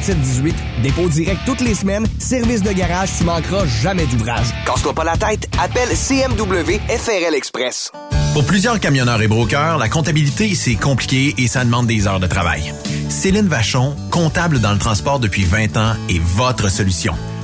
5718. Dépôt direct toutes les semaines. Service de garage, tu manqueras jamais d'ouvrage. Casse-toi pas la tête. Appelle CMW FRL Express. Pour plusieurs camionneurs et brokers, la comptabilité, c'est compliqué et ça demande des heures de travail. Céline Vachon, comptable dans le transport depuis 20 ans, est votre solution.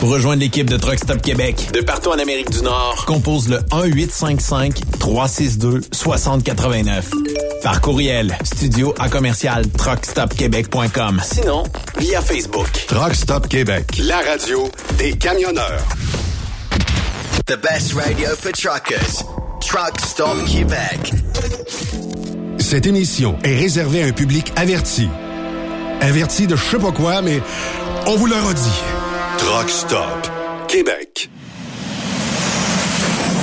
Pour rejoindre l'équipe de Truck Stop Québec, de partout en Amérique du Nord, compose le 1-855-362-6089. Par courriel, studio à commercial truckstopquebec.com. Sinon, via Facebook. Truck Stop Québec, la radio des camionneurs. The best radio for truckers. Truck Stop Québec. Cette émission est réservée à un public averti. Averti de je sais pas quoi, mais on vous le redit. Truck Stop Québec.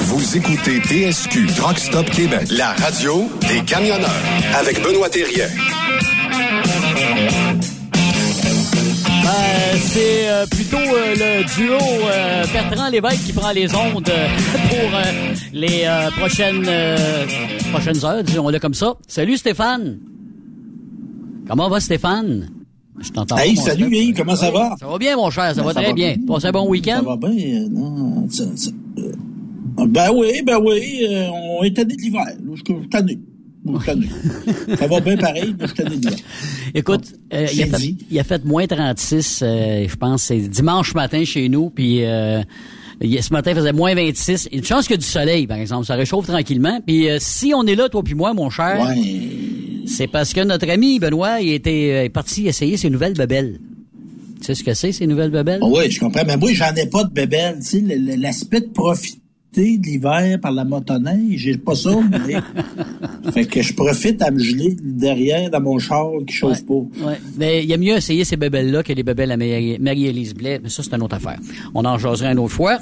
Vous écoutez TSQ Truck Stop Québec, la radio des camionneurs avec Benoît Thérien. Euh, c'est euh, plutôt euh, le duo euh, Bertrand Lévesque qui prend les ondes euh, pour euh, les euh, prochaines euh, prochaines heures, disons-le comme ça. Salut Stéphane. Comment va Stéphane? Je t'entends. Hey, pas, salut. Hein, comment ça va? Ça va bien, mon cher, ça Ben, va ça très va bien. bien. Passez un bon week-end? Ça va bien, non, ça- ça- euh, ben oui, ben oui, euh, on est tanné de l'hiver. là, Je suis tanné. Je suis tanné. ça va bien pareil, mais je suis tanné de l'hiver. Écoute, euh, il, a fait, il a fait moins 36, euh, je pense, c'est dimanche matin chez nous, puis euh, ce matin il faisait moins 26. Une chance qu'il y a du soleil, par exemple, ça réchauffe tranquillement. Puis euh, si on est là, toi puis moi, mon cher, Ouais. c'est parce que notre ami Benoît, il était euh, est parti essayer ses nouvelles bebelles. Tu sais ce que c'est, ces nouvelles bebelles? Ah oui, je comprends. Mais moi, j'en ai pas de bébelle. Tu sais, l'aspect de profiter de l'hiver par la motoneige, j'ai pas ça, mais... fait que je profite à me geler derrière dans mon char qui chauffe pas. Ouais. Mais il y a mieux essayer ces bebelles-là que les bebelles à Marie- Marie-Élise Blais. Mais ça, c'est une autre affaire. On en jasera une autre fois.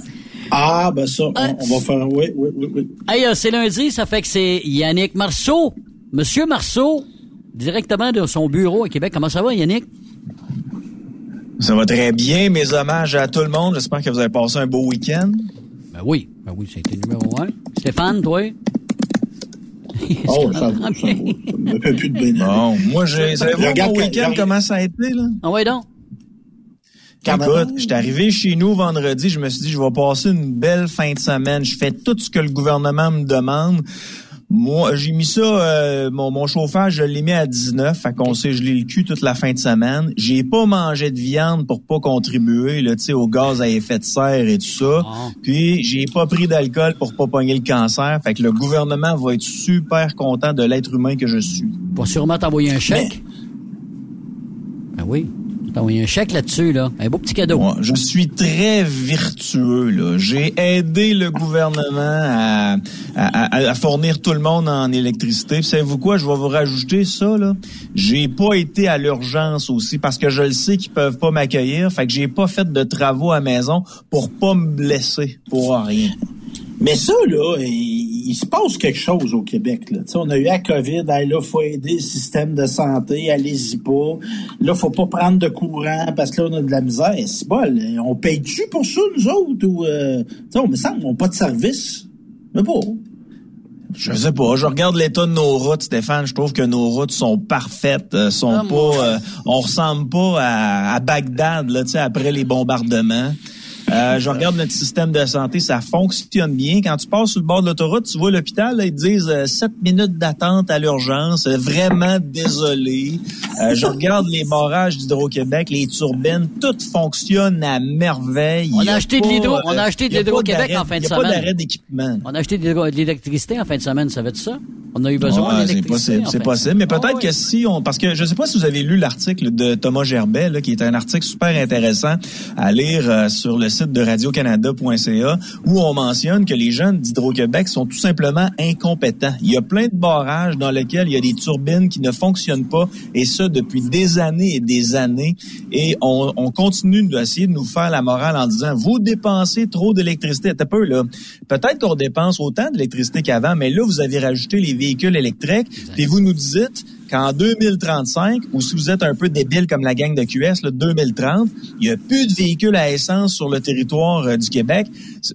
Ah, ben ça, on, on va faire... Oui, oui, oui, oui. Hey, euh, c'est lundi, ça fait que c'est Yannick Marceau. Monsieur Marceau, directement de son bureau à Québec. Comment ça va, Yannick? Ça va très bien. Mes hommages à tout le monde. J'espère que vous avez passé un beau week-end. Ben oui, ben oui, c'était numéro un. Stéphane, toi? Oh, ça va, ça va. Ça me fait plus de bien aller. Bon, moi, j'ai. Savez-vous Regarde mon week-end, comment ça a été, là? Ah ouais, donc? Écoute, j'étais arrivé chez nous vendredi, je me suis dit, je vais passer une belle fin de semaine. Je fais tout ce que le gouvernement me demande. Moi, j'ai mis ça, euh, mon, mon chauffage, je l'ai mis à 19, fait qu'on s'est gelé le cul toute la fin de semaine. J'ai pas mangé de viande pour pas contribuer, là, tu sais, au gaz à effet de serre et tout ça. Ah. Puis, j'ai pas pris d'alcool pour pas pogner le cancer. Fait que le gouvernement va être super content de l'être humain que je suis. Pour sûrement t'envoyer un chèque? Ben oui. T'envoyer un chèque là-dessus, là. Un beau petit cadeau. Moi, je suis très vertueux. là. J'ai aidé le gouvernement à, à- à- fournir tout le monde en électricité. Savez-vous quoi? Je vais vous rajouter ça. là. J'ai pas été à l'urgence aussi parce que je le sais qu'ils peuvent pas m'accueillir. Fait que j'ai pas fait de travaux à maison pour pas me blesser pour rien. Mais ça, là, il, il se passe quelque chose au Québec. Là. Tu sais, on a eu la COVID, hey, là, faut aider le système de santé, allez-y pas. Là, faut pas prendre de courant parce que là, on a de la misère. C'est bol. On paye-tu pour ça, nous autres? Ou, euh, tu sais, on me semble qu'on n'a pas de service. Mais pas. Je sais pas. Je regarde l'état de nos routes, Stéphane. Je trouve que nos routes sont parfaites, euh, sont Ah, pas. euh, on ressemble pas à, à Bagdad là, tu sais, après les bombardements. Euh, je regarde notre système de santé, ça fonctionne bien. Quand tu passes sur le bord de l'autoroute, tu vois l'hôpital, ils te disent euh, 7 minutes d'attente à l'urgence. Vraiment désolé. Euh, je regarde les barrages d'Hydro-Québec, les turbines, tout fonctionne à merveille. On a acheté de l'hydro- euh, on a acheté de l'Hydro-Québec en fin de Il n'y a semaine. pas d'arrêt d'équipement. On a acheté de l'électricité en fin de semaine, ça va être ça? On a eu besoin Ouais, c'est d'électricité. possible, c'est possible. semaine. Mais peut-être Ah que si on, parce que je sais pas si vous avez lu l'article de Thomas Gerbet, là, qui est un article super intéressant à lire sur le site de radiocanada.ca, où on mentionne que les jeunes d'Hydro-Québec sont tout simplement incompétents. Il y a plein de barrages dans lesquels il y a des turbines qui ne fonctionnent pas, et ça depuis des années et des années. Et on, on continue d'essayer de nous faire la morale en disant, vous dépensez trop d'électricité. Peu, là. Peut-être qu'on dépense autant d'électricité qu'avant, mais là, vous avez rajouté les véhicules électriques, puis vous nous dites qu'en 2035, ou si vous êtes un peu débile comme la gang de QS, là, 2030, il n'y a plus de véhicules à essence sur le territoire euh, du Québec.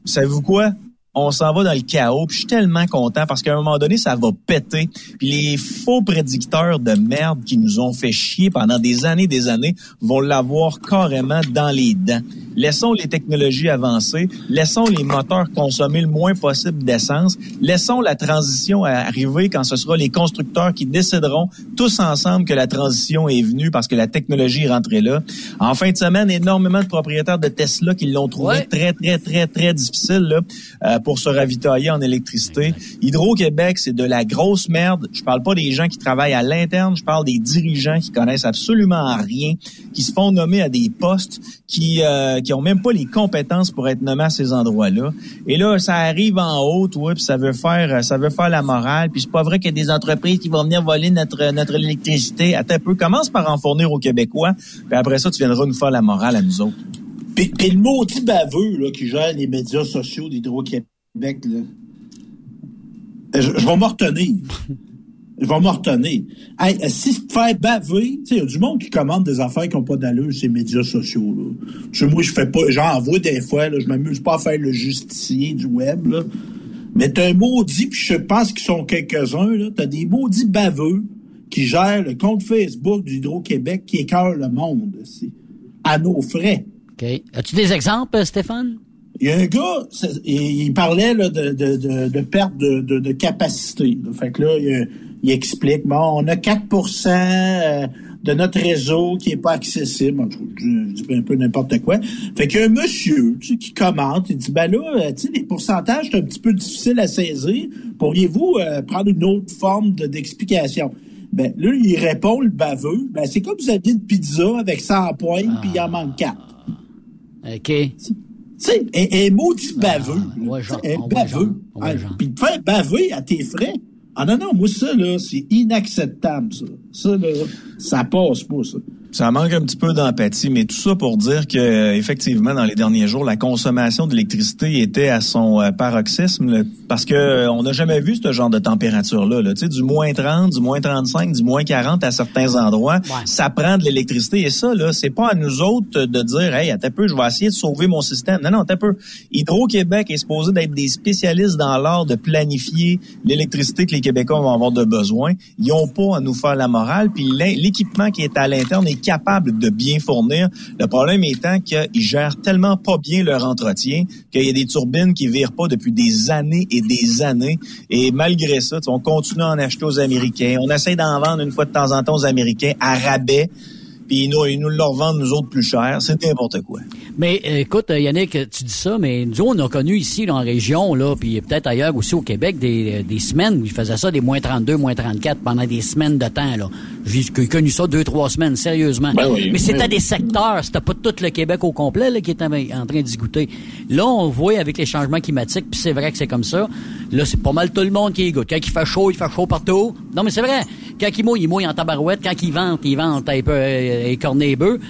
Savez-vous quoi? On s'en va dans le chaos. Puis je suis tellement content parce qu'à un moment donné, ça va péter. Puis les faux prédicteurs de merde qui nous ont fait chier pendant des années, des années, vont l'avoir carrément dans les dents. Laissons les technologies avancer, laissons les moteurs consommer le moins possible d'essence, laissons la transition arriver quand ce sera les constructeurs qui décideront tous ensemble que la transition est venue parce que la technologie est rentrée là. En fin de semaine, énormément de propriétaires de Tesla qui l'ont trouvé très, très, très, très difficile là, euh, pour se ravitailler en électricité. Hydro-Québec, c'est de la grosse merde. Je parle pas des gens qui travaillent à l'interne, je parle des dirigeants qui connaissent absolument rien, qui se font nommer à des postes, qui euh, qui ont même pas les compétences pour être nommés à ces endroits-là. Et là, ça arrive en haut, ouais, puis ça veut faire ça veut faire la morale. Puis c'est pas vrai qu'il y a des entreprises qui vont venir voler notre notre électricité. Attends un peu, commence par en fournir aux Québécois, puis après ça, tu viendras nous faire la morale à nous autres. Puis, puis le maudit baveux là, qui gère les médias sociaux d'Hydro-Québec, là, je, je vais m'en retenir. Je vais m'en retenir. Hey, si tu te fais baver, il y a du monde qui commande des affaires qui n'ont pas d'allure sur les médias sociaux. Là. Moi, je fais pas, j'en vois des fois, là, je m'amuse pas à faire le justicier du web. Là. Mais t'as un maudit, puis je pense qu'ils sont quelques-uns, là. T'as des maudits baveux qui gèrent le compte Facebook d'Hydro-Québec qui écœure le monde, aussi, à nos frais. OK. As-tu des exemples, Stéphane? Il y a un gars, il parlait là, de, de, de, de perte de, capacité. là. Fait que là, il, il explique, bon, on a 4% euh, de notre réseau qui est pas accessible. Bon, Je, dis un peu n'importe quoi. Fait qu'il y a un monsieur tu sais, qui commente, il dit, ben là, euh, tu sais, les pourcentages, c'est un petit peu difficile à saisir. Pourriez-vous euh, prendre une autre forme de- d'explication? Ben, là, il répond, le baveux, ben, c'est comme si vous aviez une pizza avec 100 points, puis il en manque 4. OK. Tu sais, un, un maudit baveux. genre, tu sais, un baveux. Ah. Puis te faire baver à tes frais. Ah non, non, moi, ça, là, c'est inacceptable, ça. Ça, là, ça passe pas, ça. Ça manque un petit peu d'empathie, mais tout ça pour dire que euh, effectivement dans les derniers jours, la consommation d'électricité était à son euh, paroxysme là, parce que euh, on n'a jamais vu ce genre de température là, tu sais du moins 30, du moins 35, du moins 40 à certains endroits, ça prend de l'électricité et ça là, c'est pas à nous autres de dire hey, un peu, je vais essayer de sauver mon système. Non non, un peu. Hydro-Québec est supposé d'être des spécialistes dans l'art de planifier l'électricité que les Québécois vont avoir de besoin. Ils ont pas à nous faire la morale puis l'équipement qui est à l'interne est capable de bien fournir. Le problème étant qu'ils gèrent tellement pas bien leur entretien qu'il y a des turbines qui virent pas depuis des années et des années. Et malgré ça, on continue à en acheter aux Américains. On essaie d'en vendre une fois de temps en temps aux Américains à rabais. Puis ils nous, ils nous le revendent nous autres plus cher. C'est n'importe quoi. Mais euh, écoute, euh, Yannick, tu dis ça, mais nous, on a connu ici, là, en région, là, puis peut-être ailleurs aussi au Québec, des, euh, des semaines où ils faisaient ça, des moins 32, moins 34, pendant des semaines de temps. là. J'ai connu ça deux, trois semaines, sérieusement. Ben oui, mais c'était ben oui. des secteurs, c'était pas tout le Québec au complet là, qui était en train d'y goûter. Là, on voit avec les changements climatiques, puis c'est vrai que c'est comme ça. Là, c'est pas mal tout le monde qui y goûte. Quand il fait chaud, il fait chaud partout. Non, mais c'est vrai. Quand il mouille, il mouille en tabarouette. Quand il vente, il vente un peu euh, écorné et bœuf.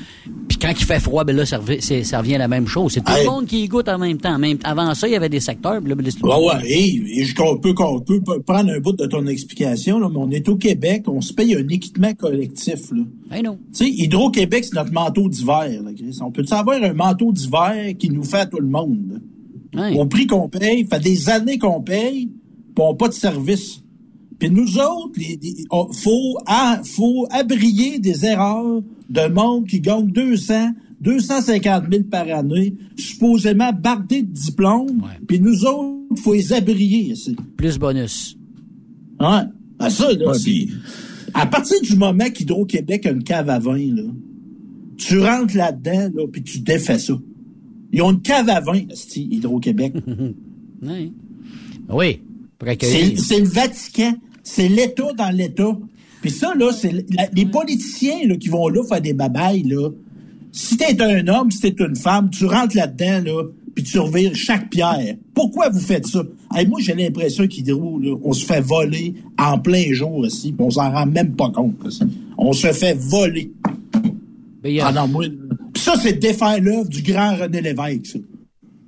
Puis quand il fait froid, ben là, ça, revient- c'est- ça revient à la même chose. C'est tout Hey. le monde qui y goûte en même temps. Même, avant ça, il y avait des secteurs. puis là, ben Ouais, et, et je qu'on peut, peut prendre un bout de ton explication, là, mais on est au Québec, on se paye un équipement collectif, là. Hey, non. Tu sais, Hydro-Québec, c'est notre manteau d'hiver, là, Chris. On peut-tu avoir un manteau d'hiver qui nous fait à tout le monde? Au prix qu'on paye, fait des années qu'on paye, pis on n'a pas de service. Puis nous autres, on- faut, faut abrier des erreurs de monde qui gagne 200, 250 000 par année, supposément bardés de diplômes. Puis nous autres, faut les abrier ici. Plus bonus. Ouais. Ah, ça, là, Ouais, À partir du moment qu'Hydro-Québec a une cave à vin, là, tu rentres là-dedans, là, puis tu défais ça. Ils ont une cave à vin, Hydro-Québec. Ouais. Oui. C'est le Vatican. C'est l'État dans l'État. Puis ça, là, c'est les politiciens là, qui vont là faire des babayes, là. Si t'es un homme, si t'es une femme, tu rentres là-dedans, là, puis tu revires chaque pierre. Pourquoi vous faites ça? Hey, moi, j'ai l'impression qu'Hydro, là, on se fait voler en plein jour ici, puis on s'en rend même pas compte. On se fait voler. Ben, a- Ah non, moi... Puis ça, c'est défaire l'œuvre du grand René Lévesque, ça.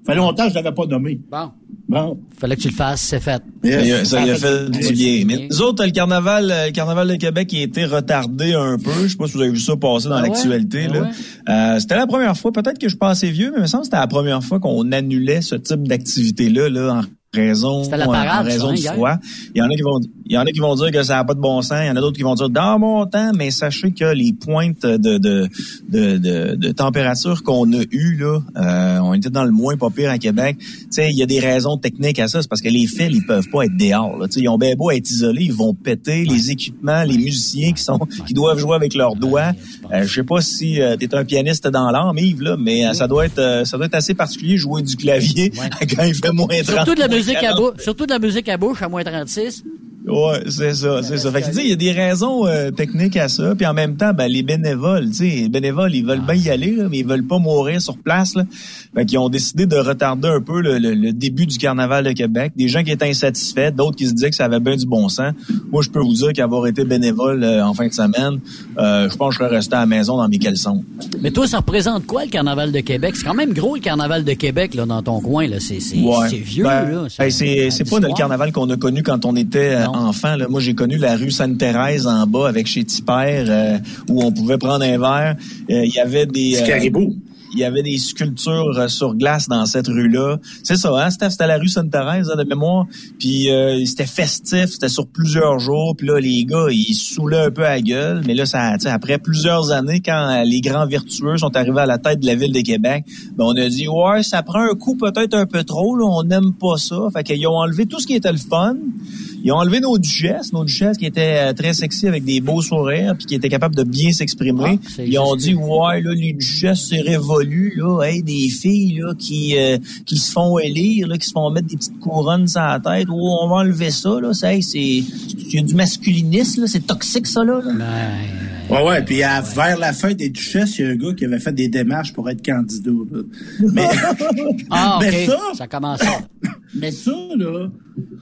fait longtemps que je l'avais pas nommé. Bon. Bon. Fallait que tu le fasses, c'est fait. Ça y a, ça y a Ça fait du bien. Mais nous autres, le carnaval, euh, le carnaval de Québec a été retardé un peu. Je sais pas si vous avez vu ça passer dans Ah ouais? l'actualité. Ah ouais? Euh, c'était la première fois, peut-être que je suis pas assez vieux, mais il me semble que c'était la première fois qu'on annulait ce type d'activité-là là, en raison, la en raison ça, hein, du hier? froid. Il y en a qui vont, il y en a qui vont dire que ça n'a pas de bon sens. Il y en a d'autres qui vont dire dans mon temps, mais sachez que les pointes de de de, de, de température qu'on a eues là, euh, on était dans le moins pas pire à Québec. Tu sais, il y a des raisons techniques à ça, c'est parce que les fils ils peuvent pas être dehors. Là. Tu sais, ils ont bien beau être isolés, ils vont péter les équipements, les musiciens qui sont qui doivent jouer avec leurs doigts. Euh, je sais pas si tu es un pianiste dans l'âme, Yves là, mais euh, ça doit être euh, ça doit être assez particulier jouer du clavier quand il fait moins 30. Surtout de la moins musique à 40. bouche, surtout de la musique à bouche à moins 36. Ouais, c'est ça, c'est ça. Fait que tu sais, il y a des raisons euh, techniques à ça, puis en même temps, ben les bénévoles, tu sais, les bénévoles, ils veulent bien y aller, là, mais ils veulent pas mourir sur place. Là. Fait qu'ils ont décidé de retarder un peu le, le- le début du carnaval de Québec. Des gens qui étaient insatisfaits, d'autres qui se disaient que ça avait bien du bon sens. Moi, je peux vous dire qu'avoir été bénévole euh, en fin de semaine, euh, je pense que je serais resté à la maison dans mes caleçons. Mais toi, ça représente quoi le carnaval de Québec? C'est quand même gros le carnaval de Québec là dans ton coin. là. C'est c'est- Ouais. c'est vieux. Ben, là. hey, c'est c'est pas le carnaval qu'on a connu quand on était euh, enfant. Là. Moi, j'ai connu la rue Sainte-Thérèse en bas avec chez Tipper euh, où on pouvait prendre un verre. Euh, Il y avait des... Du caribou. Il y avait des sculptures euh, sur glace dans cette rue-là. C'est ça, hein, Steph? C'était la rue Sainte-Thérèse, hein, de mémoire. Puis euh, c'était festif, c'était sur plusieurs jours. Puis là, les gars, ils saoulaient un peu à la gueule. Mais là, ça, après plusieurs années, quand euh, les grands vertueux sont arrivés à la tête de la ville de Québec, ben, on a dit, ouais, ça prend un coup peut-être un peu trop. Là, on n'aime pas ça. Fait qu'ils ont enlevé tout ce qui était le fun. Ils ont enlevé nos duchesses, nos duchesses qui étaient euh, très sexy avec des beaux sourires puis qui étaient capables de bien s'exprimer. Ah, c'est Ils ont dit ouais là les duchesses c'est révolu là, hey, des filles là qui euh, qui se font élire là, qui se font mettre des petites couronnes sur la tête. Oh, on va enlever ça là, hey, c'est a du masculinisme là, c'est toxique ça là. là. Ouais, ouais. Puis à- vers la fin des duchesses, il y a un gars qui avait fait des démarches pour être candidat. là. Mais, Ah, mais ça, Ça commence. mais ça, là,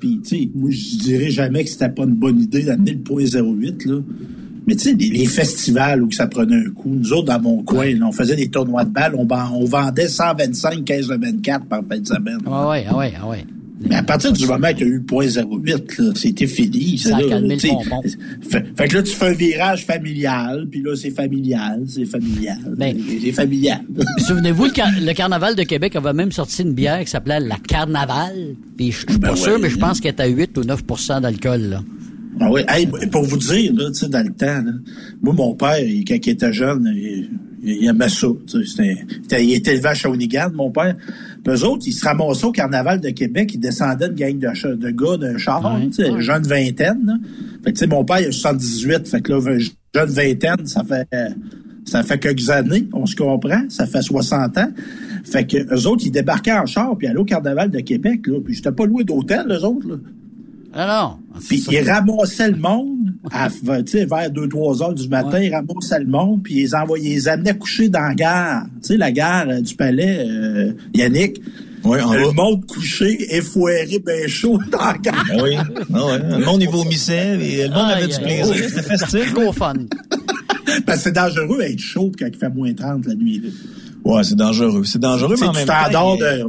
puis tu sais, moi, je dirais jamais que c'était pas une bonne idée d'amener le point 08, là. Mais tu sais, les, les festivals où ça prenait un coup, nous autres, dans mon coin, là, on faisait des tournois de balles, on, on vendait 125, 15 de 24 par fin de semaine. Ah ouais, ah ouais, ah ouais. Mais à partir du moment qu'il y a eu le point 08, là, c'était fini. Ça a là, calmé le. Fait, fait que là, tu fais un virage familial, puis là, c'est familial, c'est familial, Ben, c'est familial. Souvenez-vous, le, car- le Carnaval de Québec avait même sorti une bière qui s'appelait la Carnaval. Puis je suis Ben pas ouais. sûr, mais je pense qu'elle est à 8 ou 9% d'alcool. là. Ah oui. Hey, pour vous dire, là, tu sais, dans le temps, là, moi, mon père, il- quand il était jeune, il, il aimait ça. c'était- il était élevé à Shawinigan, mon père. Puis eux autres, ils se ramassaient au Carnaval de Québec, ils descendaient une gang de, de gars d'un char, sais, jeune vingtaine. Là. Fait que, tu sais, mon père, il a 78, fait que là, jeune vingtaine, ça fait... Ça fait quelques années, on se comprend, ça fait 60 ans. Fait que eux autres, ils débarquaient en char, puis allaient au Carnaval de Québec, là, puis j'étais pas loué d'hôtel, eux autres, là. Ah non. Puis ils ramassaient le monde à, tu sais, vers 2-3 heures du matin, ils ramassaient le monde, puis ils les envoyaient, ils amenaient coucher dans la gare. Tu sais, la gare euh, du palais, euh, Yannick. Oui, en le bas. monde couché, effoiré, ben chaud dans la gare. Ah oui. Ah ouais. Le monde il vomissait, et le monde avait du plaisir, c'était festif. Gros fun. Parce que c'est dangereux d'être chaud quand il fait moins 30 la nuit. là. Ouais, c'est dangereux. C'est dangereux, mais en même temps.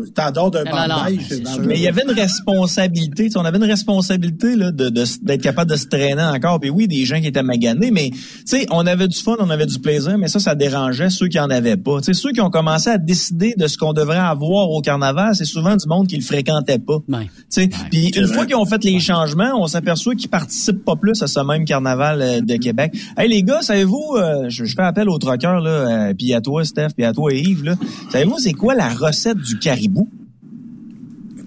tu t'endors d'un banc c'est dangereux. Mais il y avait une responsabilité, tu sais, on avait une responsabilité là, de, de- d'être capable de se traîner encore. Puis oui, des gens qui étaient maganés, mais tu sais, on avait du fun, on avait du plaisir, mais ça, ça dérangeait ceux qui en avaient pas. Tu sais, ceux qui ont commencé à décider de ce qu'on devrait avoir au carnaval, c'est souvent du monde qui le fréquentait pas. Ouais. Tu sais, puis une vrai. fois qu'ils ont fait les changements, on s'aperçoit qu'ils participent pas plus à ce même carnaval euh, de Québec. Hey les gars, savez-vous, euh, je, je fais appel aux troqueurs là, euh, puis à toi Steph, puis à toi Là. Savez-vous c'est quoi la recette du caribou?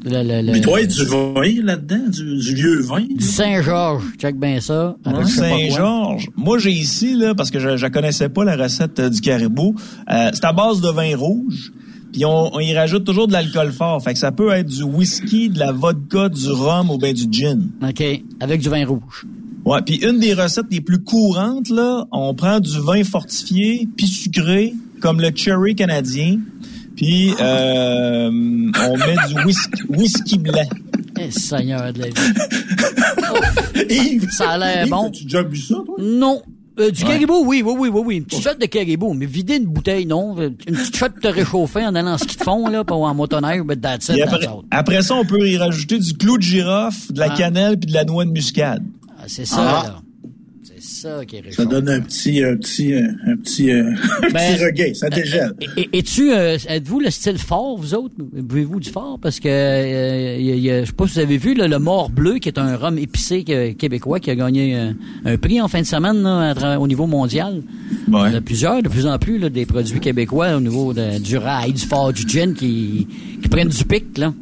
Le, le, le- Mais toi, du vin là-dedans, du, du vieux vin. du Saint-Georges. Check bien ça. Quoi. Saint-Georges. Moi, j'ai ici, là, parce que je ne connaissais pas la recette euh, du caribou, euh, c'est à base de vin rouge. Puis on, on y rajoute toujours de l'alcool fort. Fait que ça peut être du whisky, de la vodka, du rhum ou bien du gin. OK. Avec du vin rouge. Ouais, puis une des recettes les plus courantes, là, on prend du vin fortifié, puis sucré, comme le cherry canadien, puis euh, on met du whisky, whisky blanc. Eh, Seigneur de la vie. Ça a l'air bon. As-tu déjà bu ça, toi? Non. Euh, du caribou, oui, oui, oui, oui, oui. Une petite shot de caribou, mais vider une bouteille, non. Une petite shot de réchauffer en allant en ski de fond, là, pas en motoneige, but that's it, that's après, après ça, on peut y rajouter du clou de girofle, de la Ah. cannelle puis de la noix de muscade. Ah, c'est ça, Ah. là. Ça qui est Ça donne un petit, un petit, euh, un petit, euh, un Ben, petit regain. Ça dégèle. Et- Es-tu, euh, êtes-vous le style fort, vous autres? Buvez-vous du fort? Parce que, euh, y a- il y a- je sais pas si vous avez vu, là, le Mort Bleu, qui est un rhum épicé québécois qui a gagné euh, un prix en fin de semaine là, au niveau mondial. Il y en a plusieurs, de plus en plus, là, des produits québécois au niveau de- du rail, du fort, du gin qui, qui prennent du pic, là.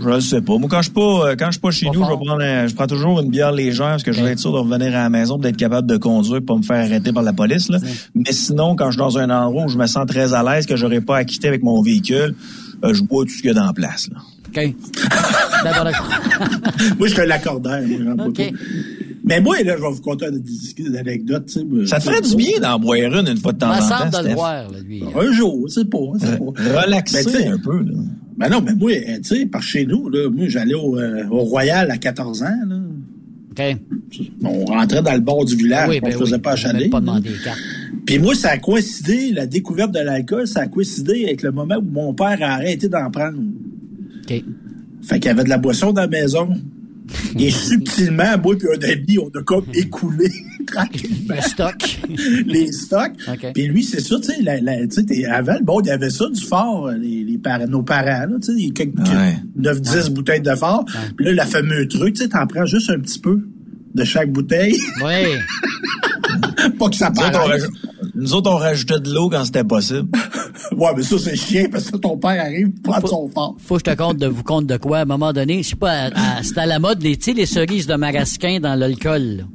Je le sais pas. Moi, quand je suis pas, euh, quand je suis pas chez nous, je, vais prendre un- je prends toujours une bière légère parce que je veux être sûr de revenir à la maison, d'être capable de conduire, pas me faire arrêter par la police. Là. Mais sinon, quand je suis dans un endroit où je me sens très à l'aise, que j'aurais pas à quitter avec mon véhicule, euh, je bois tout ce qu'il y a dans la place. Là. OK. Moi, je suis un lacordaire. Moi, j'en bois OK. pas. Mais moi, là, je vais vous conter une anecdote. tu sais, moi. Ça te ferait du bien d'en boire une une fois de temps en temps, de le voir, là, lui. Un jour, c'est pas. pas. Relaxer Ben, un peu. Là. Ben non, mais moi, euh, tu sais, par chez nous, là, moi, j'allais au, euh, au Royal à 14 ans. Là. OK. On rentrait dans le bord du village, Oui, on ben ne faisait oui. pas On achaler. pas demandé les cartes. Puis moi, ça a coïncidé, la découverte de l'alcool, ça a coïncidé avec le moment où mon père a arrêté d'en prendre. OK. Fait qu'il y avait de la boisson dans la maison. Et subtilement, moi et un ami, on a comme écoulé tranquillement Le stock. les stocks. OK. Puis lui, c'est ça, tu sais, la- la- tu sais, t'es- avant, le bon, il y avait ça du fort, les, les parents, nos parents, là, tu sais, il y a quelques, Ouais. 9-10 bouteilles de fort. Puis là, la fameux truc, tu sais, t'en prends juste un petit peu de chaque bouteille. Oui. pas que ça Nous autres, on paraisse. Nous autres, on rajoutait de l'eau quand c'était possible. Ouais, mais ça, c'est chien parce que ton père arrive pour prendre son fort. Faut que je te compte de vous compte de quoi. À un moment donné, je sais pas, c'était à la mode, les, tu sais, les cerises de marasquin dans l'alcool.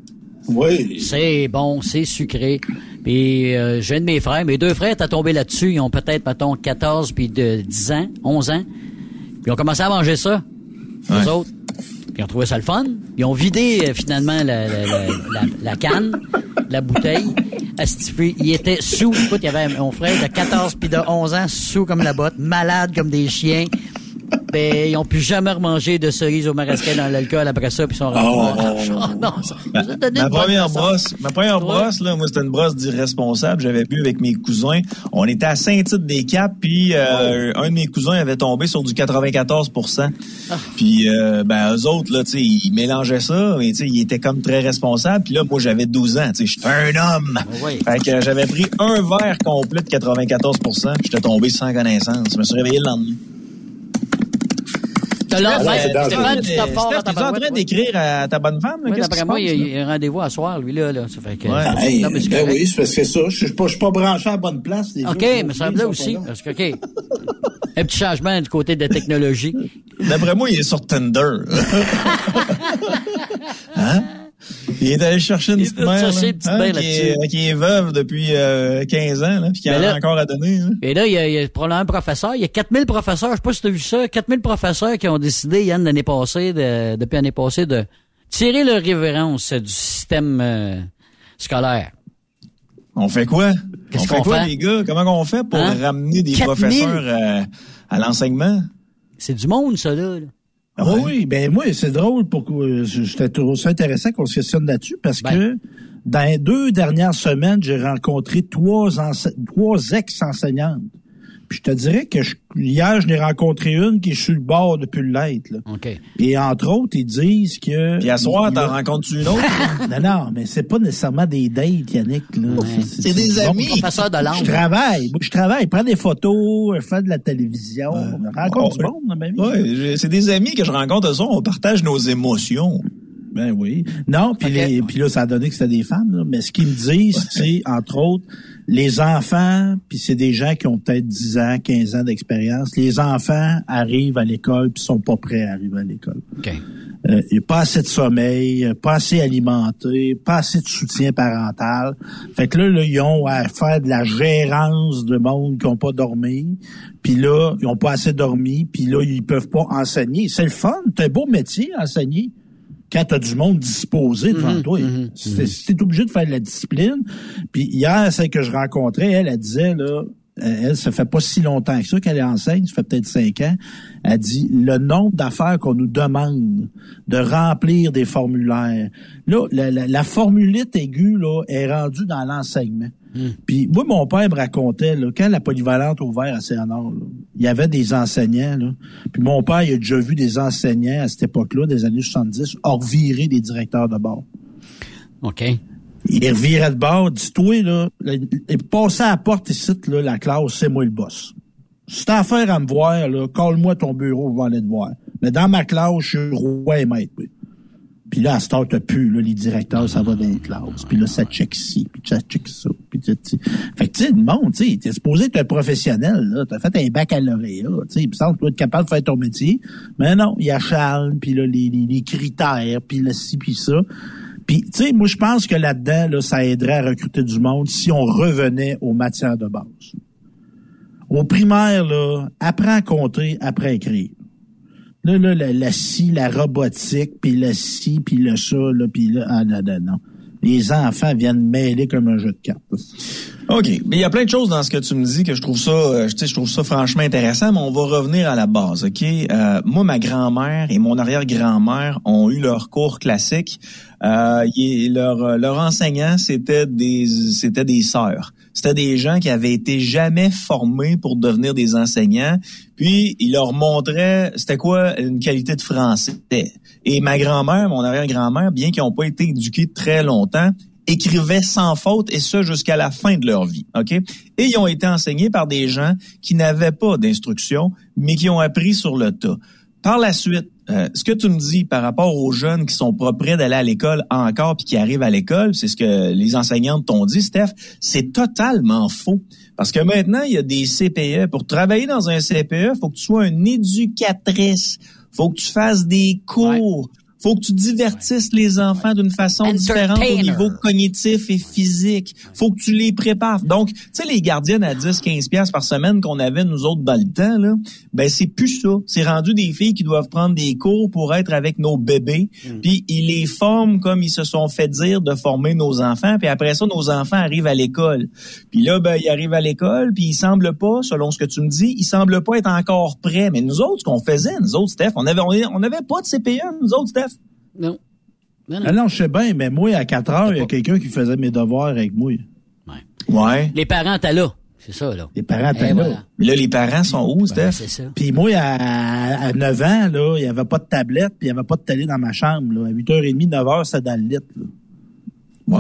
Oui. C'est bon, c'est sucré. Puis euh, j'ai un de mes frères, mes deux frères, t'as tombé là-dessus, ils ont peut-être, mettons, 14 puis de 10 ans, 11 ans. Puis ils ont commencé à manger ça, Ouais. les autres. Puis ils ont trouvé ça le fun. Ils ont vidé euh, finalement la, la, la, la- la canne, la bouteille. Asti, puis Ils étaient sous. Écoute, il y avait mon frère de 14 puis de 11 ans, sous comme la botte, malade comme des chiens. Ben, ils ont plus jamais remangé de cerises au marasquin dans l'alcool après ça, puis ils sont rentrés. Oh. Oh, non, ça nous a donné Ma première brosse, ma première brosse, là, moi, c'était une brosse d'irresponsable. J'avais bu avec mes cousins. On était à Saint-Tite-des-Caps, puis euh, un de mes cousins avait tombé sur du 94 Ah. Puis, euh, ben, eux autres, là, tu sais, ils mélangeaient ça, mais tu sais, ils étaient comme très responsables. Puis là, moi, j'avais 12 ans, tu sais, j'étais un homme. Oui. Fait que j'avais pris un verre complet de 94 puis j'étais tombé sans connaissance. Je me suis réveillé le lendemain. T'as l'air- Ouais, Stéphane, tu fort Steph, en train d'écrire à ta bonne femme? là? Oui, d'après moi, il y, a, passe, là? il y a un rendez-vous à soir, lui, là. là. Ça fait que, Ouais. Hey, Non, mais ben oui, c'est parce que ça. Je suis pas, je suis pas branché à la bonne place. les OK, mais ça me ils là sont aussi. Parce que, OK. Un petit changement du côté de la technologie. D'après moi, il est sur Tinder. hein? Il est allé chercher une petite mère chercher là, une petite hein, mère qui, est, là-dessus. qui est veuve depuis euh, 15 ans, là, puis qui en a encore à donner. Et là, il y a, il y a probablement un professeur. Il y a 4000 professeurs. Je sais pas si tu as vu ça. 4000 professeurs qui ont décidé, Yann, l'année passée, de, depuis l'année passée, de tirer leur révérence du système euh, scolaire. On fait quoi? Qu'est-ce on fait qu'on quoi, fait? les gars? Comment on fait pour Hein? ramener des 4000? professeurs euh, à l'enseignement? C'est du monde, ça, là. là. Ah Oui, ouais? oui, ben moi, c'est drôle pour que j'étais trouvé ça intéressant qu'on se questionne là-dessus parce Ben. que dans les deux dernières semaines, j'ai rencontré trois trois ex-enseignantes. Puis je te dirais que je- hier, je n'ai rencontré une qui est sur le bord depuis le l'être. là. OK. Et entre autres, ils disent que. Puis à soir, t'en rencontres-tu une autre? Non, non, mais c'est pas nécessairement des dates, Yannick. là. C'est des bon. amis. Professeur de Je langue. travaille. Moi, je travaille. Prends des photos, fais de la télévision. Rencontre Oh, du monde dans ma vie. Ouais, c'est des amis que je rencontre ce soir, on partage nos émotions. Ben oui. Non, puis là, ça a donné que c'était des femmes. là. Mais ce qu'ils me disent, c'est, entre autres, les enfants, puis c'est des gens qui ont peut-être 10 ans, 15 ans d'expérience, les enfants arrivent à l'école puis sont pas prêts à arriver à l'école. OK. Euh, a pas assez de sommeil, pas assez alimenté, pas assez de soutien parental. Fait que là, là, ils ont à faire de la gérance de monde qui ont pas dormi. Puis là, ils ont pas assez dormi. Puis là, ils peuvent pas enseigner. C'est le fun. C'est un beau métier, enseigner. Quand tu as du monde disposé devant toi. C'est c'est obligé de faire de la discipline. Puis hier, celle que je rencontrais, elle, elle disait, là, euh, elle, ça fait pas si longtemps que ça qu'elle enseigne, ça fait peut-être cinq ans. Elle dit le nombre d'affaires qu'on nous demande de remplir des formulaires. Là, la, la, la formulite aiguë là, est rendue dans l'enseignement. Puis moi, mon père me racontait, là, quand la polyvalente a ouvert à là, il y avait des enseignants. Là. Puis mon père, il a déjà vu des enseignants à cette époque-là, des années 70, hors virer des directeurs de bord. OK. Il revirait de bord, dis-toi, là, il passait à la porte ici, là, la classe, c'est moi le boss. Si t'as affaire à me voir, là, colle-moi ton bureau, je vais aller te voir. Mais dans ma classe, je suis roi et maître. oui. Puis là, à ce temps, t'as plus, là, les directeurs, ça va dans les classes. Puis là, ça check ci, puis ça check ça. Puis tu sais, fait que tu sais, le monde, tu sais, t'es supposé être un professionnel, là. T'as fait un baccalauréat, tu sais. Il me semble être capable de faire ton métier. Mais non, il y a Charles, puis là, les, les, les critères, puis là, ci, puis ça. Puis, tu sais, moi, je pense que là-dedans, là, ça aiderait à recruter du monde si on revenait aux matières de base. Au primaire, là, apprends à compter, apprends à écrire. Là, là, la, la scie, la robotique, puis le ci, puis le ça, là, puis là, ah, non, non, non. Les enfants viennent mêler comme un jeu de cartes. OK. Mais il y a plein de choses dans ce que tu me dis que je trouve ça, euh, je, je trouve ça franchement intéressant, mais on va revenir à la base, OK? Euh, moi, ma grand-mère et mon arrière-grand-mère ont eu leur cours classique. Euh, leur, leur enseignant, c'était des, c'était des sœurs. C'était des gens qui avaient été jamais formés pour devenir des enseignants. Puis, ils leur montraient c'était quoi une qualité de français. Et ma grand-mère, mon arrière-grand-mère, bien qu'ils n'ont pas été éduqués très longtemps, écrivaient sans faute et ce jusqu'à la fin de leur vie. OK? Et ils ont été enseignés par des gens qui n'avaient pas d'instruction, mais qui ont appris sur le tas. Par la suite, euh, ce que tu me dis par rapport aux jeunes qui sont pas prêts d'aller à l'école encore puis qui arrivent à l'école, c'est ce que les enseignantes t'ont dit, Steph, c'est totalement faux. Parce que maintenant, il y a des CPE. Pour travailler dans un CPE, faut que tu sois une éducatrice. Faut que tu fasses des cours faut que tu divertisses les enfants d'une façon différente au niveau cognitif et physique. faut que tu les prépares. Donc, tu sais, les gardiennes à 10, 15 pièces par semaine qu'on avait nous autres dans le temps, là, ben c'est plus ça. C'est rendu des filles qui doivent prendre des cours pour être avec nos bébés, Mm. puis ils les forment comme ils se sont fait dire de former nos enfants, puis après ça, nos enfants arrivent à l'école. Puis là, ben, ils arrivent à l'école, puis ils semblent pas, selon ce que tu me dis, ils semblent pas être encore prêts. Mais nous autres, ce qu'on faisait, nous autres, Steph, on avait, on n'avait pas de CPE, nous autres, Steph. Non. Non, non. Ah non, je sais bien, mais moi, à 4 heures, il y a quelqu'un qui faisait mes devoirs avec moi. Ouais. Les parents, t'as là. C'est ça, là. Les parents étaient Eh, là. voilà. Là, les parents sont où, Steph? C'est ça. Puis moi, à, à 9 ans, là, il n'y avait pas de tablette, puis il n'y avait pas de télé dans ma chambre. Là. À 8h30, 9h, c'était dans le lit. là.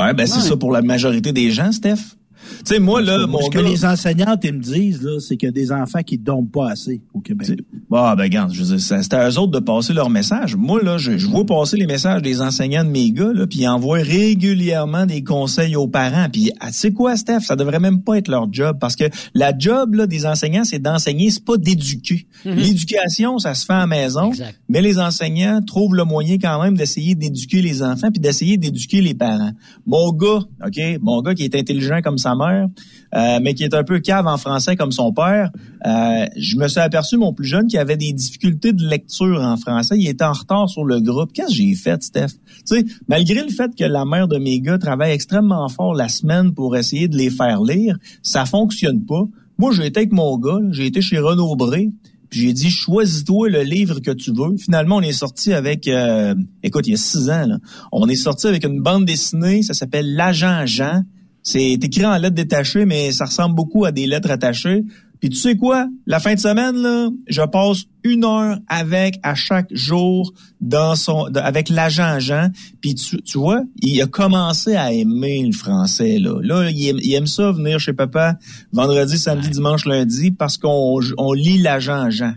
Ouais, ben c'est ça pour la majorité des gens, Steph. Tu sais, moi, là, mon Ce que gars... les enseignantes ils me disent, là, c'est qu'il y a des enfants qui ne dorment pas assez au Québec. Ah, ben, regarde, je veux dire, ça- c'était à eux autres de passer leur message. Moi, là, je, je vois passer les messages des enseignants de mes gars, là, puis ils envoient régulièrement des conseils aux parents. Puis, ah, tu sais quoi, Steph, ça devrait même pas être leur job, parce que la job, là, des enseignants, c'est d'enseigner, c'est pas d'éduquer. Mhm. L'éducation, ça se fait à la maison, Exact. mais les enseignants trouvent le moyen quand même d'essayer d'éduquer les enfants, puis d'essayer d'éduquer les parents. Mon gars, OK, mon gars qui est intelligent comme mère, euh, mais qui est un peu cave en français comme son père, euh, je me suis aperçu, mon plus jeune, qui avait des difficultés de lecture en français. Il était en retard sur le groupe. Qu'est-ce que j'ai fait, Steph? Tu sais, malgré le fait que la mère de mes gars travaille extrêmement fort la semaine pour essayer de les faire lire, ça fonctionne pas. Moi, j'ai été avec mon gars, j'ai été chez Renaud Bré, puis j'ai dit, choisis-toi le livre que tu veux. Finalement, on est sorti avec, euh, écoute, il y a six ans, là, on est sorti avec une bande dessinée, ça s'appelle L'agent Jean. C'est écrit en lettres détachées, mais ça ressemble beaucoup à des lettres attachées. Puis tu sais quoi? La fin de semaine, là, je passe une heure avec à chaque jour dans son de- avec l'agent Jean. Puis tu, tu vois, il a commencé à aimer le français. Là, là il, aime, il aime ça venir chez papa vendredi, samedi, dimanche, lundi parce qu'on on lit l'agent Jean.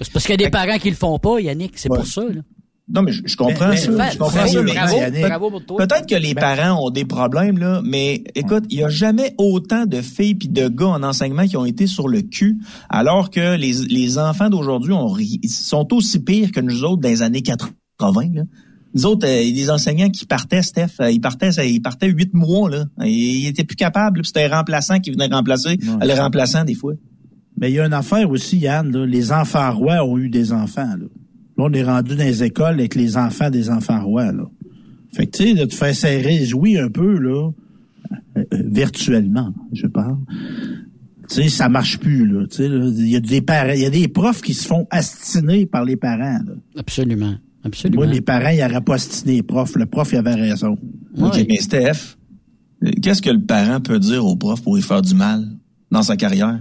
C'est parce qu'il y a des parents qui le font pas, Yannick. C'est Ouais. pour ça, là. Non, mais je, je comprends Mais- ça. mais- je comprends ça. mais- bravo, Yannick. bravo pour toi. Peut-être que les parents ont des problèmes, là, mais écoute, il n'y a jamais autant de filles puis de gars en enseignement qui ont été sur le cul, alors que les, les enfants d'aujourd'hui ont ri- sont aussi pires que nous autres dans les années 80. Là. Nous autres, euh, les enseignants qui partaient, Steph, euh, ils partaient, ça- ils partaient huit mois. Là. Ils étaient plus capables. puis C'était un remplaçant qui venait remplacer le remplaçant des fois. Mais il y a une affaire aussi, Yann, là, les enfants rois ont eu des enfants. Là, Là, on est rendu dans les écoles avec les enfants des enfants rois. Là. Fait que, tu sais, de te faire serrer les ouïes un peu, là, euh, euh, virtuellement, je parle. Tu sais, ça marche plus, là. Tu sais, là, il y a des parents, il y a des profs qui se font astiner par les parents, là. Absolument. Absolument. Moi, mes parents, ils n'auraient pas astiné les profs. Le prof, il avait raison. OK, Ouais. mais Steph, euh, qu'est-ce que le parent peut dire au prof pour lui faire du mal dans sa carrière?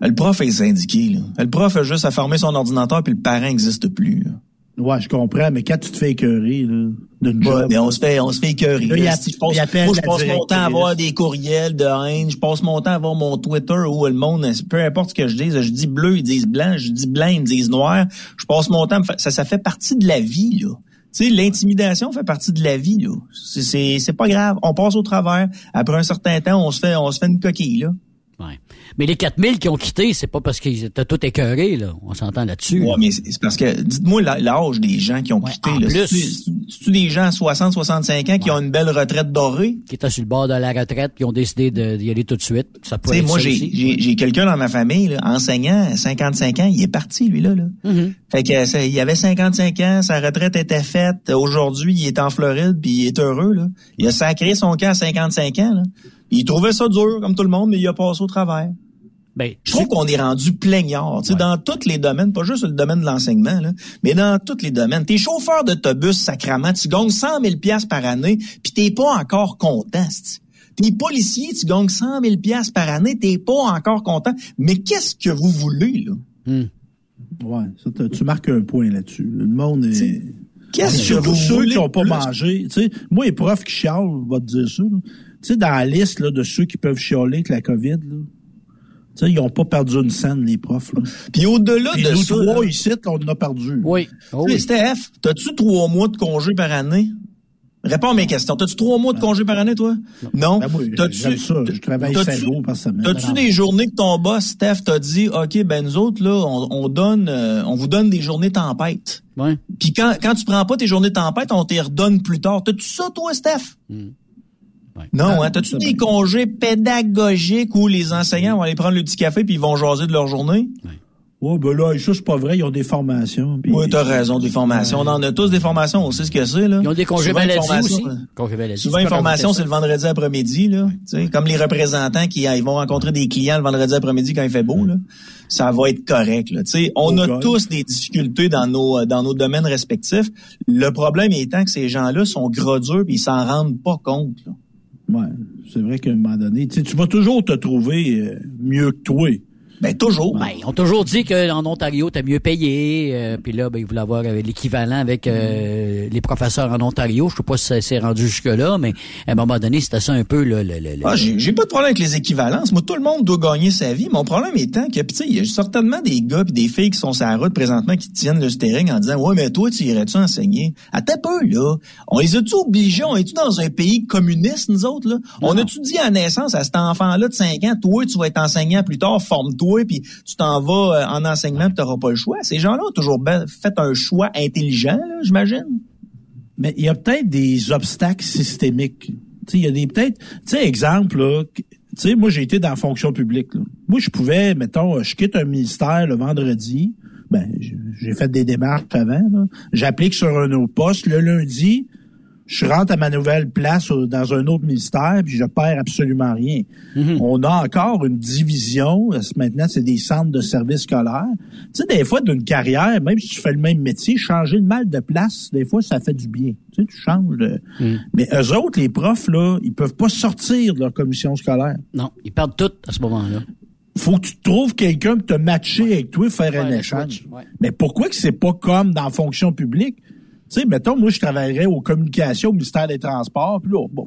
Le prof est syndiqué. Là. Le prof a juste à fermer son ordinateur puis le parent n'existe plus. là. Ouais, je comprends, mais quand tu te fais écœurer, là, d'une job. mais on se fait, on se fait écœurer. Là, là. Si je passe, moi, je passe mon temps à avoir des courriels de haine. Je passe mon temps à avoir mon Twitter où le monde, peu importe ce que je dise, je dis bleu, ils disent blanc, je dis blanc, ils me disent noir. Je passe mon temps, ça, ça fait partie de la vie, là. Tu sais, l'intimidation fait partie de la vie, là. C'est- C'est, c'est pas grave. On passe au travers. Après un certain temps, on se fait, on se fait une coquille, là. Ouais. Mais les 4000 qui ont quitté, c'est pas parce qu'ils étaient tous écœurés, là. On s'entend là-dessus. Ouais, mais c'est parce que, dites-moi l'âge des gens qui ont quitté, là. plus. C'est-tu des gens à 60, 65 ans qui ont une belle retraite dorée? Qui étaient sur le bord de la retraite, qui ont décidé d'y aller tout de suite. Ça pourrait être moi, j'ai, quelqu'un dans ma famille, là, enseignant, 55 ans, il est parti, lui, là. là. Mhm. Fait que ça- il avait 55 ans, sa retraite était faite. Aujourd'hui, il est en Floride, puis il est heureux, là. Il a sacré son camp à 55 ans, là. Il trouvait ça dur, comme tout le monde, mais il a passé au travers. Ben, Je trouve qu'on est rendu plaignard, tu sais, dans tous les domaines, pas juste le domaine de l'enseignement, là, mais dans tous les domaines. T'es chauffeur d'autobus, sacrament, tu gagnes 100 000 piastres par année, puis t'es pas encore content. T'es policier, tu gagnes 100 000 piastres par année, t'es pas encore content. Mais qu'est-ce que vous voulez, là? Hmm. Ouais, ça, tu marques un point là-dessus. Le monde est. Qu'est-ce que vous ceux voulez qui n'ont pas plus? mangé. Tu sais, moi, les profs qui chialent, vais te dire ça. là. Tu sais, dans la liste là, de ceux qui peuvent chialer avec la COVID, là, tu sais, ils n'ont pas perdu une scène, les profs. Là. Puis au-delà de nous ça, trois là, ici, là, on en a perdu. Oui. Oh, oui. Steph, t'as-tu trois mois de congé par année? Réponds à mes questions. T'as-tu trois mois de congé par année, toi? Non. Ben, moi, T'as-tu- ça. Je travaille t'as-tu- cinq jours par semaine. T'as-tu des journées que ton boss, Steph, t'a dit, OK, ben nous autres, là, on, on donne, euh, on vous donne des journées tempête. Ouais. Puis quand, quand tu prends pas tes journées tempête, on t'y redonne plus tard. T'as-tu ça, toi, Steph? Hmm. Ouais. Non, hein? T'as-tu des congés pédagogiques où les enseignants vont aller prendre le petit café puis ils vont jaser de leur journée? Ouais, ben là, ça, c'est pas vrai. Ils ont des formations. Oui, t'as raison, des formations. On en a tous des formations, on sait ce que c'est, là. Ils ont des congés Souvent, une maladie formation, aussi. euh, Congés maladie. Souvent, formations, rajouter c'est le vendredi après-midi, là. Tu sais, comme les représentants qui ils vont rencontrer des clients le vendredi après-midi quand il fait beau, là. Ça va être correct, là. Tu sais, on a tous des difficultés dans nos, euh, dans nos domaines respectifs. Le problème étant que ces gens-là sont gros durs et ils s'en rendent pas compte, là. C'est vrai qu'à un moment donné, tu vas toujours te trouver euh, mieux que toi. Ben, toujours. Ben, ils ont toujours dit qu'en Ontario, t'as mieux payé. euh, Puis là, ben, ils voulaient avoir euh, l'équivalent avec euh, les professeurs en Ontario. Je sais pas si ça s'est rendu jusque-là, mais à un moment donné, c'était ça un peu le... le, le, le- Ah, j'ai pas de problème avec les équivalences. Moi, tout le monde doit gagner sa vie. Mon problème étant que, tu sais, il y a certainement des gars et des filles qui sont sur la route présentement qui tiennent le steering en disant, ouais, mais toi, tu irais-tu enseigner? Attends peu, là. On les a-tu obligés? On est-tu dans un pays communiste, nous autres, là? On a-tu dit à naissance à cet enfant-là de 5 ans, toi, tu vas être enseignant plus tard, forme-toi, puis tu t'en vas euh, en enseignement puis t'auras pas le choix. Ces gens-là ont toujours ben- fait un choix intelligent, j'imagine. Mais il y a peut-être des obstacles systémiques. Tu il y a des peut-être, tu sais, exemple, là, tu sais, moi, j'ai été dans la fonction publique. Moi, je pouvais, mettons, je quitte un ministère le vendredi. Ben, j'ai fait des démarches avant. J'applique sur un autre poste. Le lundi, je rentre à ma nouvelle place dans un autre ministère, puis je perds absolument rien. On a encore une division. Maintenant, c'est des centres de services scolaires. Tu sais, des fois, d'une carrière, même si tu fais le même métier, changer de mal de place, des fois, ça fait du bien. Tu sais, tu changes de... Mais eux autres, les profs, là, ils peuvent pas sortir de leur commission scolaire. Non, ils perdent tout à ce moment-là. Faut que tu trouves quelqu'un pour te matcher avec toi, faire un le échange. ouais. Mais pourquoi que c'est pas comme dans la fonction publique? Tu sais, mettons, moi, je travaillerais aux communications au ministère des Transports, puis là, bon,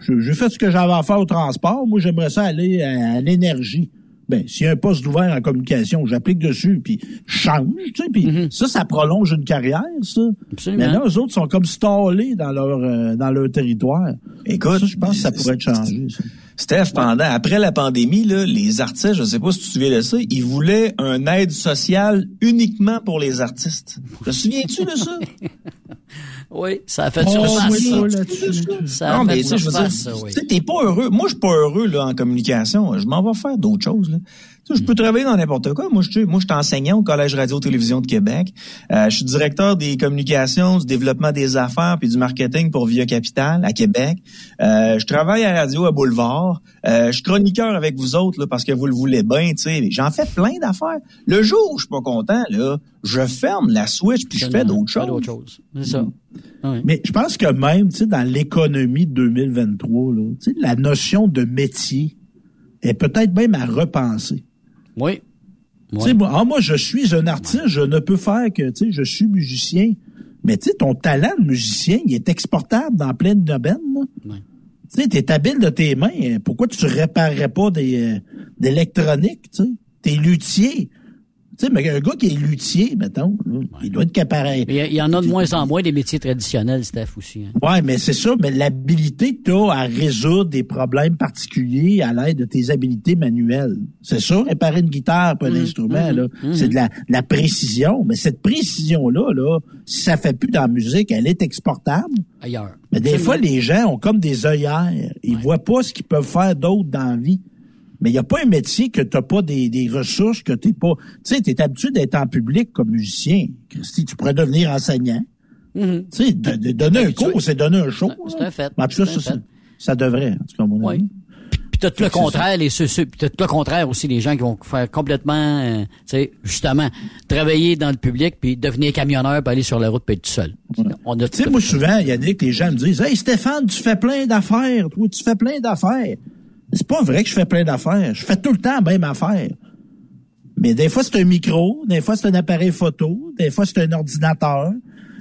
je- j'ai fait ce que j'avais à faire au transport. Moi, j'aimerais ça aller à, à l'énergie. Ben, s'il y a un poste ouvert en communication, j'applique dessus, puis je change, tu sais, puis ça, ça prolonge une carrière, ça. Mm-hmm. Absolument. Mais là, eux autres sont comme stallés dans leur euh, dans leur territoire. Écoute, ça, je pense que ça pourrait être changé. ça. Steph, pendant, après la pandémie, là, les artistes, je sais pas si tu te souviens de ça, ils voulaient un aide sociale uniquement pour les artistes. Te souviens-tu de ça? Oui, ça a fait Oh, surface. oui, ça. ça, là-dessus. Ça a non, fait mais tu sais, je veux dire, surface, ça, oui. tu sais, t'es pas heureux. Moi, je suis pas heureux, là, en communication. Je m'en vais faire d'autres choses, là. Tu sais, je peux travailler dans n'importe quoi. Moi, je, moi, je suis enseignant au Collège Radio-Télévision de Québec. Euh, je suis directeur des communications, du développement des affaires puis du marketing pour Via Capital à Québec. Euh, je travaille à Radio à Boulevard. Euh, je suis chroniqueur avec vous autres, là, parce que vous le voulez bien, tu sais. J'en fais plein d'affaires. Le jour où je suis pas content, là, je ferme la switch puis je fais d'autres choses. d'autres choses. C'est ça. Oui. Mais je pense que même, tu sais, dans l'économie de 2023, là, tu sais, la notion de métier est peut-être même à repenser. Oui. Tu sais, moi, ah, moi, je suis un artiste, je ne peux faire que, tu sais, je suis musicien. Mais tu sais, ton talent de musicien, il est exportable dans plein de domaines. là. Tu sais, t'es habile de tes mains. Pourquoi tu réparerais pas des euh, d'électronique, tu sais? T'es luthier. Tu sais, mais un gars qui est luthier, mettons, là, il doit être capable. Il y, a- il y en a de moins en moins des métiers traditionnels, Steph, aussi. hein. Ouais, mais c'est ça, mais l'habilité que tu as à résoudre des problèmes particuliers à l'aide de tes habiletés manuelles. C'est ça, réparer une guitare, pas un instrument, là. C'est de la, de la précision. Mais cette précision-là, là, si ça fait plus dans la musique, elle est exportable. Ailleurs. Mais des fois, les gens ont comme des œillères. Ils voient pas ce qu'ils peuvent faire d'autre dans la vie. Mais il n'y a pas un métier que tu pas des, des ressources, que t'es pas... Tu sais, tu es habitué d'être en public comme musicien. Christy, tu pourrais devenir enseignant. Tu sais, de- de- donner un cours, c'est donner un show. C'est un fait. En tout cas, ça, ça, ça devrait, en tout cas, à mon avis. Puis t'as tout le contraire, les ceux, t'as tout le contraire aussi, les gens qui vont faire complètement, euh, tu sais, justement, travailler dans le public puis devenir camionneur puis aller sur la route puis être tout seul. On a Tu sais, moi, souvent, Yannick, les gens me disent Hey Stéphane, tu fais plein d'affaires, toi, tu fais plein d'affaires. C'est pas vrai que je fais plein d'affaires. Je fais tout le temps la même affaire. Mais des fois, c'est un micro, des fois, c'est un appareil photo, des fois, c'est un ordinateur,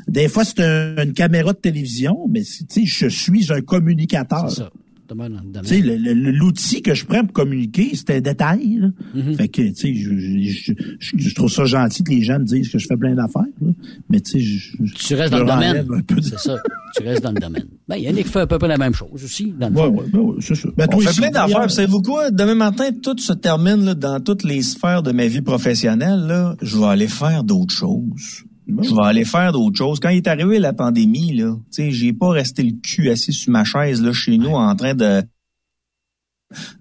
des fois, c'est un- une caméra de télévision, mais tu sais, je suis un communicateur. C'est ça. L'outil que je prends pour communiquer, c'est un détail. là. Mm-hmm. Fait que, tu sais, je, je, je- je trouve ça gentil que les gens me disent que je fais plein d'affaires. là. Mais tu sais, je, je- Tu restes je dans le domaine. enlève un peu de- C'est ça. Tu restes dans le domaine. Ben, Yannick fait à peu près la même chose aussi, dans le Ouais, ouais, ben ouais, c'est ça. Ben, On fait plein d'affaires. Savez-vous quoi? Demain matin, tout se termine là, dans toutes les sphères de ma vie professionnelle. Là, je vais aller faire d'autres choses. Je vais aller faire d'autres choses. Quand il est arrivé la pandémie, là, j'ai pas resté le cul assis sur ma chaise là chez nous en train de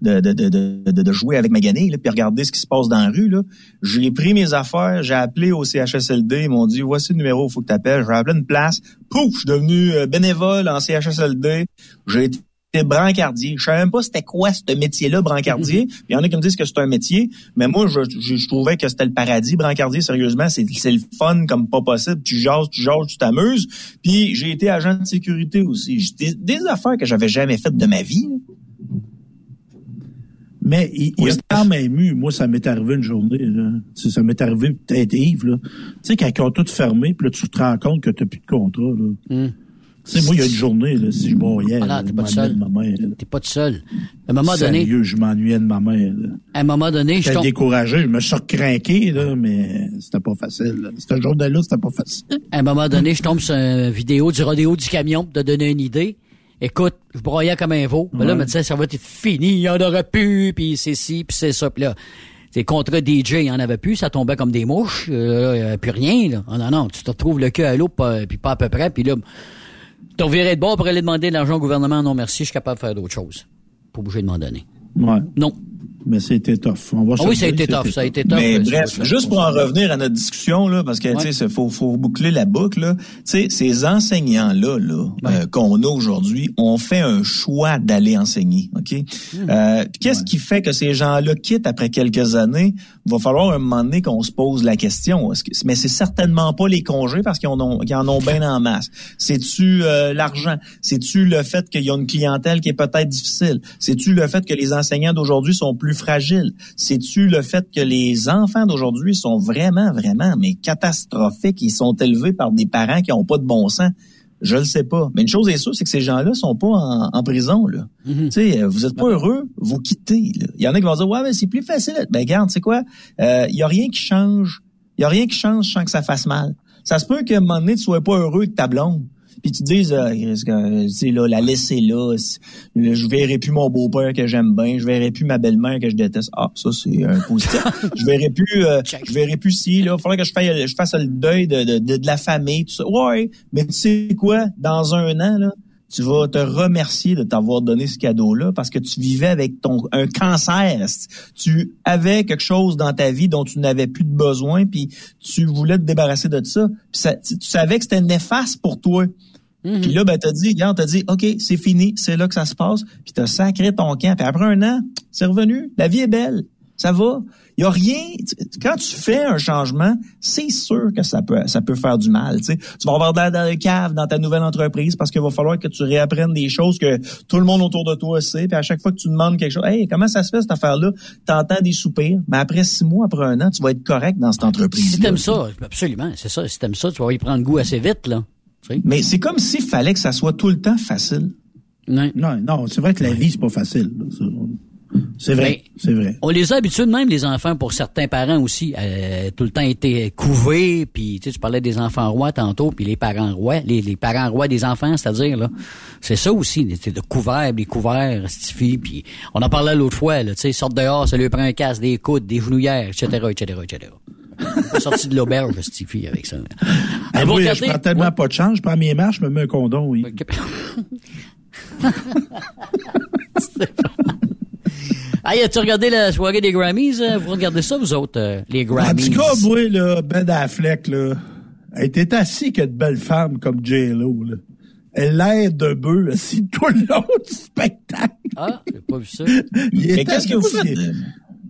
de, de, de, de, de- de jouer avec ma ganée, là, puis regarder ce qui se passe dans la rue. Là. J'ai pris mes affaires, j'ai appelé au CHSLD, ils m'ont dit voici le numéro, il faut que tu appelles. J'ai appelé une place, pouf, je suis devenu euh, bénévole en CHSLD. J'ai été brancardier. Je savais même pas c'était quoi ce métier-là, brancardier. Il y en a qui me disent que c'est un métier, mais moi, je, je, je trouvais que c'était le paradis, brancardier, sérieusement. C'est le fun comme pas possible. Tu jases, tu jases, tu t'amuses. Puis j'ai été agent de sécurité aussi. Des, des affaires que j'avais jamais faites de ma vie. Mais il, Oui, a quand même eu, moi, ça m'est arrivé une journée, là. Tu sais, ça m'est arrivé peut-être Yves, là. Tu sais, quand ils ont tout fermé, puis là, tu te rends compte que tu plus de contrat, là. Hum. Sais, moi, il y a une journée, là, si je broyais, là, non, t'es pas tout m'ennuyais seul. de ma mère, là. T'es pas tout seul. À un moment donné, Sérieux, je m'ennuyais de ma mère, là. à un moment donné, je J'étais découragé, je me suis recrinqué, là, mais c'était pas facile. Cette journée-là, c'était pas facile. à un moment donné, je tombe sur une vidéo du rodéo du camion pour te donner une idée. Écoute, je broyais comme un veau. Mais là, Ouais. me disait, ça va être fini, il y en aurait plus, puis c'est ci, puis c'est ça. Puis là, tes contrats DJ, il y en avait plus, ça tombait comme des mouches. Euh, là, il y avait plus rien, là. Ah non, non, tu te retrouves le cul à l'eau, puis pas à peu près. Puis là, t'en virais de bord pour aller demander de l'argent au gouvernement? Non, merci, je suis capable de faire d'autres choses. Pas obligé de m'en donner. Ouais. Non. Mais c'était tough. On va Ah oui, ça a été tough, ça a été tough. Mais euh, bref, juste pour en revenir à notre discussion là, parce que Ouais. tu sais, faut faut boucler la boucle là. Tu sais, ces enseignants là, là euh, qu'on a aujourd'hui, ont fait un choix d'aller enseigner, ok? Hmm. Euh, puis Qu'est-ce qui fait que ces gens-là quittent après quelques années? Va falloir un moment donné qu'on se pose la question. Est-ce que- mais c'est certainement pas les congés parce qu'ils en ont, qu'ils en ont bien en masse. C'est-tu euh, l'argent? C'est-tu le fait qu'il y a une clientèle qui est peut-être difficile? C'est-tu le fait que les enseignants d'aujourd'hui sont plus fragiles C'est-tu le fait que les enfants d'aujourd'hui sont vraiment, vraiment, mais catastrophiques? Ils sont élevés par des parents qui n'ont pas de bon sens je le sais pas. Mais une chose est sûre, c'est que ces gens-là sont pas en, en prison, là. Tu sais, euh, vous êtes pas heureux, vous quittez. Il y en a qui vont dire, ouais, mais c'est plus facile. Ben, regarde, c'est quoi? Euh, Il y a rien qui change. Il y a rien qui change sans que ça fasse mal. Ça se peut qu'à un moment donné, tu sois pas heureux de ta blonde. Puis tu te dises, euh, euh, tu sais, là, la laisser là, c'est- je verrai plus mon beau-père que j'aime bien, je verrai plus ma belle-mère que je déteste. Ah, ça, c'est un positif. je verrai plus, euh, je verrai plus si, là, il faudrait que je fasse, je fasse le deuil de, de, de, de la famille, tout ça. Ouais, mais tu sais quoi, dans un an, là, tu vas te remercier de t'avoir donné ce cadeau-là parce que tu vivais avec ton un cancer. Tu avais quelque chose dans ta vie dont tu n'avais plus de besoin, puis tu voulais te débarrasser de ça. Puis ça- tu tu savais que c'était néfaste pour toi. Puis là, ben, t'as dit, regarde, t'as dit, OK, c'est fini, c'est là que ça se passe. Puis t'as sacré ton camp. Puis après un an, c'est revenu. La vie est belle. Ça va. Il y a rien. tu- Quand tu fais un changement, c'est sûr que ça peut, ça peut faire du mal. Tu, sais. tu vas avoir de la dans le cave dans ta nouvelle entreprise parce qu'il va falloir que tu réapprennes des choses que tout le monde autour de toi sait. Puis à chaque fois que tu demandes quelque chose, hey, comment ça se fait cette affaire-là T'entends des soupirs. Mais après six mois, après un an, tu vas être correct dans cette entreprise. Si t'aimes ça, absolument, c'est ça. Si t'aimes ça, tu vas y prendre goût assez vite, là. Mais c'est comme s'il fallait que ça soit tout le temps facile. Non, non, c'est vrai que la vie, c'est pas facile. C'est vrai, c'est vrai. On les a habitués même, les enfants, pour certains parents aussi. Euh, tout le temps été couvés, puis tu sais, tu parlais des enfants rois tantôt, puis les parents rois, les, les parents rois des enfants, c'est-à-dire, là, c'est ça aussi, c'est de couverts, des couverts, stifis, puis on en parlait l'autre fois, là, tu sais, sortent dehors, ça lui prend un casque, des coudes, des genouillères, etc., etc., etc. Pas sorti de l'auberge, Stifi, avec ça. Ah, oui, regardez- je prends tellement pas de chance, je prends mes marches, je me mets un condom, oui. Hey, as-tu regardé la soirée des Grammys? euh? Vous regardez ça, vous autres, euh, les En Grammys? tout cas, moi, là, Ben Affleck, là, elle était assis que de belles femmes comme J-Lo, là. Elle l'aide de bœuf, assis tout le long du spectacle. Ah, j'ai pas vu ça. Mais qu'est-ce que vous faites?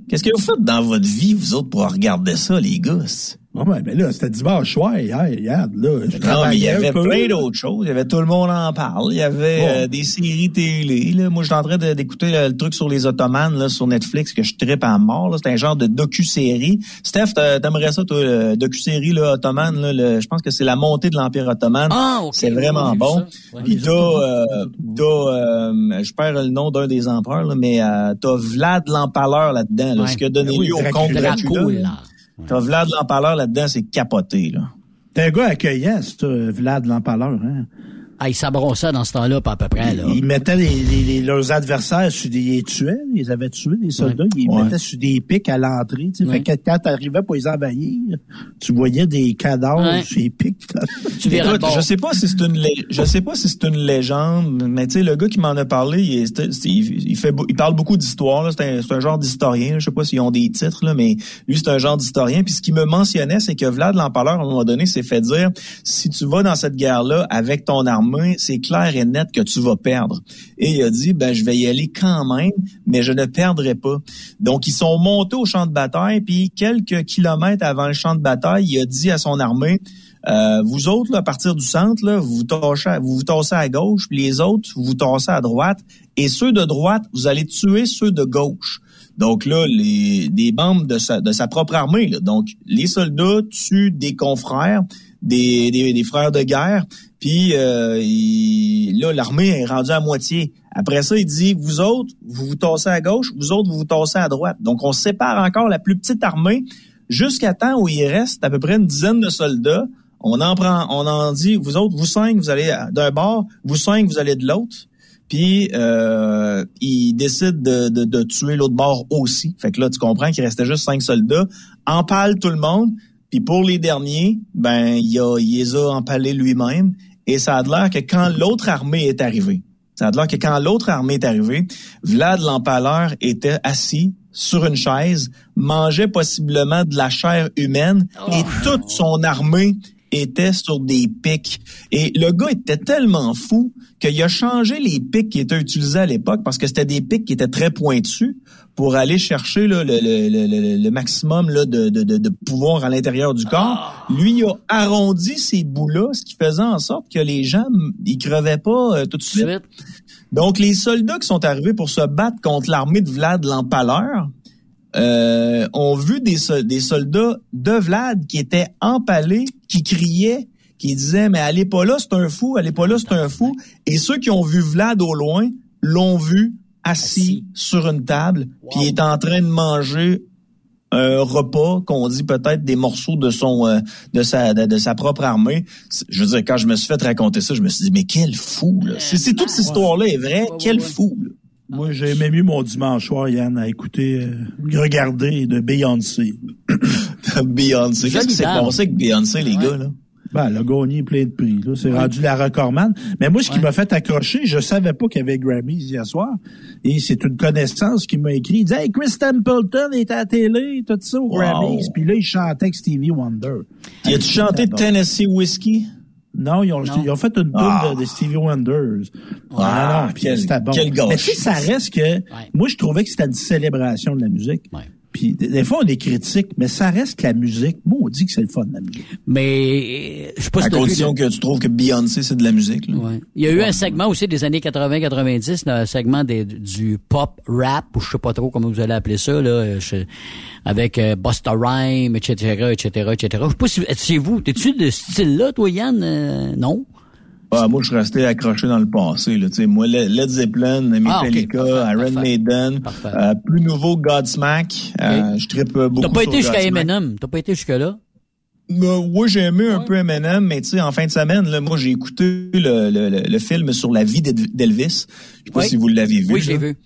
Qu'est-ce que vous faites dans votre vie, vous autres, pour regarder ça, les gosses? Bon, ben, ben là, c'était dimanche soir, hier, regarde, là. je Non, mais il y avait plein d'autres choses. Il y avait tout le monde en parle. Il y avait Bon. euh, des séries télé. Là. Moi, j'étais en train d'écouter euh, le truc sur les Ottomanes là, sur Netflix que je trippe à mort. là. C'est un genre de docu-série. Steph, t'a- t'aimerais ça, toi, le docu-série là, ottomane? Là, le- je pense que c'est la montée de l'Empire ottoman. Ah. C'est vraiment bon. Ouais. Puis t'as, euh, t'as, euh, je perds le nom d'un des empereurs, là, mais euh, t'as Vlad l'Empaleur là-dedans, là, Ouais. ce qui a donné Ben lieu au Dracula. comte Dracula. T'as Vlad l'Empaleur là-dedans, c'est capoté. Là. T'es un gars accueillant, c'est Vlad l'empaleur, hein? Ah, ils s'abronçaient dans ce temps-là, pas à peu près, là. Ils mettaient les, les- les- leurs adversaires sur des... Ils les tuaient, ils avaient tués, les soldats. Ils les Ouais. mettaient sur des pics à l'entrée. tu sais. Ouais. Fait que quand t'arrivais pour les envahir, tu voyais des cadavres Ouais. sur les pics. Tu verras Écoute, je sais pas si c'est une je sais pas si c'est une légende, mais tu sais le gars qui m'en a parlé, il, est- il, il fait il parle beaucoup d'histoire là, c'est un, c'est un genre d'historien, je sais pas s'ils ont des titres là, mais lui c'est un genre d'historien puis ce qu'il me mentionnait c'est que Vlad l'Empaleur à un moment donné s'est fait dire si tu vas dans cette guerre là avec ton c'est clair et net que tu vas perdre. Et il a dit ben je vais y aller quand même, mais je ne perdrai pas. Donc ils sont montés au champ de bataille puis quelques kilomètres avant le champ de bataille, il a dit à son armée euh, vous autres, à partir du centre, vous vous vous à gauche, puis les autres, vous vous tassez à droite. Et ceux de droite, vous allez tuer ceux de gauche. Donc là, les des membres de sa, propre armée. Donc, les soldats tuent des confrères, des, des, des frères de guerre. Puis euh, il- là, l'armée est rendue à moitié. Après ça, il dit, vous autres, vous vous tassez à gauche, vous autres, vous vous tassez à droite. Donc, on sépare encore la plus petite armée jusqu'à temps où il reste à peu près une dizaine de soldats. On en prend, on en dit, vous autres, vous cinq, vous allez d'un bord, vous cinq, vous allez de l'autre. Puis euh, il décide de, de, de tuer l'autre bord aussi. Fait que là, tu comprends qu'il restait juste cinq soldats. Empale tout le monde. Puis pour les derniers, ben il, a, il les a empalés lui-même. Et ça a l'air que quand l'autre armée est arrivée, ça a l'air que quand l'autre armée est arrivée, Vlad l'empaleur était assis sur une chaise, mangeait possiblement de la chair humaine et toute son armée était sur des pics. Et le gars était tellement fou qu'il a changé les pics qui étaient utilisés à l'époque parce que c'était des pics qui étaient très pointus pour aller chercher là, le, le- le- le- le maximum là, de, de- pouvoir à l'intérieur du corps. Lui, il a arrondi ces bouts-là, ce qui faisait en sorte que les gens, ils crevaient pas euh, tout de suite. Donc, les soldats qui sont arrivés pour se battre contre l'armée de Vlad l'Empaleur euh, ont vu des, des soldats de Vlad qui étaient empalés, qui criaient, qui disaient, mais allez pas là, c'est un fou, allez pas là, c'est un fou. Et ceux qui ont vu Vlad au loin l'ont vu assis, sur une table, puis il est en train de manger un repas qu'on dit peut-être des morceaux de son euh, de sa de, de sa propre armée. Je veux dire quand je me suis fait raconter ça, je me suis dit mais quel fou là. Si, toute cette histoire là est vraie, quel fou. là. Moi, j'ai aimé mieux mon dimanche soir, Yann, à écouter, euh, regarder de Beyoncé. Beyoncé. Qu'est-ce qui s'est passé avec Beyoncé les gars là? Ben, elle a gagné plein de prix. Là. C'est rendu la recordman. Mais moi, ce qui m'a fait accrocher, je savais pas qu'il y avait Grammys hier soir. Et c'est une connaissance qui m'a écrit. Il dit Hey, Chris Templeton est à la télé, tout ça au Wow. Grammys. Puis là, il chantait avec Stevie Wonder. Y a-tu chanté Tennessee Whiskey? Non, ils ont, ils ont fait une tune Ah. de, de Stevie Wonders. Ah, non, non, puis quel- c'était bon. Mais tu sais, ça reste que, moi, je trouvais que c'était une célébration de la musique. Puis des fois, on est critique, mais ça reste que la musique. Moi, on dit que c'est le fun, la musique. Mais, je sais pas À si vu condition que tu trouves que Beyoncé c'est de la musique. Là. Ouais. Il y a eu un segment aussi des années 80-90, un segment des- du pop rap, ou je sais pas trop comment vous allez appeler ça, là, je- avec euh, Busta Rhyme, etc., etc., etc. Je sais pas si c'est vous, t'es-tu de ce style-là, toi, Yann? Euh, non? Ah, moi, je suis resté accroché dans le passé. Là. Moi, Le- Led Zeppelin, Metallica, Ah, parfait, Iron parfait. Maiden, euh, plus nouveau Godsmack. Euh, je trippe beaucoup T'as pas été jusqu'à. Eminem. T'as pas été jusque-là? Euh, oui, j'ai aimé un peu Eminem, mais tu sais, en fin de semaine, là, moi, j'ai écouté le, le, le- le film sur la vie d'Elvis. Je sais pas si vous l'avez vu. Oui, je l'ai là. vu.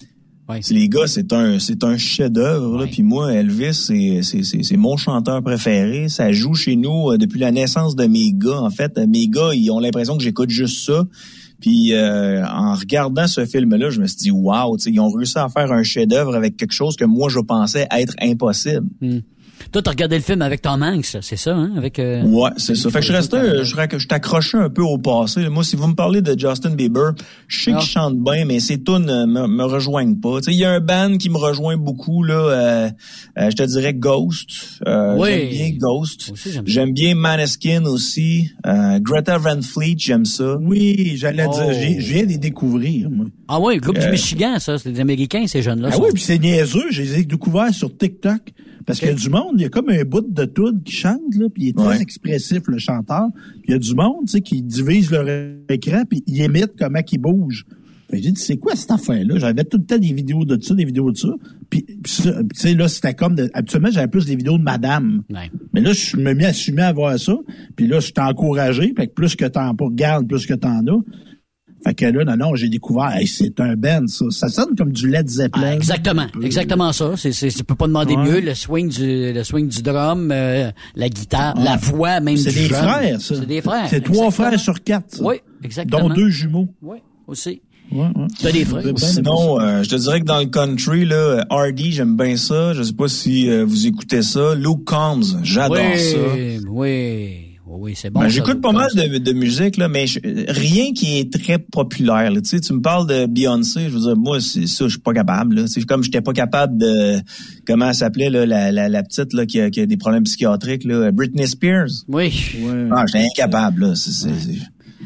Ouais. Les gars, c'est un, c'est un chef-d'œuvre. là. Puis moi, Elvis, c'est, c'est, c'est, c'est mon chanteur préféré. Ça joue chez nous euh, depuis la naissance de mes gars. En fait, mes gars, ils ont l'impression que j'écoute juste ça. Puis euh, en regardant ce film-là, je me suis dit, sais, ils ont réussi à faire un chef-d'œuvre avec quelque chose que moi je pensais être impossible. Hmm. Toi, t'as regardé le film avec Tom Hanks, c'est ça, hein? Avec, euh, Ouais, c'est ça. Fait que je restais, euh, je, je t'accrochais un peu au passé. Moi, si vous me parlez de Justin Bieber, je sais Ah. qu'il chante bien, mais ses tunes euh, me, me rejoignent pas. Tu sais, il y a un band qui me rejoint beaucoup là. euh, euh, je te dirais Ghost. Euh, Oui. J'aime bien Ghost. aussi, j'aime. J'aime bien Maneskin aussi. Euh, Greta Van Fleet, j'aime ça. Oui, j'allais Oh. dire, j'ai- je viens de les découvrir, moi. Ah oui, le groupe du Michigan, ça. C'est des Américains, ces jeunes-là. Ah oui, puis c'est niaiseux, je les ai découverts sur TikTok. Parce qu'il y a du monde, il y a comme un bout de tout qui chante, là, puis il est très Ouais. expressif, le chanteur. Puis il y a du monde, tu sais, qui divise leur écran, puis il imite comment il bouge. J'ai dit, c'est quoi cette affaire-là? J'avais tout le temps des vidéos de ça, des vidéos de ça. Puis, tu sais, là, c'était comme... de- habituellement, j'avais plus des vidéos de madame. Ouais. Mais là, je me mis à assumer à voir ça. Puis là, je t'ai encouragé. Fait que plus que t'en regardes, plus que t'en as. Fait que là, non, non, j'ai découvert, hey, c'est un band, ça. Ça sonne comme du Led Zeppelin. Ah, exactement, exactement ça. C'est, c'est, tu peux pas demander Ouais. mieux. Le swing du, le swing du drum, euh, la guitare, la voix, même C'est du des frères, ça. C'est des frères. C'est trois exactement. frères sur quatre. ça. Oui, exactement. Dont deux jumeaux. Oui, aussi. Ouais, ouais. T'as des frères. Sinon, euh, je te dirais que dans le country, là, Hardy, j'aime bien ça. Je sais pas si euh, vous écoutez ça. Luke Combs, j'adore oui, ça. Oui, oui, oui, c'est bon. Ben, J'écoute pas mal de, de musique, là, mais je- rien qui est très populaire. là. Tu sais, tu me parles de Beyoncé, je veux dire, moi, c'est ça, je suis pas capable. là. C'est comme j'étais pas capable de comment elle s'appelait là, la, la, la petite là, qui, a, qui a des problèmes psychiatriques, là, Britney Spears. Oui. Ah, j'étais incapable. Là. C'est,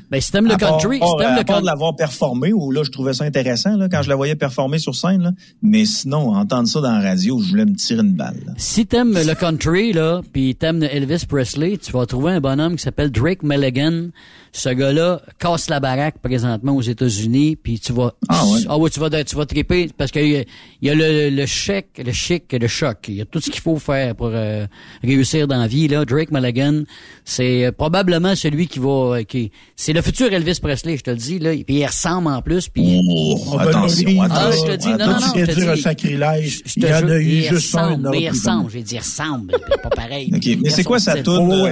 Ben, si t'aimes le part- country, à si t'aimes part- le part country. l'avoir performé, où là, je trouvais ça intéressant là, quand je la voyais performer sur scène. Là. Mais sinon, entendre ça dans la radio, je voulais me tirer une balle. là. Si t'aimes le country, là, puis t'aimes Elvis Presley, tu vas trouver un bonhomme qui s'appelle Drake Mulligan. Ce gars-là casse la baraque présentement aux États-Unis, puis tu vas, Ah ouais. tu vas, tu vas triper parce qu'il y a, il y a le, le chèque, le chic, le choc. Il y a tout ce qu'il faut faire pour euh, réussir dans la vie. Là, Drake Mulligan, c'est euh, probablement celui qui va, euh, qui, c'est le futur Elvis Presley, je te le dis là. Puis il ressemble en plus, puis Oh, On va attention, attention. Ah, je te dis, non, non, non, je te un dis. sacrilège. je te Il y en a eu juste un. ressemble, il ressemble, j'ai dit il ressemble, pas pareil. OK. Mais c'est quoi sa Ouais, ouais,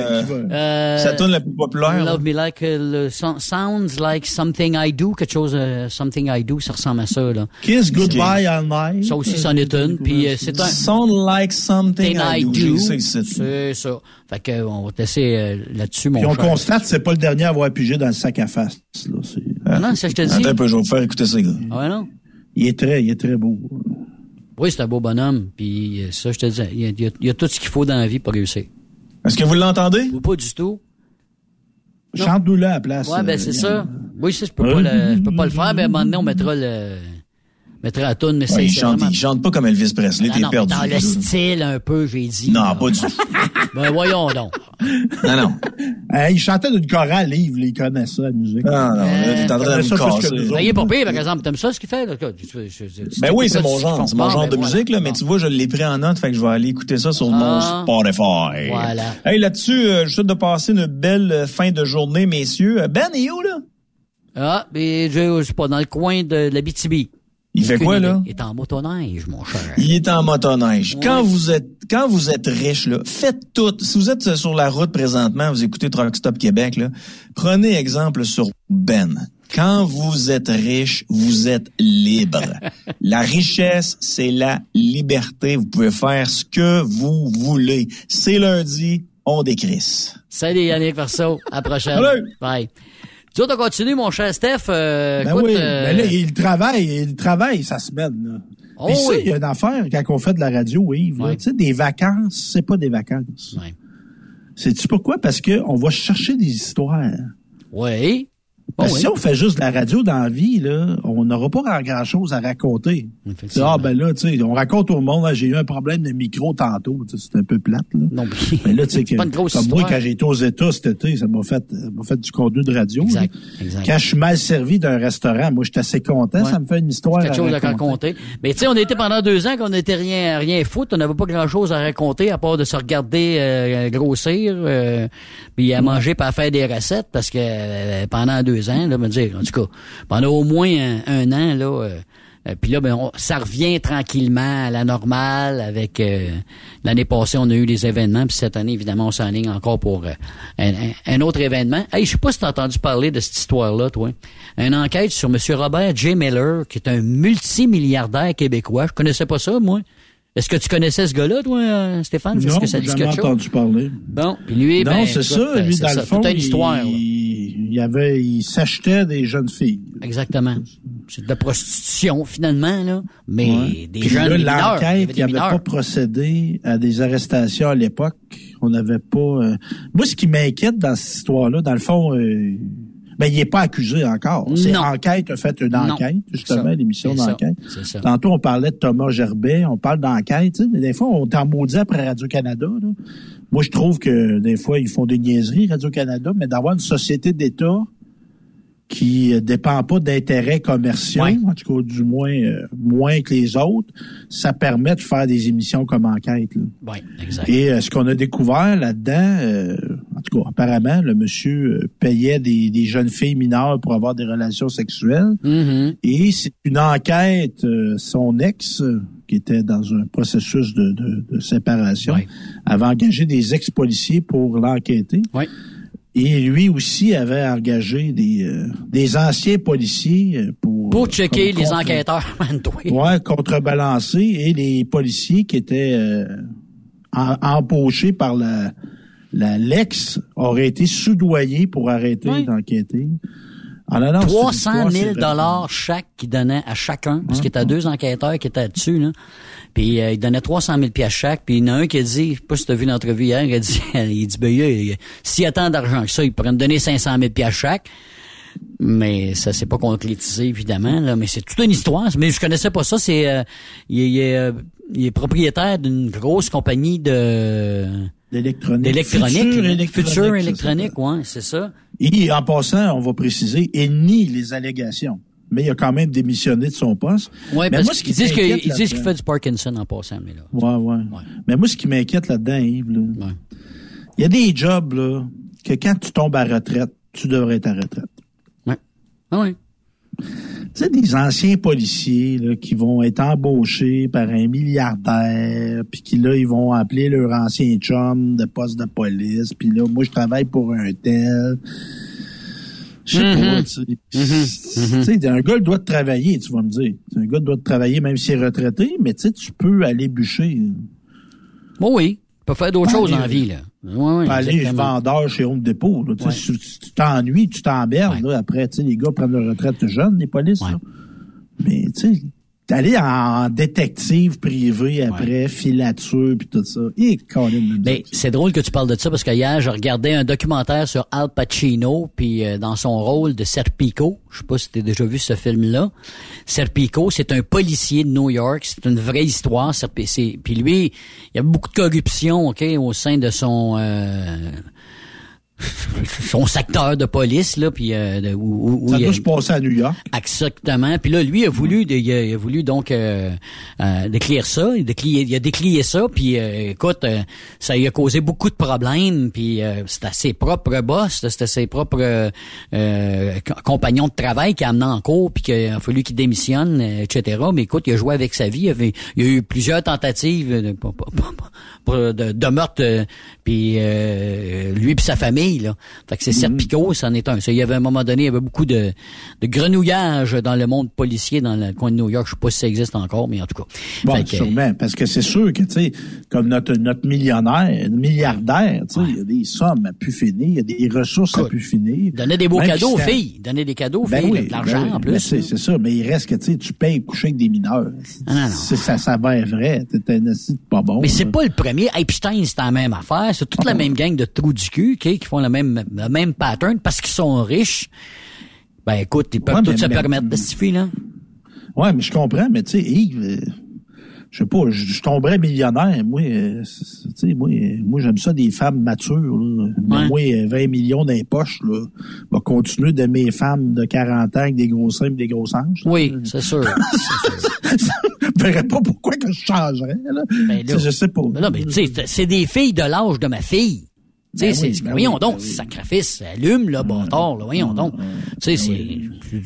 euh, sa toune la plus populaire? là? Love Me Like le Sounds Like Something I Do, quelque chose euh, Something I Do, ça ressemble à ça là. Kiss Goodbye All Night. Ça aussi c'en est une, puis euh, c'est un Sound like something Thing I I do. C'est ça. Fait que on va te laisser euh, là-dessus mon Puis on cher. constate, c'est pas le dernier à avoir pigé dans le sac à face. Là. C'est- Ah non, ça je te dis. Attends un peu, je vais vous faire écouter ça, gars. Ah non? Il est très, il est très beau. Oui, c'est un beau bonhomme, puis euh, ça je te dis, il y a- il y a tout ce qu'il faut dans la vie pour réussir. Est-ce que vous l'entendez? Ou pas du tout. Non. Chante-nous là à la place. Ouais, ben euh, c'est ça. Oui, ça je peux pas le, je peux pas le faire, mais à un moment donné on mettra le la toune, mais c'est Ouais, il, c'est chante, vraiment- il chante pas comme Elvis Presley, Ah t'es perdu. dans le style un peu, j'ai dit. Non, là. pas du tout. Ben voyons donc. Non, non. Hey, il chantait d'une chorale, là, il connaît ça, la musique. Non, non, là, t'es en train de me casser. Ben, il est pas pire, par exemple. T'aimes ça, ce qu'il fait? Là? Tu- tu- tu- tu- Ben oui, c'est mon tu- genre, c'est mon genre ben de musique, là, mais tu vois, je l'ai pris en note, fait que je vais aller écouter ça sur mon Ah. Spotify. Voilà. Hey, là-dessus, euh, je souhaite de passer une belle euh, fin de journée, messieurs. Euh, Ben est où, là? Ah, mais je, je sais pas, dans le coin de, la BTB. Il fait quoi, là? Il est en motoneige, mon cher. Il est en motoneige. Ouais. Quand vous êtes quand vous êtes riche là, faites tout. Si vous êtes sur la route présentement, vous écoutez Truck Stop Québec là, prenez exemple sur Ben. Quand vous êtes riche, vous êtes libre. la richesse, c'est la liberté. Vous pouvez faire ce que vous voulez. C'est lundi, on décrisse. Salut Yannick Verso. À la prochaine. Salut. Bye. Tu vas continuer, mon cher Steph. Euh, Ben écoute, oui, euh, ben là, il travaille, il travaille sa semaine, là. Oh Puis ça, il y a une affaire quand on fait de la radio, Yves. Ouais. Tu sais, des vacances, c'est pas des vacances. Ouais. C'est-tu pourquoi? Parce que on va chercher des histoires. Oui. Que si on fait juste de la radio dans la vie, là, on n'aura pas grand-chose à raconter. Ah ben là, tu sais, on raconte au monde, j'ai eu un problème de micro tantôt, c'est un peu plate. Là. Non, mais là, tu sais, pas comme moi, quand j'ai été aux États cet été, ça m'a fait, fait du contenu de radio. Exact, exact. Quand je suis mal servi d'un restaurant, moi, je suis assez content, ça me fait une histoire quelque à chose à raconter. Mais tu sais, on était pendant deux ans qu'on n'était rien rien foutre, on n'avait pas grand chose à raconter à part de se regarder euh, grossir, euh, puis à manger, à faire des recettes, parce que euh, pendant deux ans, là, dire, en tout cas, pendant au moins un, an, là. euh, euh, puis là, ben, ça revient tranquillement à la normale. Avec euh, l'année passée, on a eu les événements, puis cette année, évidemment, on s'enligne encore pour euh, un, un- un autre événement. Hey, je sais pas si t'as entendu parler de cette histoire-là, toi. Une enquête sur M. Robert J. Miller, qui est un multimilliardaire québécois. Je connaissais pas ça, moi. Est-ce que tu connaissais ce gars-là, toi, euh, Stéphane? Non, que ça dit jamais chose? entendu parler. Bon, puis lui, non, ben, c'est ça. euh, Lui, dans le fond, il, histoire. il, y avait, il s'achetait des jeunes filles. Exactement. C'est de la prostitution, finalement, là. Mais Ouais. des Puis jeunes là. Il l'enquête, avait il n'avait pas procédé à des arrestations à l'époque. On n'avait pas. euh, Moi, ce qui m'inquiète dans cette histoire-là, dans le fond, euh, ben, il n'est pas accusé encore. C'est enquête a fait une Non. enquête, justement, l'émission d'enquête. Tantôt, on parlait de Thomas Gerbet, on parle d'enquête. mais Des fois, on t'en maudit après Radio-Canada. Moi, je trouve que des fois, ils font des niaiseries, Radio-Canada, mais d'avoir une société d'État qui euh, dépend pas d'intérêts commerciaux, en tout cas du moins euh, moins que les autres, ça permet de faire des émissions comme enquête. là. Oui, exact. Et euh, ce qu'on a découvert là-dedans, euh, en tout cas, apparemment, le monsieur euh, payait des, des jeunes filles mineures pour avoir des relations sexuelles. Mm-hmm. Et c'est une enquête, euh, son ex, qui était dans un processus de, de- de séparation, avait engagé des ex-policiers pour l'enquêter. Et lui aussi avait engagé des, euh, des anciens policiers euh, pour... Pour checker les enquêteurs. Ouais, contrebalancer et les policiers qui étaient euh, en- embauchés par la la l'ex auraient été soudoyés pour arrêter d'enquêter. Ah, non, non, c'est une 300 histoire, 000 c'est vraiment- dollars chaque qu'ils donnaient à chacun, parce qu'il y était deux enquêteurs qui étaient dessus, là. Puis euh, ils donnaient 300 000 pièces chaque. Puis il y en a un qui a dit, je sais pas si tu as vu l'entrevue hier, il a dit, il dit, ben, il- s'il y a tant d'argent que ça, il pourrait me donner 500 000 pièces chaque. Mais ça s'est pas concrétisé, évidemment, là. Mais c'est toute une histoire. Mais je connaissais pas ça. C'est, euh, il, il est, euh, il est propriétaire d'une grosse compagnie de... D'électronique. D'électronique. Future électronique, Future ça électronique, ouais, c'est ça. Et en passant, on va préciser, il nie les allégations. Mais il a quand même démissionné de son poste. Ouais, Mais parce moi, ce qui qu'ils disent qu'il là-dedans- fait du Parkinson en passant, mais là. Ouais, ouais. Mais moi, ce qui m'inquiète là-dedans, Yves, là, il y a des jobs là, que quand tu tombes à retraite, tu devrais être à retraite. Ouais. Ah oui. Tu sais, des anciens policiers là, qui vont être embauchés par un milliardaire, puis qui là, ils vont appeler leur ancien chum de poste de police, puis là, moi, je travaille pour un tel. Je sais pas, Mhm. tu sais. Tu sais, un gars doit travailler, tu vas me dire. Un gars doit travailler même s'il est retraité, mais tu sais, tu peux aller bûcher. Bon, oui. Tu peux faire d'autres Pas choses dans la vie, là. Ouais, pas aller vendeur chez Home Depot. Là. Ouais. Si tu t'ennuies, tu t'emmerdes. Après, les gars prennent leur retraite jeunes, les polices. Mais tu sais, d'aller en détective privé après, filature, puis tout ça. Et Mais c'est drôle que tu parles de ça parce que hier, je regardais un documentaire sur Al Pacino, puis euh, dans son rôle de Serpico, je sais pas si tu as déjà vu ce film-là. Serpico, c'est un policier de New York, c'est une vraie histoire. Puis lui, il y a beaucoup de corruption, ok, au sein de son euh, son secteur de police là, puis euh, de- où, où- où ça doit se passer à New York. Exactement. Puis là, lui a voulu, il a, il a voulu donc euh, euh, déclire ça. Il, déclié- il a déclié ça. Puis euh, écoute, euh, ça lui a causé beaucoup de problèmes. Puis euh, c'était ses propres boss, c'était ses propres co- compagnons de travail qui a amené en cours, puis qu'il a fallu qu'il démissionne, etc. Mais écoute, il a joué avec sa vie. Il, y avait, il y a eu plusieurs tentatives de, de, de meurtre. puis euh, lui puis sa famille. Là. Fait que c'est Serpico, c'en est un. Ça, il y avait à un moment donné, il y avait beaucoup de, de grenouillage dans le monde policier dans le coin de New York. Je sais pas si ça existe encore, mais en tout cas. Bon, Fait que, sûrement, parce que c'est sûr que, tu sais, comme notre, notre millionnaire, milliardaire, tu sais, il y a des sommes à pu finir, il y a des ressources à pu finir. Donnait des beaux Même cadeaux aux si filles. Donnait des cadeaux aux Ben filles, oui, de l'argent ben oui, en plus. c'est ça, mais il reste que, tu sais, tu payes coucher avec des mineurs. Ah, non, non. C'est- Ça, ça va être vrai. T'es un assis pas bon. Mais c'est pas le premier. Epstein, c'est la même affaire. C'est toute la même gang de trous du cul qui font le même, le même pattern parce qu'ils sont riches. Ben écoute, ils peuvent Ouais, tout mais- se mais- permettre de fille, là. Ouais, mais je comprends, mais tu sais, Yves, euh, je sais pas, je, je tomberais millionnaire. Moi, euh, sais, moi, euh, moi j'aime ça des femmes matures. Là. Mais Ouais. Moi, euh, 20 millions dans les poches, là, va continuer d'aimer les femmes de 40 ans avec des gros seins et des grosses hanches. là. Oui, c'est sûr. je verrais pas pourquoi que je changerais. Là. Ben je sais pas. Mais non, mais tu sais, c'est des filles de l'âge de ma fille. Tu sais, Ben c'est- oui, ben voyons oui, donc, ben oui. sacrifice, allume, là, bâtard, là, voyons donc. Tu sais, c'est c'est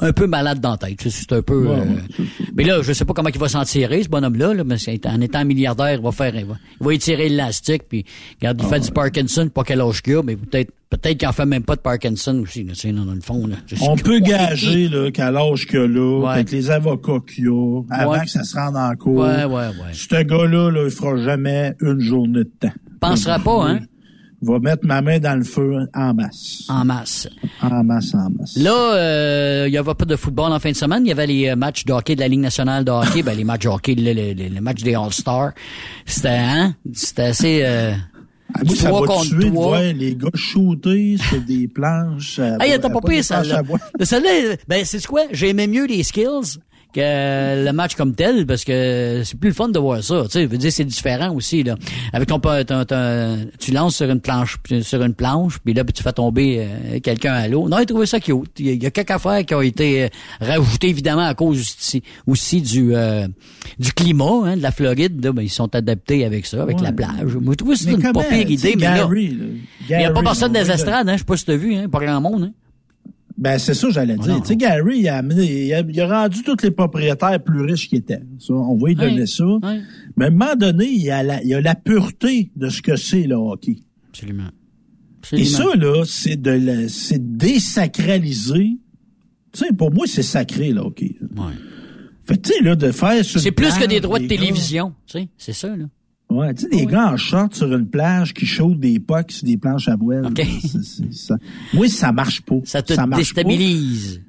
un peu malade dans la tête. tu sais, C'est un peu... Ouais, euh, ouais, mais là, je sais pas comment il va s'en tirer, ce bonhomme-là, là, mais en étant milliardaire, il va faire... Il va, il va étirer l'élastique, puis regarde, il Ah fait du Parkinson, pas quel âge qu'il a, mais peut-être peut-être qu'il en fait même pas de Parkinson aussi, là, sais, dans le fond. Là. On peut gager là, qu'à l'âge qu'il a là, Ouais. avec les avocats qu'il a, avant Ouais. que ça se rende en cours, Ouais, ouais, ouais. ce gars-là, là, il fera jamais une journée de temps. Pensera pas, hein? Va mettre ma main dans le feu en masse. En masse. En masse, en masse. Là, euh, il y avait pas de football en fin de semaine. Il y avait les euh, matchs de hockey de la Ligue nationale de hockey. ben, les matchs de hockey, le, le, le- le match des All-Stars. C'était, hein? C'était assez... Euh, Ah, moi, ça va contre tuer voir les gars shooter sur des planches. à- Hey, t'as pas des pire, celle-là. Celle-là, ben, c'est quoi? J'aimais mieux les skills que le match comme tel, parce que c'est plus le fun de voir ça. Tu sais, veux dire, c'est différent aussi, là. Avec ton, ton, ton- tu lances sur une planche, sur une planche, puis là, puis tu fais tomber euh, quelqu'un à l'eau. Non, j'ai trouvé ça cute. Il y a, il y a quelques affaires qui ont été euh, rajoutées, évidemment, à cause aussi, aussi du, euh, du climat, hein, de la Floride. Là, ben, ils sont adaptés avec ça, avec Ouais. la plage. Moi, je trouve que c'est une pas pire idée, mais là, il n'y a pas personne on des estrades, hein. Je sais pas si t'as vu, hein. Pas grand monde, hein. Ben, c'est ça, j'allais dire. Tu sais, Gary, il a, amené, il, a, il a rendu tous les propriétaires plus riches qu'ils étaient. Ça, on va lui donner ça. Ouais. Mais à un moment donné, il y a la, il y a la pureté de ce que c'est le hockey. Absolument. Et ça, là, c'est de la- c'est désacraliser. Tu sais, pour moi, c'est sacré, le hockey. Ouais. Fait que, tu sais, là, de faire C'est plus que des droits de télévision, tu sais, c'est ça, là. Ouais, tu sais, des gars en short sur une plage qui chauffent des pucks sur des planches à bois. OK. là, c'est- c'est- ça. Moi, ça marche pas. Ça te pas. déstabilise.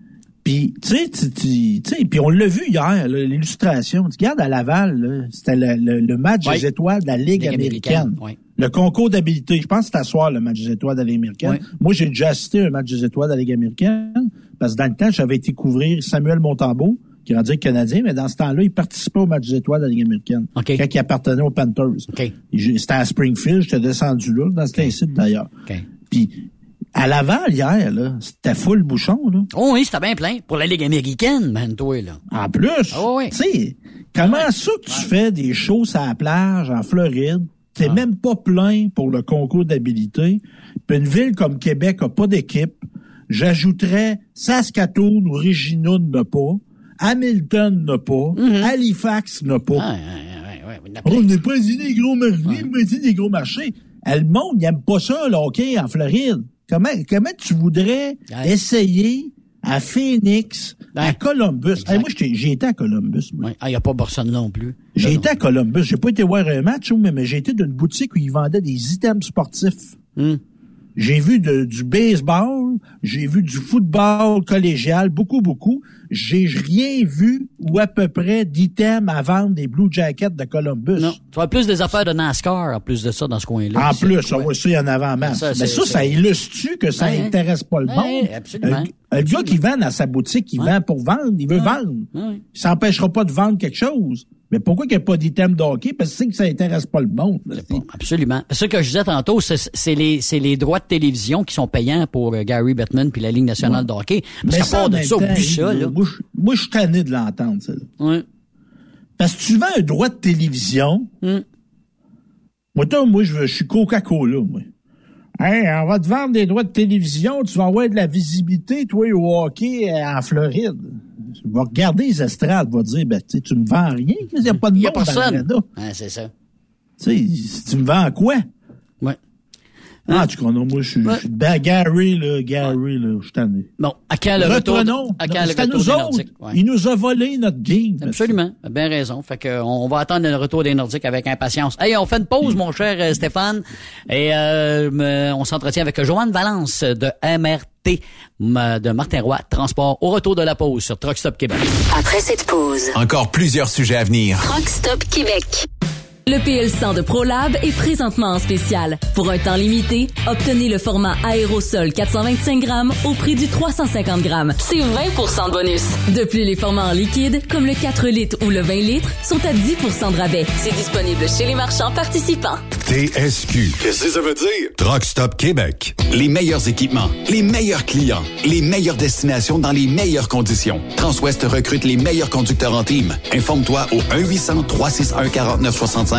Puis, tu sais, tu- tu- tu sais, puis on l'a vu hier, l'illustration. Tu regardes à Laval, c'était le, le- le match des étoiles de la Ligue, Ligue américaine. américaine, ouais. Le concours d'habilité. Je pense que c'était à soir, le match des étoiles de la Ligue américaine. Moi, j'ai déjà assisté à un match des étoiles de la Ligue américaine parce que dans le temps, j'avais été couvrir Samuel Montambeau, qui est rendu canadien, mais dans ce temps-là, il participait au match des étoiles de la Ligue américaine. Quand il appartenait aux Panthers. C'était à Springfield, j'étais descendu là, dans ce site d'ailleurs. Puis, à Laval, hier, là, c'était full bouchon, là. Oh oui, c'était bien plein. Pour la Ligue américaine, man, toi, là. En plus, Ah tu sais, comment ça que tu fais des choses à la plage en Floride, t'es Ah. même pas plein pour le concours d'habilité, puis une ville comme Québec a pas d'équipe, j'ajouterais Saskatoon ou Regina n'a pas, Hamilton n'a pas, Halifax n'a pas. Mm-hmm. Ouais, ouais, ouais, ouais, il y en a plein. On n'est pas dit des gros marchés, dit des gros marchés. Le monde n'aime pas ça, le hockey en Floride. Comment, comment tu voudrais essayer à Phoenix, à. Columbus? Hey, moi, j'étais- j'ai été à Columbus. moi. Ah, il n'y a pas personne non plus. J'ai été à Columbus. J'ai pas été voir un match, mais, mais j'ai été dans une boutique où ils vendaient des items sportifs. non. J'ai vu de- du baseball, j'ai vu du football collégial, beaucoup, beaucoup. J'ai rien vu ou à peu près d'items à vendre des Blue Jackets de Columbus. Non. Tu vois plus des affaires de NASCAR, en plus de ça, dans ce coin-là. En plus, ouais. ouais, ça, il y en avait en masse. Ça, Mais ça, ça c'est- illustre que ça Ouais. intéresse pas le Ouais, monde? absolument. Un, un gars qui vend dans sa boutique, il vend pour vendre, il veut vendre. Il s'empêchera pas de vendre quelque chose. Mais pourquoi qu'il n'y a pas d'item de hockey? Parce que c'est que ça intéresse pas le monde. Bon, absolument. Ce que je disais tantôt, c'est les, les droits de télévision qui sont payants pour euh, Gary Bettman puis la Ligue nationale de hockey. Parce qu'à ça, part de ça, temps, oublie ça, là. Moi, je- moi, je suis tanné de l'entendre, ça. Ouais. Parce que tu vends un droit de télévision. Mm. Moi, toi, moi, je, veux- je suis Coca-Cola, moi. Hey, on va te vendre des droits de télévision, tu vas avoir de la visibilité, toi, au hockey euh, en Floride. Tu vas regarder les estrades, va dire, ben, tu me vends rien, il n'y a pas de monde dans personne. Ouais, c'est ça. Tu sais, tu me vends quoi? Ouais. Ah, tu connais, moi, je suis, je suis ben, Gary, là, Gary, là, je suis tanné. Bon, à quand le retour? Reprenons. À quand le C'est à retour nous des autres. Ouais. Il nous a volé notre game. Absolument. Bien raison. Fait que on va attendre le retour des Nordiques avec impatience. Hey, on fait une pause, mon cher euh, Stéphane. Et euh, me- on s'entretient avec Joanne Valence de MRT m- de Martin Roy Transport au retour de la pause sur Truck Stop Québec. Après cette pause, Encore plusieurs sujets à venir. Rock Stop Québec. Le PL100 de ProLab est présentement en spécial. Pour un temps limité, obtenez le format aérosol 425 grammes au prix du 350 grammes. C'est 20% de bonus. De plus, les formats en liquide, comme le 4 litres ou le 20 litres, sont à 10% de rabais. C'est disponible chez les marchands participants. TSQ. Qu'est-ce que ça veut dire? Truck Stop Québec. Les meilleurs équipements, les meilleurs clients, les meilleures destinations dans les meilleures conditions. Transwest recrute les meilleurs conducteurs en team. Informe-toi au 1-800-361-4965,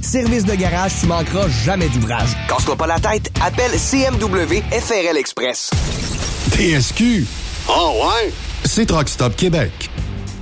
Service de garage, tu manqueras jamais d'ouvrage. Casse-toi pas la tête, appelle CMW FRL Express. TSQ. Oh ouais? C'est Truck Stop Québec.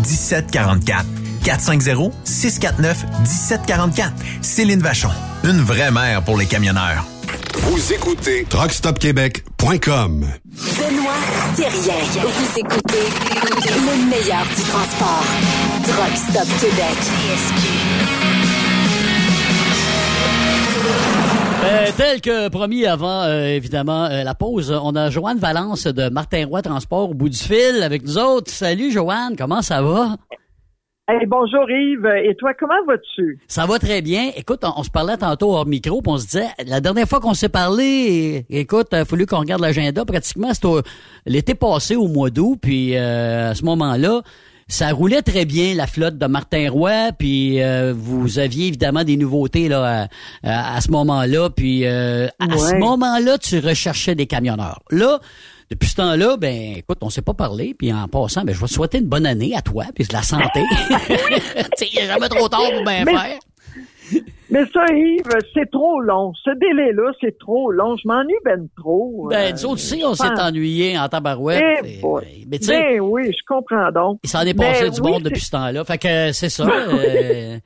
1744. 450 649 1744. Céline Vachon. Une vraie mère pour les camionneurs. Vous écoutez truckstopquebec.com. Benoît Thérien. Vous écoutez le meilleur du transport. Truck Stop Québec. Euh, tel que promis avant, euh, évidemment, euh, la pause, on a Joanne Valence de Martin Roy Transport au bout du fil avec nous autres. Salut Joanne, comment ça va? Hey, bonjour Yves. Et toi, comment vas-tu? Ça va très bien. Écoute, on, on se parlait tantôt hors micro, puis on se disait, la dernière fois qu'on s'est parlé, écoute, il a fallu qu'on regarde l'agenda pratiquement, c'était l'été passé au mois d'août, puis euh, à ce moment-là, ça roulait très bien la flotte de Martin Roy, puis euh, vous aviez évidemment des nouveautés là à, à- ce moment-là, puis euh, à ce moment-là, tu recherchais des camionneurs. Là, depuis ce temps-là, ben écoute, on s'est pas parlé, puis en passant, ben je vais te souhaiter une bonne année à toi, puis de la santé. il est jamais trop tard pour bien Mais- faire. Mais ça, Yves, c'est trop long. Ce délai-là, c'est trop long. Je m'ennuie ben trop. Ben, Euh, nous autres aussi, on s'est ennuyés en tabarouette. Eh Et- boy. mais tu sais, Ben oui, je comprends donc. il s'en est Ben passé du oui, monde depuis ce temps-là. Fait que euh, c'est ça. euh,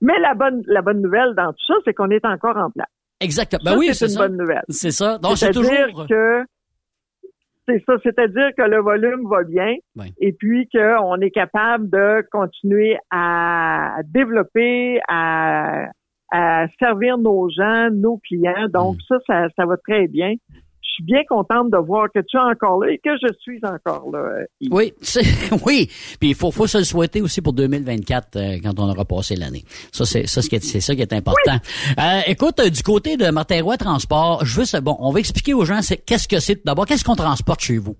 Mais la bonne, la bonne nouvelle dans tout ça, c'est qu'on est encore en place. exactement. Ça, Ben oui, c'est c'est une ça. bonne nouvelle. C'est ça. Donc, c'est toujours... que C'est ça, c'est-à-dire que le volume va bien et puis qu'on est capable de continuer à développer, à, à servir nos gens, nos clients. Donc ça, ça, ça va très bien suis bien contente de voir que tu es encore là et que je suis encore là. Oui, oui. Puis il faut, faut se le souhaiter aussi pour 2024 euh, quand on aura passé l'année. Ça, c'est ça, c'est ça qui est important. Euh, écoute, euh, du côté de Martin Roy Transport, je veux, bon, on va expliquer aux gens c'est qu'est-ce que c'est. D'abord, qu'est-ce qu'on transporte chez vous?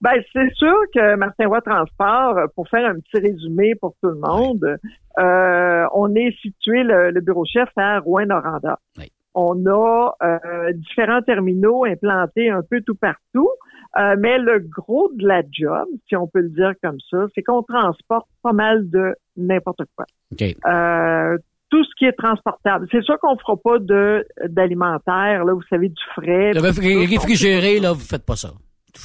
Ben, c'est sûr que Martin Roy Transport, pour faire un petit résumé pour tout le monde, on est situé, le, bureau chef à Rouen-Noranda. Oui on a euh, différents terminaux implantés un peu tout partout. Euh, mais le gros de la job, si on peut le dire comme ça, c'est qu'on transporte pas mal de n'importe quoi. Euh, tout ce qui est transportable. C'est sûr qu'on fera pas de d'alimentaire, là, vous savez, du frais. Le réfrigéré, là, vous faites pas ça.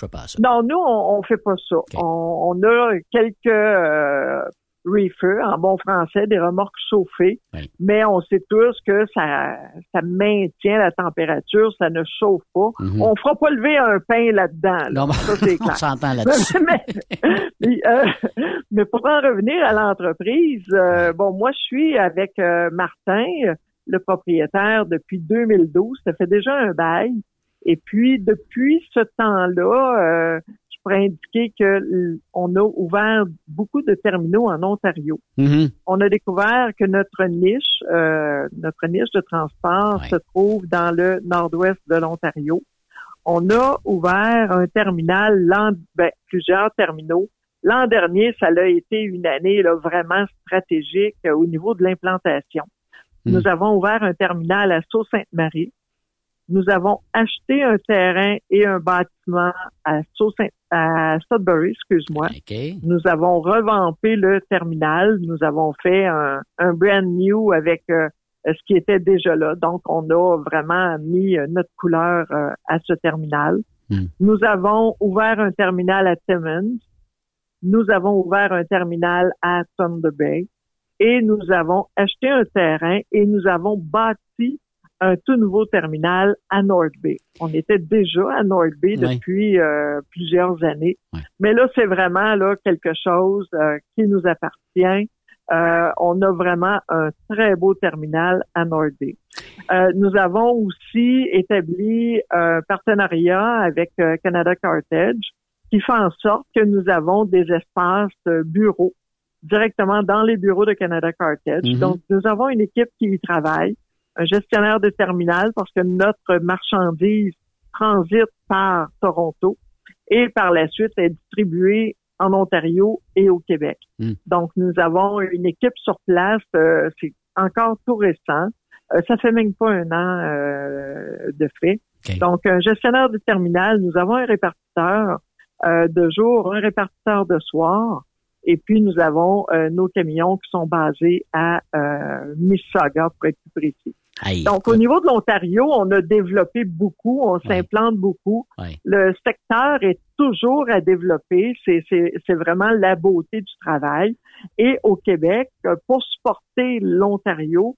Pas ça. Non, nous, on, on fait pas ça. On, on, a quelques reefer, en bon français, des remorques chauffées. Mais on sait tous que ça, ça maintient la température, ça ne chauffe pas. Mhm. On fera pas lever un pain là-dedans. Ça, c'est clair. on s'entend là-dessus. mais, euh, mais, pour en revenir à l'entreprise, euh, bon, moi, je suis avec euh, Martin, le propriétaire, depuis 2012. Ça fait déjà un bail. Et puis, depuis ce temps-là, pourrais indiquer que on a ouvert beaucoup de terminaux en Ontario. Mm-hmm. On a découvert que notre niche, euh, notre niche de transport se trouve dans le nord-ouest de l'Ontario. On a ouvert un terminal, ben, plusieurs terminaux. L'an dernier, ça a été une année là, vraiment stratégique euh, au niveau de l'implantation. Mm. Nous avons ouvert un terminal à Sault-Sainte-Marie. Nous avons acheté un terrain et un bâtiment à, à Sudbury, excuse-moi. Nous avons revampé le terminal. Nous avons fait un, brand new avec euh, ce qui était déjà là. Donc, on a vraiment mis euh, notre couleur euh, à ce terminal. Hmm. Nous avons ouvert un terminal à Timmins. Nous avons ouvert un terminal à Thunder Bay. Et nous avons acheté un terrain et nous avons bâti un tout nouveau terminal à North Bay. On était déjà à North Bay depuis euh, plusieurs années, mais là c'est vraiment là quelque chose euh, qui nous appartient. Euh, on a vraiment un très beau terminal à North Bay. nous avons aussi établi un partenariat avec Canada Cartage qui fait en sorte que nous avons des espaces bureaux directement dans les bureaux de Canada Cartage. Mm-hmm. Donc, nous avons une équipe qui y travaille un gestionnaire de terminal parce que notre marchandise transite par Toronto et par la suite est distribuée en Ontario et au Québec. Hmm. Donc, nous avons une équipe sur place. Euh, c'est encore tout récent. Euh, ça fait même pas un an euh, de fait. Donc, un gestionnaire de terminal, nous avons un répartiteur de jour, un répartiteur de soir. Et puis, nous avons nos camions qui sont basés à Mississauga, pour être plus précis. Donc, au niveau de l'Ontario, on a développé beaucoup, on s'implante beaucoup. Le secteur est toujours à développer. C'est vraiment la beauté du travail. Et au Québec, pour supporter l'Ontario,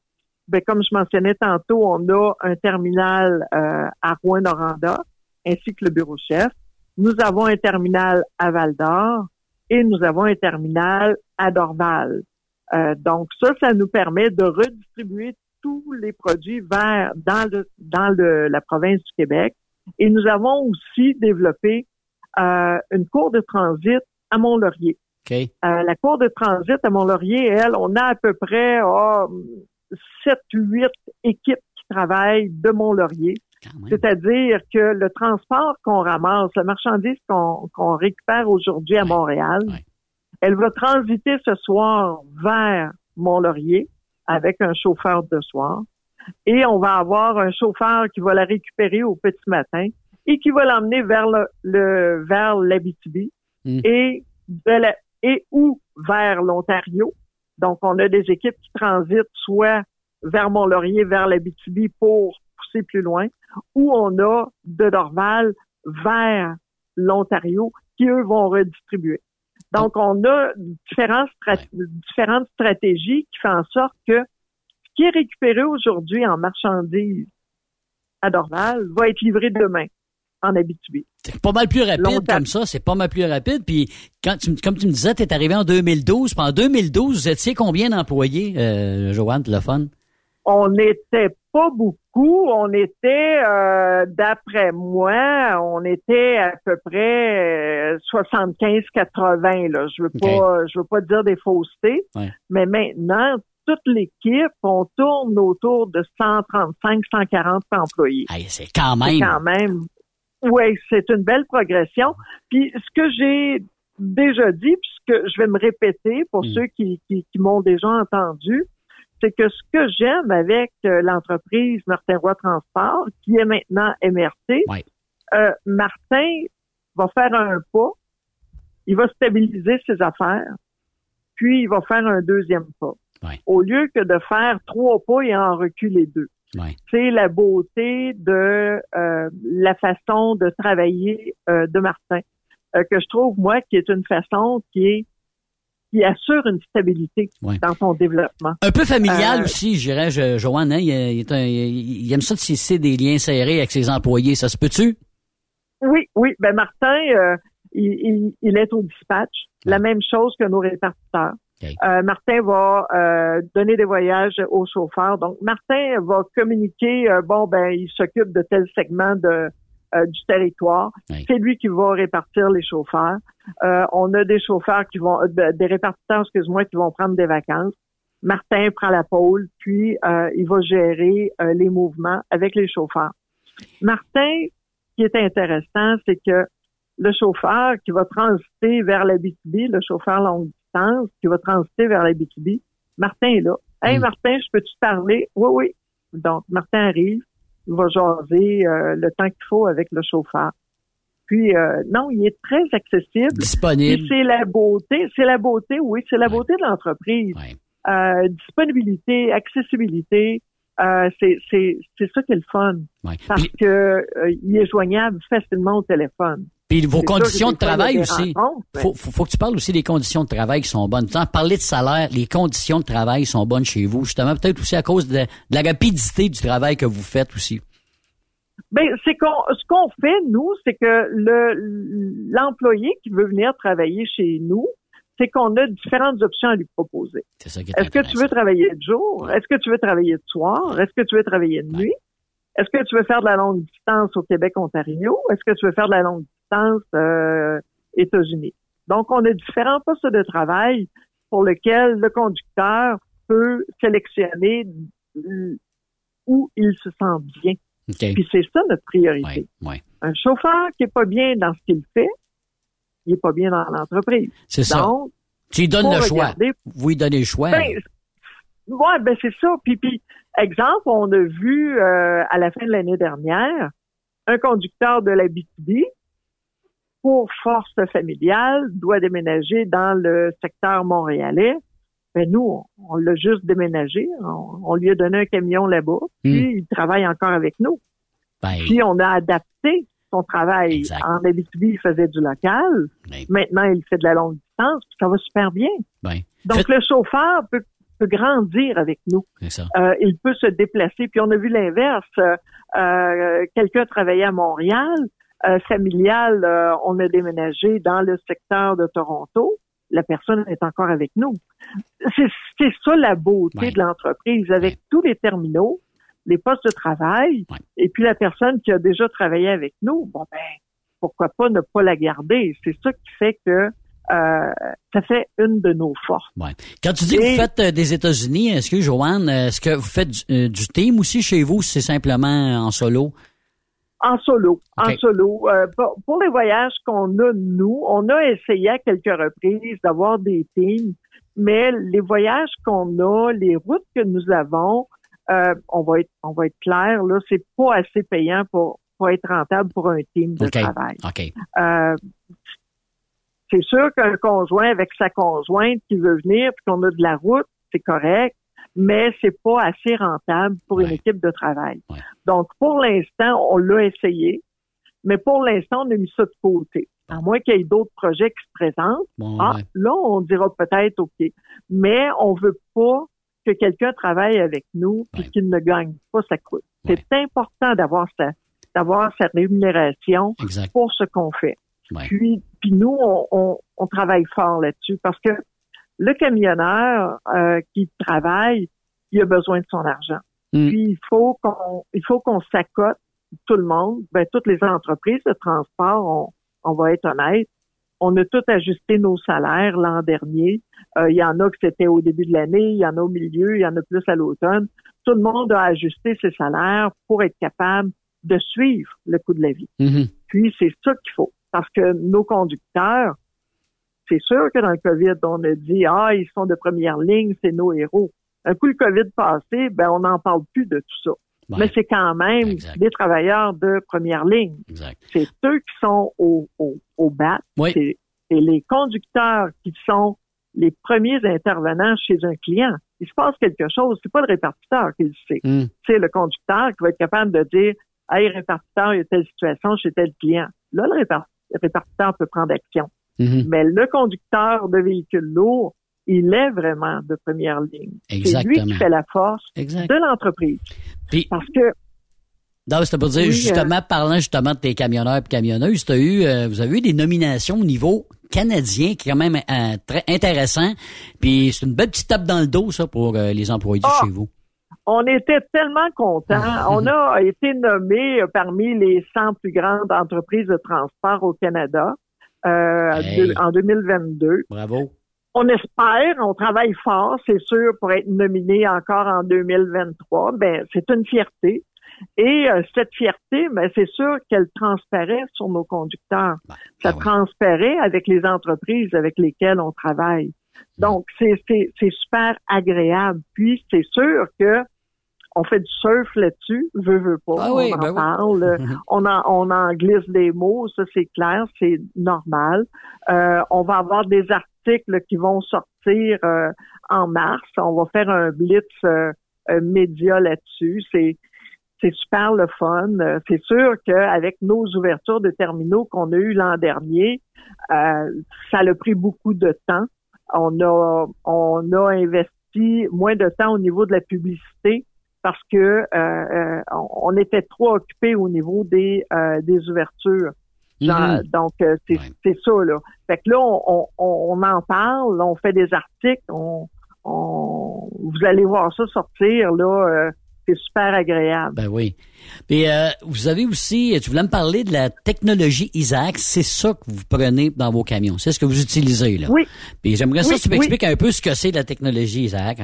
ben, comme je mentionnais tantôt, on a un terminal euh, à Rouen-Noranda, ainsi que le bureau chef. Nous avons un terminal à Val-d'Or et nous avons un terminal à Dorval. Euh, donc ça, ça nous permet de redistribuer tous les produits vers dans le dans le, la province du Québec. Et nous avons aussi développé euh, une cour de transit à Mont-Laurier. Euh, la cour de transit à Mont-Laurier, elle, on a à peu près oh, 7 8 équipes qui travaillent de Mont-Laurier. C'est-à-dire que le transport qu'on ramasse, la marchandise qu'on récupère aujourd'hui à Montréal, elle va transiter ce soir vers Mont-Laurier avec un chauffeur de soir. Et on va avoir un chauffeur qui va la récupérer au petit matin et qui va l'emmener vers le, le vers l'Abitibi Hmm. et de la, et ou vers l'Ontario. Donc, on a des équipes qui transitent soit vers Mont-Laurier, vers l'Abitibi pour pousser plus loin, ou on a de Dorval vers l'Ontario qui, eux, vont redistribuer. Donc, on a différentes, strat- différentes stratégies qui font en sorte que ce qui est récupéré aujourd'hui en marchandises à Dorval va être livré demain en Abitibi. C'est pas mal plus rapide comme ça, c'est pas mal plus rapide. Puis quand tu, comme tu me disais, tu es arrivé en 2012. Puis en 2012, vous étiez combien d'employés, euh, Joanne, le fun? On n'était pas beaucoup. On était, euh, d'après moi, on était à peu près 75-80. Là, je veux pas, je veux pas dire des faussetés, mais maintenant, toute l'équipe, on tourne autour de 135-140 employés. c'est quand même. quand même. Oui, c'est une belle progression. Puis ce que j'ai déjà dit, puisque je vais me répéter pour hmm. ceux qui, qui, m'ont déjà entendu, c'est que ce que j'aime avec euh, l'entreprise Martin Roy Transport, qui est maintenant MRT, euh, Martin va faire un pas, il va stabiliser ses affaires, puis il va faire un deuxième pas. Au lieu que de faire trois pas et en reculer deux. C'est la beauté de euh, la façon de travailler euh, de Martin, que je trouve, moi, qui est une façon qui est qui assure une stabilité dans son développement. Un peu familial aussi, je dirais, Joanne. Hein? Il, aime ça de tisser des liens serrés avec ses employés. Ça se peut-tu? Oui, oui. Ben Martin, il, il, est au dispatch. La même chose que nos répartiteurs. Euh, Martin va euh, donner des voyages aux chauffeurs. Donc, Martin va communiquer, euh, bon, ben, il s'occupe de tel segment de, du territoire. C'est lui qui va répartir les chauffeurs. on a des chauffeurs qui vont, des répartiteurs, excuse-moi, qui vont prendre des vacances. Martin prend la pôle, puis il va gérer les mouvements avec les chauffeurs. Martin, ce qui est intéressant, c'est que le chauffeur qui va transiter vers la BTB, le chauffeur longue qui va transiter vers la BTB. Martin est là. Hey, hmm. Martin, je peux-tu te parler? Oui, oui. Donc, Martin arrive, va jaser euh, le temps qu'il faut avec le chauffeur. Puis, euh, non, il est très accessible. Disponible. C'est la beauté, c'est la beauté, oui, c'est la beauté de l'entreprise. Euh, disponibilité, accessibilité, c'est ça qui est le fun. Parce que il est joignable facilement au téléphone. Puis vos conditions de travail aussi. Faut, faut, que tu parles aussi des conditions de travail qui sont bonnes. Sans parler de salaire, les conditions de travail sont bonnes chez vous, justement, peut-être aussi à cause de, la rapidité du travail que vous faites aussi. Ben, c'est qu'on, ce qu'on fait, nous, c'est que le, l'employé qui veut venir travailler chez nous, c'est qu'on a différentes options à lui proposer. Est-ce que tu veux travailler de jour? Est-ce que tu veux travailler de soir? Est-ce que tu veux travailler de nuit? Est-ce que tu veux faire de la longue distance au Québec-Ontario? Est-ce que tu veux faire de la longue euh, États-Unis. Donc, on a différents postes de travail pour lesquels le conducteur peut sélectionner où il se sent bien. Puis c'est ça notre priorité. Un chauffeur qui est pas bien dans ce qu'il fait, il est pas bien dans l'entreprise. C'est ça. tu lui donnes le choix. Vous lui donnez le choix. Ben, ouais, ben c'est ça. Puis, puis, exemple, on a vu euh, à la fin de l'année dernière un conducteur de la BTB pour force familiale, doit déménager dans le secteur montréalais. Ben nous, on, l'a juste déménagé. On, lui a donné un camion là-bas, hmm. puis il travaille encore avec nous. Ben, puis on a adapté son travail. En Abitibi, il faisait du local. Ben. Maintenant, il fait de la longue distance, puis ça va super bien. Ben. Donc, le chauffeur peut, grandir avec nous. Euh, il peut se déplacer. Puis on a vu l'inverse. Euh, euh Quelqu'un travaillait à Montréal, euh, familiale, euh, on a déménagé dans le secteur de Toronto. La personne est encore avec nous. C'est ça la beauté de l'entreprise, avec tous les terminaux, les postes de travail, et puis la personne qui a déjà travaillé avec nous. Bon ben, pourquoi pas ne pas la garder? C'est ça qui fait que euh, ça fait une de nos forces. Quand tu dis que vous faites des États-Unis, est-ce que Joanne, est-ce que vous faites du, du team aussi chez vous, c'est simplement en solo? En solo, en solo. Euh, pour, les voyages qu'on a, nous, on a essayé à quelques reprises d'avoir des teams, mais les voyages qu'on a, les routes que nous avons, euh, on va être, on va être clair, là, c'est pas assez payant pour, pour être rentable pour un team de travail. Euh, c'est sûr qu'un conjoint avec sa conjointe qui veut venir puis qu'on a de la route, c'est correct mais c'est pas assez rentable pour une équipe de travail. Donc, pour l'instant, on l'a essayé, mais pour l'instant, on a mis ça de côté. À moins qu'il y ait d'autres projets qui se présentent, ah, là, on dira peut-être OK. Mais on veut pas que quelqu'un travaille avec nous et qu'il ne gagne pas sa coûte. C'est important d'avoir sa, d'avoir cette rémunération pour ce qu'on fait. Puis, puis nous, on, on, travaille fort là-dessus parce que le camionneur euh, qui travaille, il a besoin de son argent. Mm. Puis il faut qu'on il faut qu'on s'accote tout le monde, ben, toutes les entreprises de transport, on, on va être honnête, on a tout ajusté nos salaires l'an dernier. Euh, il y en a que c'était au début de l'année, il y en a au milieu, il y en a plus à l'automne. Tout le monde a ajusté ses salaires pour être capable de suivre le coût de la vie. Mm-hmm. Puis c'est ça qu'il faut. Parce que nos conducteurs, c'est sûr que dans le COVID, on a dit Ah, ils sont de première ligne, c'est nos héros. Un coup le COVID passé, ben on n'en parle plus de tout ça. Mais c'est quand même des travailleurs de première ligne. C'est eux qui sont au, au, au bat. C'est les conducteurs qui sont les premiers intervenants chez un client. Il se passe quelque chose, c'est pas le répartiteur qui le sait. Hmm. C'est le conducteur qui va être capable de dire Hey, répartiteur, il y a telle situation chez tel client. Là, le, répartiteur peut prendre action. Mm-hmm. Mais le conducteur de véhicules lourds, il est vraiment de première ligne. C'est lui qui fait la force de l'entreprise. Parce que non, c'est pour dire, justement, euh, parlant justement de tes camionneurs et camionneuses, as eu, euh, vous avez eu des nominations au niveau canadien qui est quand même euh, très intéressant. Puis c'est une belle petite tape dans le dos, ça, pour les employés ah! chez vous. On était tellement contents. on a été nommé parmi les 100 plus grandes entreprises de transport au Canada en 2022. Bravo on espère, on travaille fort, c'est sûr, pour être nominé encore en 2023. Ben, c'est une fierté. Et euh, cette fierté, ben, c'est sûr qu'elle transparaît sur nos conducteurs. Ben, Ça ben transparaît avec les entreprises avec lesquelles on travaille. Donc, c'est, c'est, super agréable. Puis, c'est sûr que on fait du surf là-dessus, veut, veut pas. Ah on en parle. on, en, on en glisse des mots, ça c'est clair, c'est normal. Euh, on va avoir des articles qui vont sortir euh, en mars. On va faire un blitz euh, média là-dessus. C'est c'est super le fun. Euh, c'est sûr qu'avec nos ouvertures de terminaux qu'on a eues l'an dernier, ça a pris beaucoup de temps. On a on a investi moins de temps au niveau de la publicité parce que on était trop occupés au niveau des des ouvertures. Mm-hmm. Donc, euh, c'est ça, là. Fait que là, on, on, en parle, on fait des articles, on, on vous allez voir ça sortir, là. Euh, c'est super agréable. Ben oui. Puis euh, vous avez aussi, tu voulais me parler de la technologie Isaac. C'est ça que vous prenez dans vos camions. C'est ce que vous utilisez là. Oui. Puis j'aimerais ça que tu m'expliques un peu ce que c'est la technologie Isaac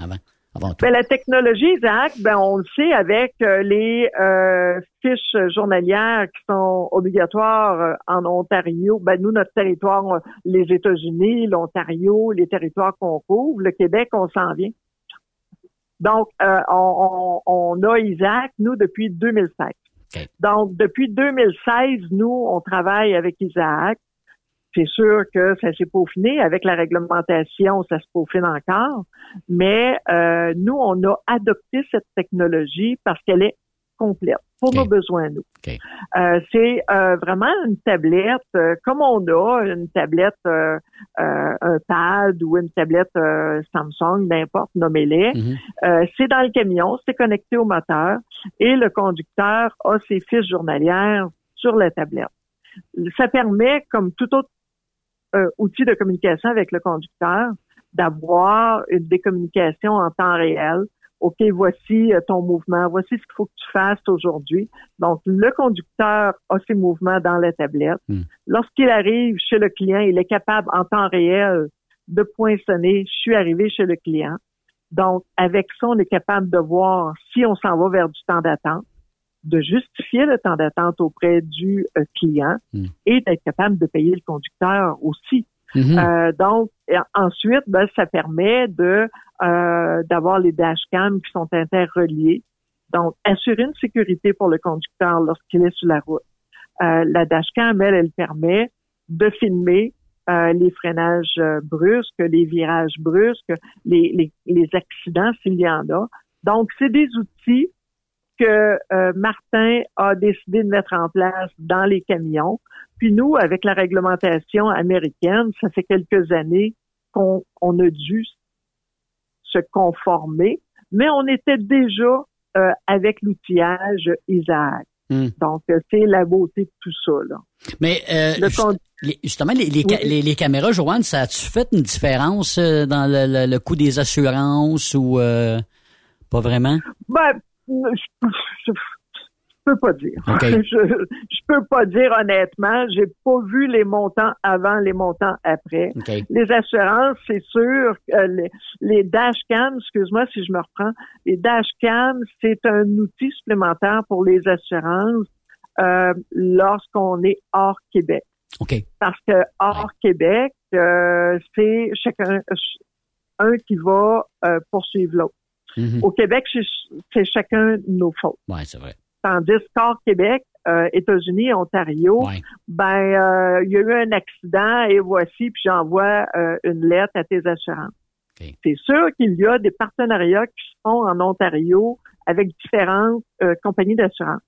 avant. Ben, la technologie, Isaac, ben, on le sait avec euh, les euh, fiches journalières qui sont obligatoires euh, en Ontario. Ben, nous, notre territoire, les États-Unis, l'Ontario, les territoires qu'on couvre, le Québec, on s'en vient. Donc, on, on, a Isaac, nous, depuis 2016. Donc, depuis 2016, nous, on travaille avec Isaac. C'est sûr que ça s'est peaufiné. Avec la réglementation, ça se peaufine encore. Mais euh, nous, on a adopté cette technologie parce qu'elle est complète pour nos besoins, nous. Euh, c'est euh, vraiment une tablette, comme on a une tablette, un pad ou une tablette Samsung, n'importe, nommez-les. Mm-hmm. c'est dans le camion, c'est connecté au moteur et le conducteur a ses fiches journalières sur la tablette. Ça permet, comme tout autre euh, outil de communication avec le conducteur, d'avoir une décommunication en temps réel. OK, voici euh, ton mouvement, voici ce qu'il faut que tu fasses aujourd'hui. Donc, le conducteur a ses mouvements dans la tablette. Hmm. Lorsqu'il arrive chez le client, il est capable en temps réel de poinçonner, je suis arrivé chez le client. Donc, avec ça, on est capable de voir si on s'en va vers du temps d'attente, de justifier le temps d'attente auprès du euh, client Hmm. et d'être capable de payer le conducteur aussi. Mhm. Euh, donc ensuite, ben, ça permet de euh, d'avoir les dashcams qui sont interreliés. Donc, assurer une sécurité pour le conducteur lorsqu'il est sur la route. Euh, la dashcam, elle, elle permet de filmer euh, les freinages euh, brusques, les virages brusques, les, les, les accidents s'il y en a. Donc, c'est des outils que euh, Martin a décidé de mettre en place dans les camions. Puis nous, avec la réglementation américaine, ça fait quelques années qu'on on a dû se conformer, mais on était déjà euh, avec l'outillage Isaac. Hmm. Donc, euh, c'est la beauté de tout ça. Là. Mais euh, Le juste- con- les- justement, les, les, ca- Oui. les, les caméras, Joanne, ça a-tu fait une différence euh, dans le, le, le coût des assurances ou euh, pas vraiment? Ben, je, je, je peux pas dire. Je, je peux pas dire honnêtement. J'ai pas vu les montants avant, les montants après. Les assurances, c'est sûr. euh, les, les dashcams, excuse-moi si je me reprends, les dashcams, c'est un outil supplémentaire pour les assurances euh, lorsqu'on est hors Québec. Parce que hors Québec, euh, c'est chacun un qui va euh, poursuivre l'autre. Mhm. Au Québec, c'est chacun nos fautes. Ouais, c'est vrai. Tandis qu'hors Québec, euh, États-Unis, Ontario, ben euh, il y a eu un accident et voici, puis j'envoie euh, une lettre à tes assurances. C'est sûr qu'il y a des partenariats qui se font en Ontario avec différentes euh, compagnies d'assurance.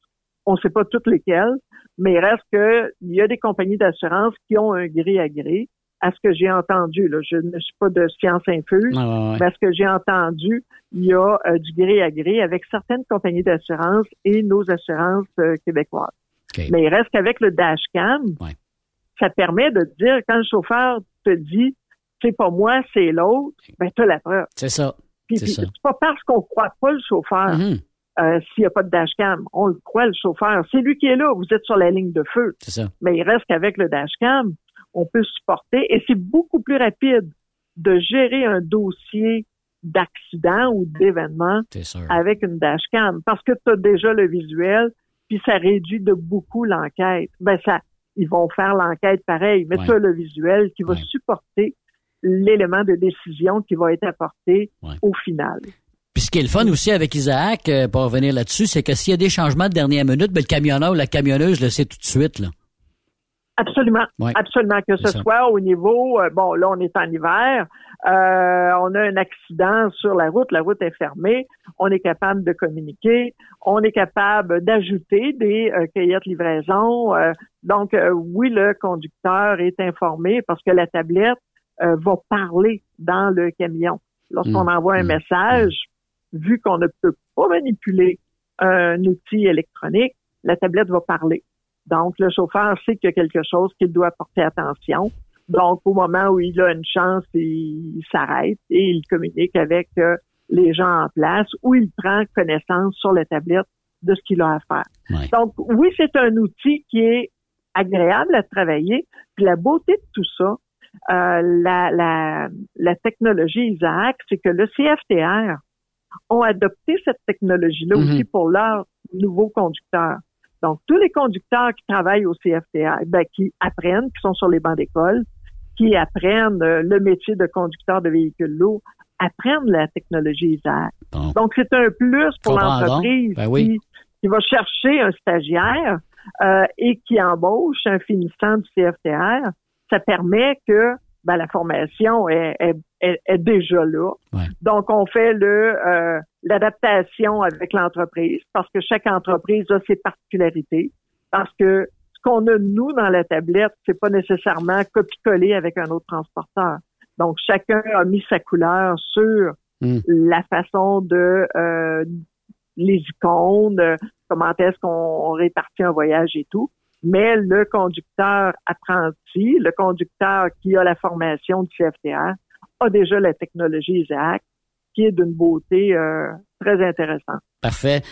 On ne sait pas toutes lesquelles, mais il reste que il y a des compagnies d'assurance qui ont un gré à gré. À ce que j'ai entendu, là, je ne suis pas de science infuse, Ouais, ouais, ouais. mais à ce que j'ai entendu, il y a euh, du gré à gré avec certaines compagnies d'assurance et nos assurances euh, québécoises. Mais il reste qu'avec le dashcam, ça permet de dire quand le chauffeur te dit c'est pas moi, c'est l'autre, ben tu as la preuve. C'est ça. Puis, C'est pas parce qu'on croit pas le chauffeur Mhm. euh, s'il n'y a pas de dashcam. On le croit, le chauffeur. C'est lui qui est là. Vous êtes sur la ligne de feu. C'est ça. Mais il reste qu'avec le dashcam, on peut supporter et c'est beaucoup plus rapide de gérer un dossier d'accident ou d'événement avec une dashcam parce que tu as déjà le visuel puis ça réduit de beaucoup l'enquête. Ben ça, ils vont faire l'enquête pareil, mais Ouais. tu as le visuel qui va supporter l'élément de décision qui va être apporté au final. Puis ce qui est le fun aussi avec Isaac, euh, pour revenir là-dessus, c'est que s'il y a des changements de dernière minute, ben, le camionneur ou la camionneuse le sait tout de suite. Là. Absolument, Ouais. absolument que ce ça. soit au niveau, euh, bon là on est en hiver, euh, on a un accident sur la route, la route est fermée, on est capable de communiquer, on est capable d'ajouter des euh, cueillettes livraison. euh, donc euh, oui, le conducteur est informé parce que la tablette euh, va parler dans le camion. Lorsqu'on Mm. envoie un message, vu qu'on ne peut pas manipuler un outil électronique, la tablette va parler. Donc, le chauffeur sait qu'il y a quelque chose qu'il doit porter attention. Donc, au moment où il a une chance, il, s'arrête et il communique avec euh, les gens en place ou il prend connaissance sur la tablette de ce qu'il a à faire. Donc, oui, c'est un outil qui est agréable à travailler. Puis la beauté de tout ça, euh, la, la, la technologie Isaac, c'est que le CFTR ont adopté cette technologie-là Mhm. aussi pour leurs nouveaux conducteurs. Donc, tous les conducteurs qui travaillent au CFTR, ben, qui apprennent, qui sont sur les bancs d'école, qui apprennent euh, le métier de conducteur de véhicules lourds, apprennent la technologie Isaac. Donc, c'est un plus pour l'entreprise Ben oui. qui, qui va chercher un stagiaire euh, et qui embauche un finissant du CFTR. Ça permet que ben, la formation est, est- est- est déjà là. Donc, on fait le euh, l'adaptation avec l'entreprise parce que chaque entreprise a ses particularités. Parce que ce qu'on a nous dans la tablette, c'est pas nécessairement copier-coller avec un autre transporteur. Donc, chacun a mis sa couleur sur Mm. la façon de euh, les icônes, comment est-ce qu'on répartit un voyage et tout. Mais le conducteur apprenti, le conducteur qui a la formation du CFTR, a déjà la technologie Isaac, qui est d'une beauté euh, très intéressante. Parfait.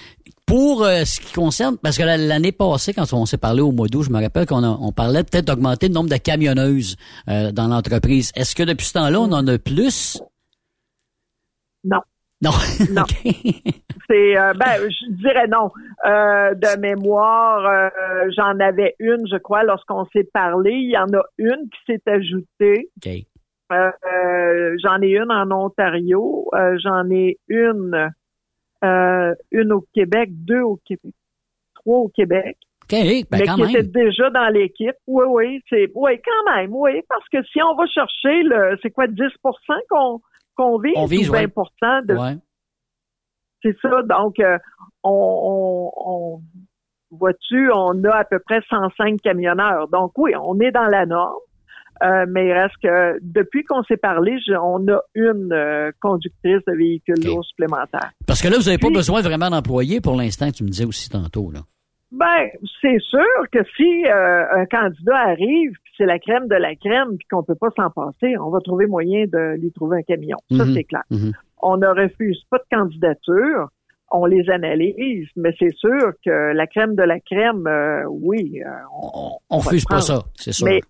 Pour euh, ce qui concerne, parce que la- l'année passée, quand on s'est parlé au mois d'août, je me rappelle qu'on on parlait peut-être d'augmenter le nombre de camionneuses euh, dans l'entreprise. Est-ce que depuis ce temps-là, on en a plus? Non. Non. Non. C'est euh, ben je dirais non. Euh, de mémoire, euh, j'en avais une, je crois, lorsqu'on s'est parlé. Il y en a une qui s'est ajoutée. OK. Euh, j'en ai une en Ontario. J'en ai une une au Québec, deux au Québec, trois au Québec. OK, ben mais quand qui même. étaient déjà dans l'équipe. Oui, oui, c'est oui, quand même, oui, parce que si on va chercher le c'est quoi 10% qu'on qu'on vise, On vise, ou 20 ouais. de Ouais. c'est ça. Donc, euh, on, on, on- vois-tu, on a à peu près 105 camionneurs. Donc, oui, on est dans la norme. Euh, mais il reste que depuis qu'on s'est parlé, je- on a une euh, conductrice de véhicules lourds supplémentaire. Parce que là, vous n'avez pas besoin vraiment d'employés pour l'instant, tu me disais aussi tantôt. Là. Ben, c'est sûr que si euh, un candidat arrive, c'est la crème de la crème, puis qu'on peut pas s'en passer, on va trouver moyen de lui trouver un camion. Ça, Mhm. c'est clair. Mhm. On ne refuse pas de candidature, on les analyse, mais c'est sûr que la crème de la crème, euh, oui, euh, on, On va refuse pas ça, c'est sûr. Mais,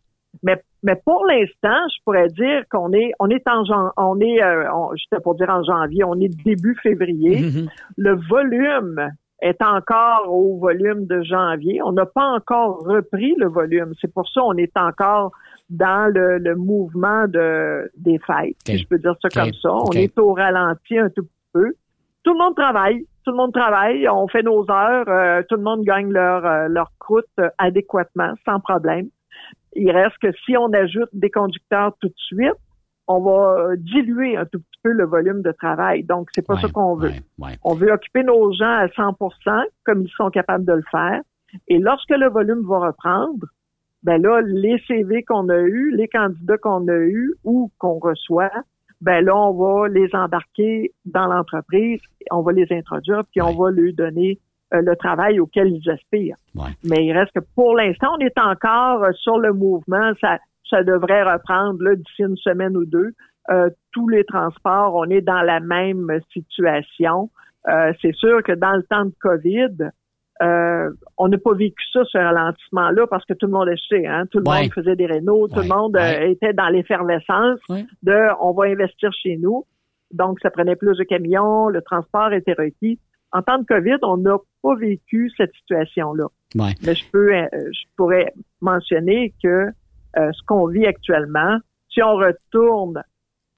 mais, mais pour l'instant, je pourrais dire qu'on est, on est en on est, euh, on- pour dire en janvier, on est début février. Mhm. Le volume est encore au volume de janvier. On n'a pas encore repris le volume. C'est pour ça qu'on est encore dans le, le mouvement de, des fêtes, si je peux dire ça comme ça. On est au ralenti un tout petit peu. Tout le monde travaille. Tout le monde travaille. On fait nos heures. euh, tout le monde gagne leur, euh, leur croûte euh, adéquatement, sans problème. Il reste que si on ajoute des conducteurs tout de suite, on va euh, diluer un tout petit peu le volume de travail. Donc, c'est pas ça qu'on veut. On veut occuper nos gens à 100% comme ils sont capables de le faire. Et lorsque le volume va reprendre, ben là, les CV qu'on a eus, les candidats qu'on a eus ou qu'on reçoit, ben là, on va les embarquer dans l'entreprise, on va les introduire, puis on va leur donner euh, le travail auquel ils aspirent. Mais il reste que pour l'instant, on est encore euh, sur le mouvement. Ça, ça devrait reprendre là, d'ici une semaine ou deux. Euh, tous les transports, on est dans la même situation. Euh, c'est sûr que dans le temps de COVID, euh, on n'a pas vécu ça, ce ralentissement-là, parce que tout le monde chez, hein? Tout le Ouais. monde faisait des rénaux, tout le monde euh, était dans l'effervescence de on va investir chez nous. Donc, ça prenait plus de camions, le transport était requis. En temps de COVID, on n'a pas vécu cette situation-là. Mais je peux, euh, je pourrais mentionner que euh, ce qu'on vit actuellement, si on retourne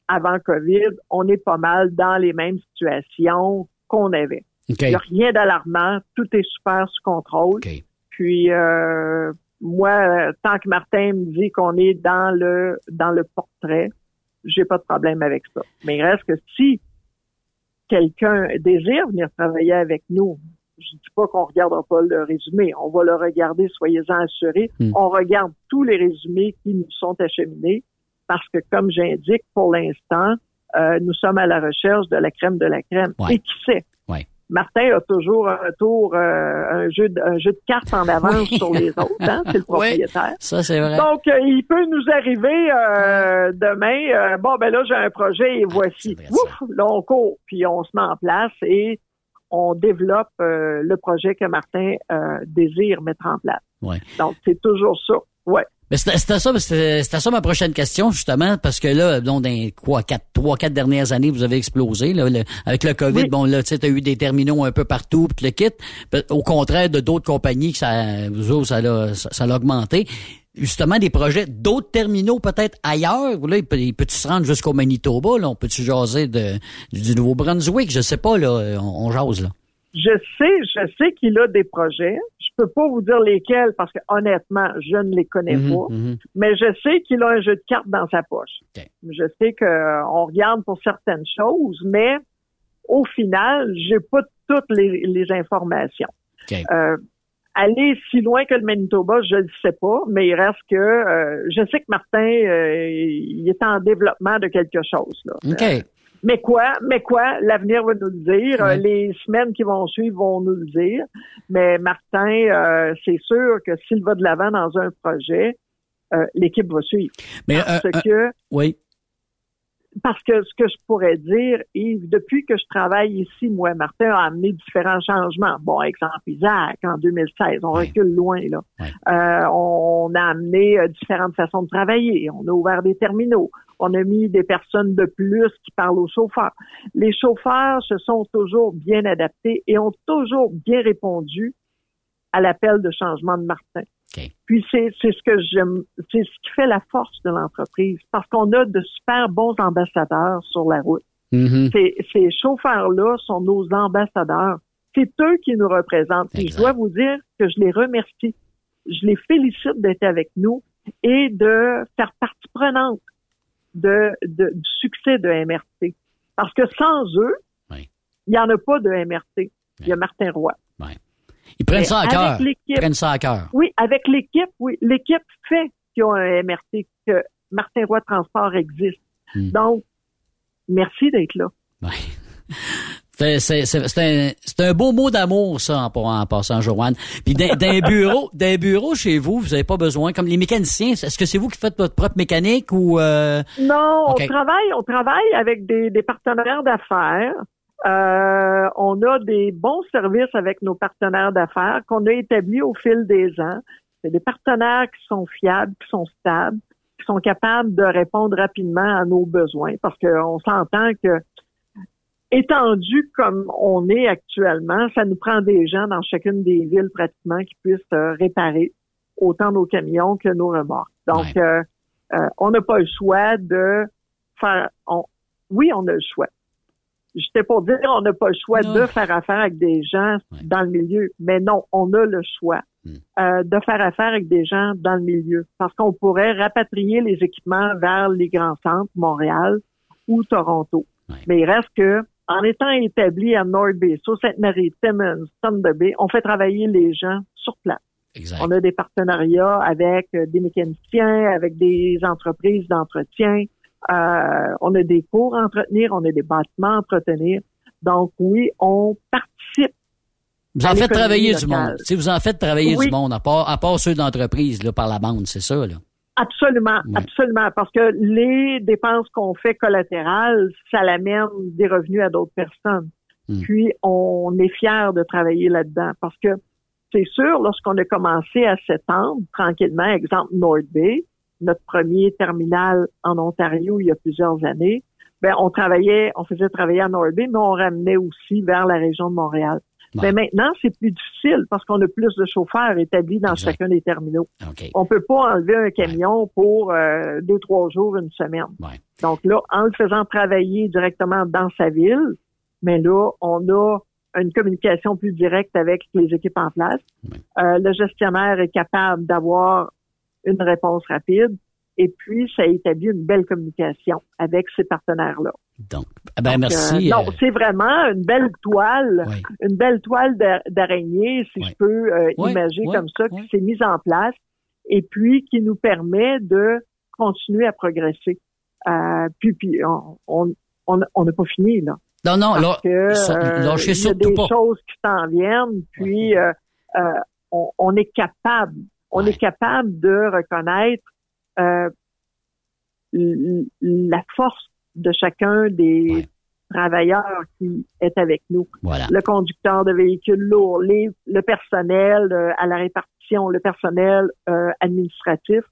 avant COVID, on est pas mal dans les mêmes situations qu'on avait. OK. Il n'y a rien d'alarmant, tout est super sous contrôle. Puis euh, moi, tant que Martin me dit qu'on est dans le dans le portrait, j'ai pas de problème avec ça. Mais il reste que si quelqu'un désire venir travailler avec nous, je dis pas qu'on regardera pas le résumé, on va le regarder, soyez-en assurés. Hmm. On regarde tous les résumés qui nous sont acheminés parce que, comme j'indique, pour l'instant, euh, nous sommes à la recherche de la crème de la crème. Et qui sait? Martin a toujours un retour, euh, un jeu de, un jeu de cartes en avance Oui. sur les autres, hein? c'est le propriétaire. Ça, c'est vrai. Donc, euh, il peut nous arriver euh, demain, euh, bon, ben là, j'ai un projet et voici. Ouf, là, on court, puis on se met en place et on développe euh, le projet que Martin euh, désire mettre en place. Ouais. Donc, c'est toujours ça. Ouais. Mais c'était ça, c'était ça ma prochaine question, justement, parce que là, donc, dans quoi, quatre, trois, quatre dernières années, vous avez explosé. Là, le- avec le COVID, Oui. bon, là, tu t'as eu des terminaux un peu partout, puis le kit. Au contraire de d'autres compagnies, que ça, vous autres, ça l'a, ça, ça l'a augmenté. Justement, des projets, d'autres terminaux peut-être ailleurs. Là, il peut, il peut-tu se rendre jusqu'au Manitoba? Là, on peut-tu jaser de, du Nouveau-Brunswick? Je sais pas, là, on, on jase, là. Je sais, je sais qu'il a des projets. Je peux pas vous dire lesquels parce que honnêtement, je ne les connais Mhm, pas. mhm. Mais je sais qu'il a un jeu de cartes dans sa poche. Je sais qu'on regarde pour certaines choses, mais au final, j'ai pas toutes les, les informations. Euh, aller si loin que le Manitoba, je ne sais pas, mais il reste que euh, je sais que Martin, euh, il est en développement de quelque chose. Là. OK. Euh, mais quoi, mais quoi, l'avenir va nous le dire. Ouais. Les semaines qui vont suivre vont nous le dire. Mais Martin, euh, c'est sûr que s'il va de l'avant dans un projet, euh, l'équipe va suivre. Mais, parce euh, que Oui. Parce que ce que je pourrais dire, Yves, depuis que je travaille ici, moi, Martin a amené différents changements. Bon, exemple, Isaac, en 2016, on recule loin, là. Euh, on a amené euh, différentes façons de travailler. On a ouvert des terminaux. On a mis des personnes de plus qui parlent aux chauffeurs. Les chauffeurs se sont toujours bien adaptés et ont toujours bien répondu à l'appel de changement de Martin. Puis c'est c'est ce que j'aime, c'est ce qui fait la force de l'entreprise, parce qu'on a de super bons ambassadeurs sur la route. Mhm. Ces, ces chauffeurs-là sont nos ambassadeurs. C'est eux qui nous représentent. Et je dois vous dire que je les remercie. Je les félicite d'être avec nous et de faire partie prenante de, de- du succès de MRT. Parce que sans eux, il n'y en a pas de MRT. Il y a Martin Roy. Ils prennent Mais ça à cœur. Ils prennent ça à cœur. Oui, avec l'équipe, oui. L'équipe fait qu'il y a un MRT, que Martin Roy Transport existe. Hmm. Donc, merci d'être là. C'est un, un, beau mot d'amour, ça, en, en, passant, Joanne. Puis d'un bureau, d'un bureau chez vous, vous n'avez pas besoin, comme les mécaniciens, est-ce que c'est vous qui faites votre propre mécanique ou euh... Non, on travaille, on travaille avec des, des partenaires d'affaires. Euh, on a des bons services avec nos partenaires d'affaires qu'on a établis au fil des ans. C'est des partenaires qui sont fiables, qui sont stables, qui sont capables de répondre rapidement à nos besoins parce qu'on s'entend que étendu comme on est actuellement, ça nous prend des gens dans chacune des villes pratiquement qui puissent euh, réparer autant nos camions que nos remorques. Donc, euh, euh, on n'a pas le choix de faire. oui, on a le choix. J'étais pour dire on n'a pas le choix de faire affaire avec des gens dans le milieu, mais non, on a le choix hmm. de faire affaire avec des gens dans le milieu parce qu'on pourrait rapatrier les équipements vers les grands centres, Montréal ou Toronto. Mais il reste que en étant établi à North Bay, sur Sainte-Marie, Timmins, Thunder Bay, on fait travailler les gens sur place. On a des partenariats avec euh, des mécaniciens, avec des entreprises d'entretien. Euh, on a des cours à entretenir, on a des bâtiments à entretenir. Donc oui, on participe. Vous en faites travailler du monde. Si vous en faites travailler du monde, à part, à part ceux d'entreprise là, par la bande, c'est ça, là. Absolument, absolument, parce que les dépenses qu'on fait collatérales, ça l'amène des revenus à d'autres personnes. Hmm. Puis on est fier de travailler là-dedans parce que c'est sûr, lorsqu'on a commencé à s'étendre tranquillement, exemple North Bay, notre premier terminal en Ontario il y a plusieurs années, ben on travaillait, on faisait travailler à North Bay, mais on ramenait aussi vers la région de Montréal. Mais maintenant, c'est plus difficile parce qu'on a plus de chauffeurs établis dans chacun des terminaux. On peut pas enlever un camion pour euh, deux, trois jours, une semaine. Donc là, en le faisant travailler directement dans sa ville, mais là, on a une communication plus directe avec les équipes en place. Euh, le gestionnaire est capable d'avoir une réponse rapide et puis ça établit une belle communication avec ses partenaires-là. Donc, eh ben merci. Euh, non, c'est vraiment une belle toile, une belle toile d'araignée, si je peux euh, imaginer comme ça, qui s'est mise en place et puis qui nous permet de continuer à progresser. Euh, puis, puis on on n'a pas fini là. Non, non, là, que, euh, il y a des choses qui s'en viennent, puis on, on, est capable, on est capable de reconnaître la force de chacun des travailleurs qui est avec nous. Le conducteur de véhicules lourds, les, le personnel euh, à la répartition, le personnel euh, administratif.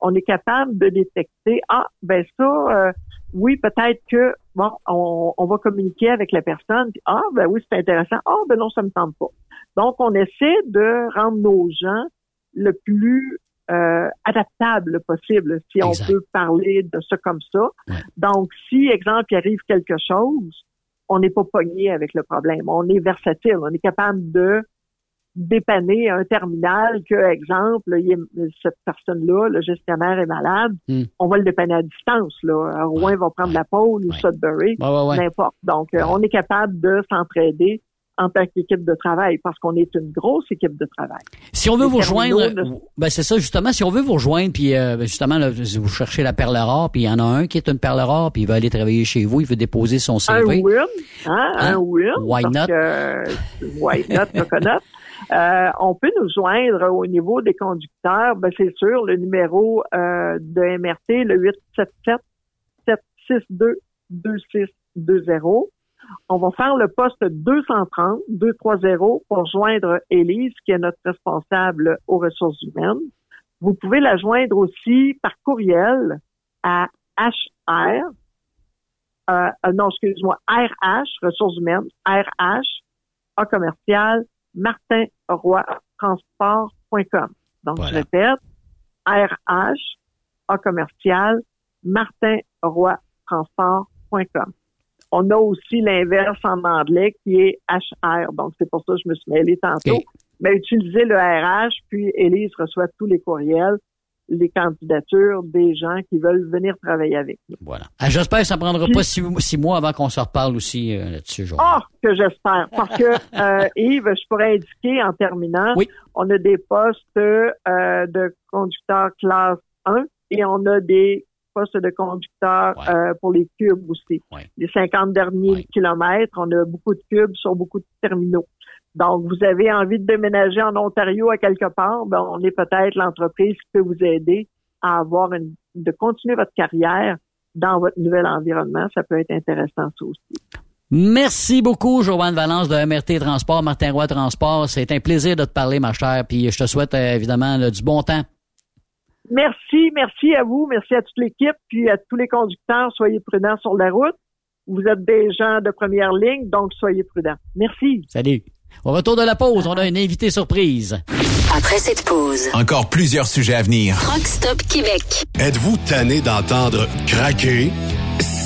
On est capable de détecter, ah, ben ça, euh, oui, peut-être que, bon, on, on, va communiquer avec la personne, puis, ah, ben oui, c'est intéressant, ah, ben non, ça me tente pas. Donc, on essaie de rendre nos gens le plus euh, adaptable possible, si on peut parler de ça comme ça. Donc, si, exemple, il arrive quelque chose, on n'est pas pogné avec le problème. On est versatile. On est capable de dépanner un terminal que, exemple, cette personne-là, le gestionnaire est malade, hmm. on va le dépanner à distance. Là. Rouen va prendre la pôle ou Sudbury, n'importe. Donc, euh, on est capable de s'entraider en tant qu'équipe de travail parce qu'on est une grosse équipe de travail. Si on veut vous rejoindre, ben c'est ça justement. Si on veut vous rejoindre, puis euh, ben, justement, là, vous cherchez la perle rare, puis il y en a un qui est une perle rare, puis il va aller travailler chez vous, il veut déposer son CV. Un win, hein, un hein? win. Why not? Que, why not, coconut. Euh, on peut nous joindre au niveau des conducteurs. Ben, c'est sûr, le numéro euh, de MRT, le 877 762 2620. On va faire le poste 230, 230 pour joindre Élise, qui est notre responsable aux ressources humaines. Vous pouvez la joindre aussi par courriel à HR, euh, euh non, excuse-moi, RH, ressources humaines, RH, A commercial, martinroytransport.com. Donc, je répète, RH, A commercial, martinroytransport.com. On a aussi l'inverse en anglais qui est HR. Donc, c'est pour ça que je me suis mêlée tantôt. Mais utilisez le RH, puis Élise reçoit tous les courriels, les candidatures des gens qui veulent venir travailler avec nous. Voilà. Ah, j'espère que ça ne prendra pas six, mois avant qu'on se reparle aussi euh, là-dessus. Ah, que j'espère. Parce que, euh, Yves, je pourrais indiquer en terminant, on a des postes euh, de conducteurs classe 1 et on a des postes de conducteurs euh, pour les cubes aussi. Les 50 derniers kilomètres, on a beaucoup de cubes sur beaucoup de terminaux. Donc, vous avez envie de déménager en Ontario à quelque part, ben, on est peut-être l'entreprise qui peut vous aider à avoir une, de continuer votre carrière dans votre nouvel environnement. Ça peut être intéressant, ça aussi. Merci beaucoup, Joanne Valence de MRT Transport, Martin Roy Transport. C'est un plaisir de te parler, ma chère. Puis je te souhaite euh, évidemment du bon temps. Merci, merci à vous, merci à toute l'équipe, puis à tous les conducteurs. Soyez prudents sur la route. Vous êtes des gens de première ligne, donc soyez prudents. Merci. Salut. Au retour de la pause, on a une invitée surprise. Après cette pause, encore plusieurs sujets à venir. Rockstop Québec. Êtes-vous tanné d'entendre craquer,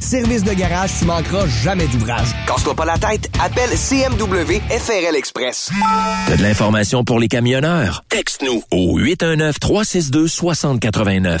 Service de garage, tu manqueras jamais d'ouvrage. Casse-toi pas la tête. Appelle CMW FRL Express. T'as de l'information pour les camionneurs? Texte-nous au 819-362-6089.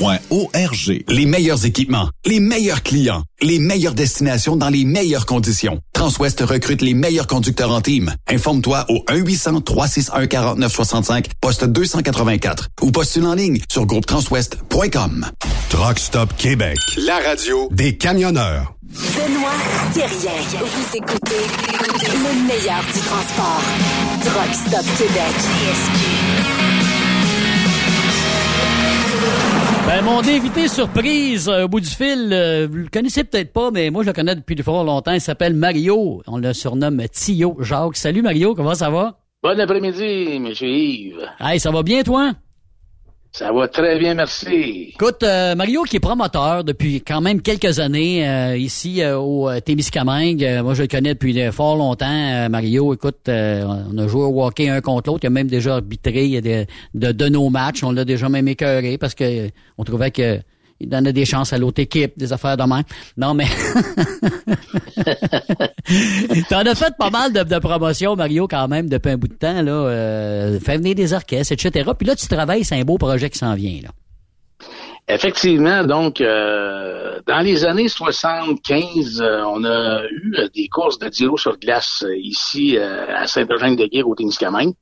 arpq.org. Les meilleurs équipements, les meilleurs clients, les meilleures destinations dans les meilleures conditions. Transwest recrute les meilleurs conducteurs en team. Informe-toi au 1-800-361-4965, poste 284 ou postule en ligne sur groupetranswest.com. Truck Stop Québec, la radio des camionneurs. Benoît Thérien. Vous écoutez le meilleur du transport. Truck Stop Québec. Ben, mon invité surprise euh, au bout du fil, euh, vous le connaissez peut-être pas, mais moi je le connais depuis fort longtemps. Il s'appelle Mario. On le surnomme Tio Jacques. Salut Mario, comment ça va? Bon après-midi, M. Yves. Hey, ça va bien toi? Ça va très bien, merci. Écoute, euh, Mario qui est promoteur depuis quand même quelques années euh, ici euh, au Témiscamingue. moi, je le connais depuis fort longtemps. Mario, écoute, on a joué au hockey un contre l'autre. Il a même déjà arbitré de, de, de nos matchs. On l'a déjà même écœuré parce que on trouvait que il donnait des chances à l'autre équipe, des affaires de même. Non, mais... T'en as fait pas mal de, de promotions, Mario, quand même, depuis un bout de temps. là. Euh, fait venir des orchestres, etc. Puis là, tu travailles, c'est un beau projet qui s'en vient. là. Effectivement, donc euh, dans les années 75, euh, on a eu euh, des courses de tiro sur glace ici à Saint-Eugène-de-Guerre au Témiscamingue.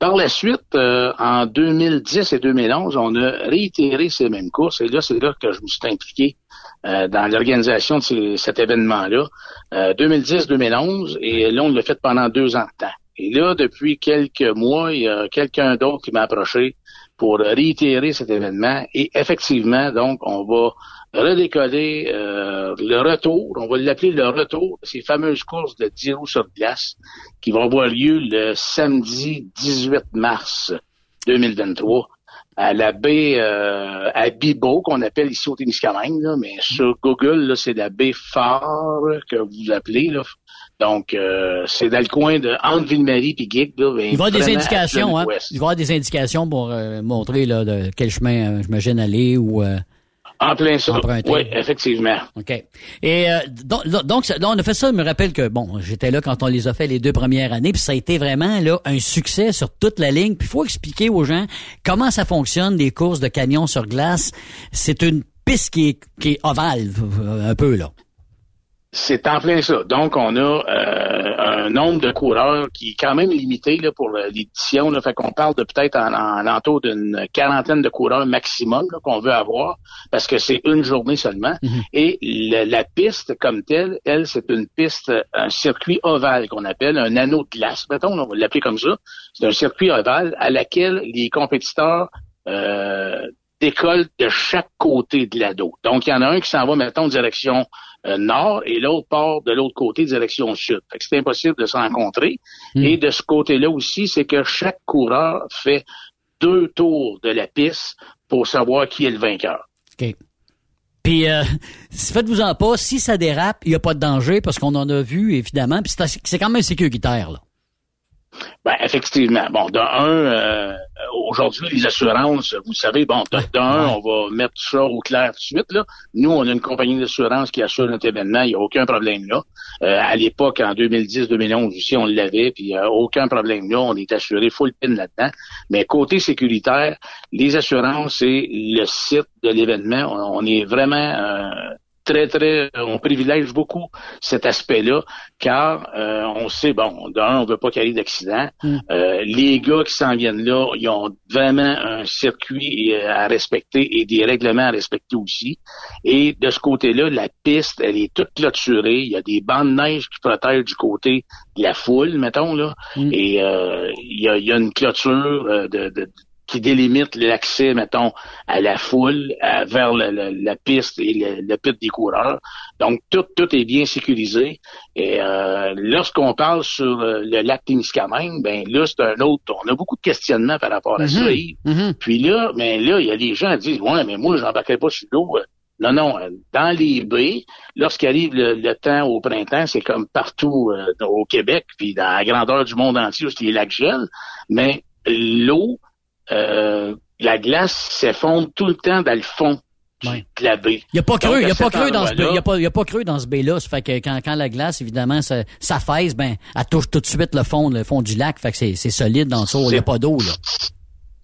Par la suite, en 2010 et 2011, on a réitéré ces mêmes courses et là, c'est là que je me suis impliqué dans l'organisation de cet événement-là. 2010-2011 et là, on l'a fait pendant deux ans de temps. Et là, depuis quelques mois, il y a quelqu'un d'autre qui m'a approché pour réitérer cet événement. Et effectivement, donc, on va redécoller euh, le retour, on va l'appeler le retour ces fameuses courses de 10 roues sur glace qui vont avoir lieu le samedi 18 mars 2023 à la baie euh, à Bibo, qu'on appelle ici au Témiscamingue, mais sur Google, c'est la baie Phare que vous appelez. Là. Donc, euh, c'est dans le coin de entre Ville-Marie et Geek. Là, il va y avoir des indications, hein? Il va y avoir des indications pour euh, montrer là, de quel chemin euh, j'imagine aller ou en plein ça. Oui, effectivement. OK. Et donc, donc, on a fait ça, je me rappelle que, bon, j'étais là quand on les a fait les deux premières années, puis ça a été vraiment là un succès sur toute la ligne. Puis il faut expliquer aux gens comment ça fonctionne, des courses de camions sur glace. C'est une piste qui est, qui est ovale, un peu, là. C'est en plein ça. Donc, on a euh, un nombre de coureurs qui est quand même limité là, pour l'édition. Fait qu'on parle de peut-être en, en d'une quarantaine de coureurs maximum qu'on veut avoir, parce que c'est une journée seulement. Mhm. Et la piste comme telle, elle, c'est une piste, un circuit ovale qu'on appelle un anneau de glace. Mettons, on va l'appeler comme ça. C'est un circuit ovale à laquelle les compétiteurs euh, décolle de chaque côté de l'ado. Donc, il y en a un qui s'en va, mettons, direction nord et l'autre part de l'autre côté, direction sud. c'est impossible de se rencontrer. Hmm. Et de ce côté-là aussi, c'est que chaque coureur fait deux tours de la piste pour savoir qui est le vainqueur. OK. Puis, euh, faites-vous en pas, si ça dérape, il n'y a pas de danger parce qu'on en a vu, évidemment. Puis c'est quand même sécuritaire, là. Ben, effectivement. Bon, d'un, euh, aujourd'hui, les assurances, vous savez, bon, d'un, on va mettre ça au clair tout de suite. Là. Nous, on a une compagnie d'assurance qui assure notre événement, il n'y a aucun problème là. Euh, à l'époque, en 2010-2011 aussi, on l'avait, puis il n'y a aucun problème là, on est assuré full pin là-dedans. Mais côté sécuritaire, les assurances et le site de l'événement, on, est vraiment euh, très, très, on privilège beaucoup cet aspect-là, car euh, on sait, bon, d'un, on veut pas qu'il y ait d'accident. Mm. Euh, les gars qui s'en viennent là, ils ont vraiment un circuit euh, à respecter et des règlements à respecter aussi. Et de ce côté-là, la piste, elle est toute clôturée. Il y a des bandes de neige qui protègent du côté de la foule, mettons, là. Mm. Et il y, a, y, a, une clôture de, de qui délimite l'accès, mettons, à la foule, vers la piste et le, pit des coureurs. Donc, tout, tout est bien sécurisé. Et euh, lorsqu'on parle sur euh, le lac Témiscamingue, ben là, c'est un autre. On a beaucoup de questionnements par rapport à ça. Mm-hmm. Mm-hmm. Puis là, ben là, il y a des gens qui disent Ouais, mais moi, j'embarquerai pas sur l'eau. Non, non, dans les baies, lorsqu'arrive le, temps au printemps, c'est comme partout euh, au Québec, puis dans la grandeur du monde entier, où les lacs gèlent, mais l'eau, euh, la glace s'effondre tout le temps dans le fond de la baie. Il n'y a pas creux, il y a pas creux dans ce il y a pas, y a pas creux dans ce baie-là. Ça fait que quand, quand la glace, évidemment, ça, ça ben, elle touche tout de suite le fond, le fond du lac. Fait que c'est, solide dans le Il n'y a pas d'eau, là.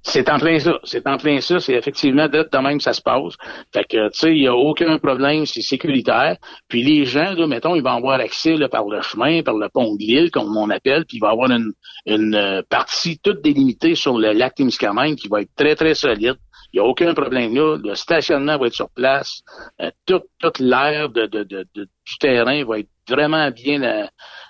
C'est en plein ça. C'est en plein ça. C'est effectivement de, de même ça se passe. Fait que, tu sais, il n'y a aucun problème. C'est sécuritaire. Puis les gens, là, mettons, ils vont avoir accès là, par le chemin, par le pont de l'île, comme on appelle. Puis il va avoir une, une euh, partie toute délimitée sur le lac Témiscamingue qui va être très, très solide. Il n'y a aucun problème là. Le stationnement va être sur place. Euh, toute toute l'air de, de, de, du terrain va être vraiment bien euh,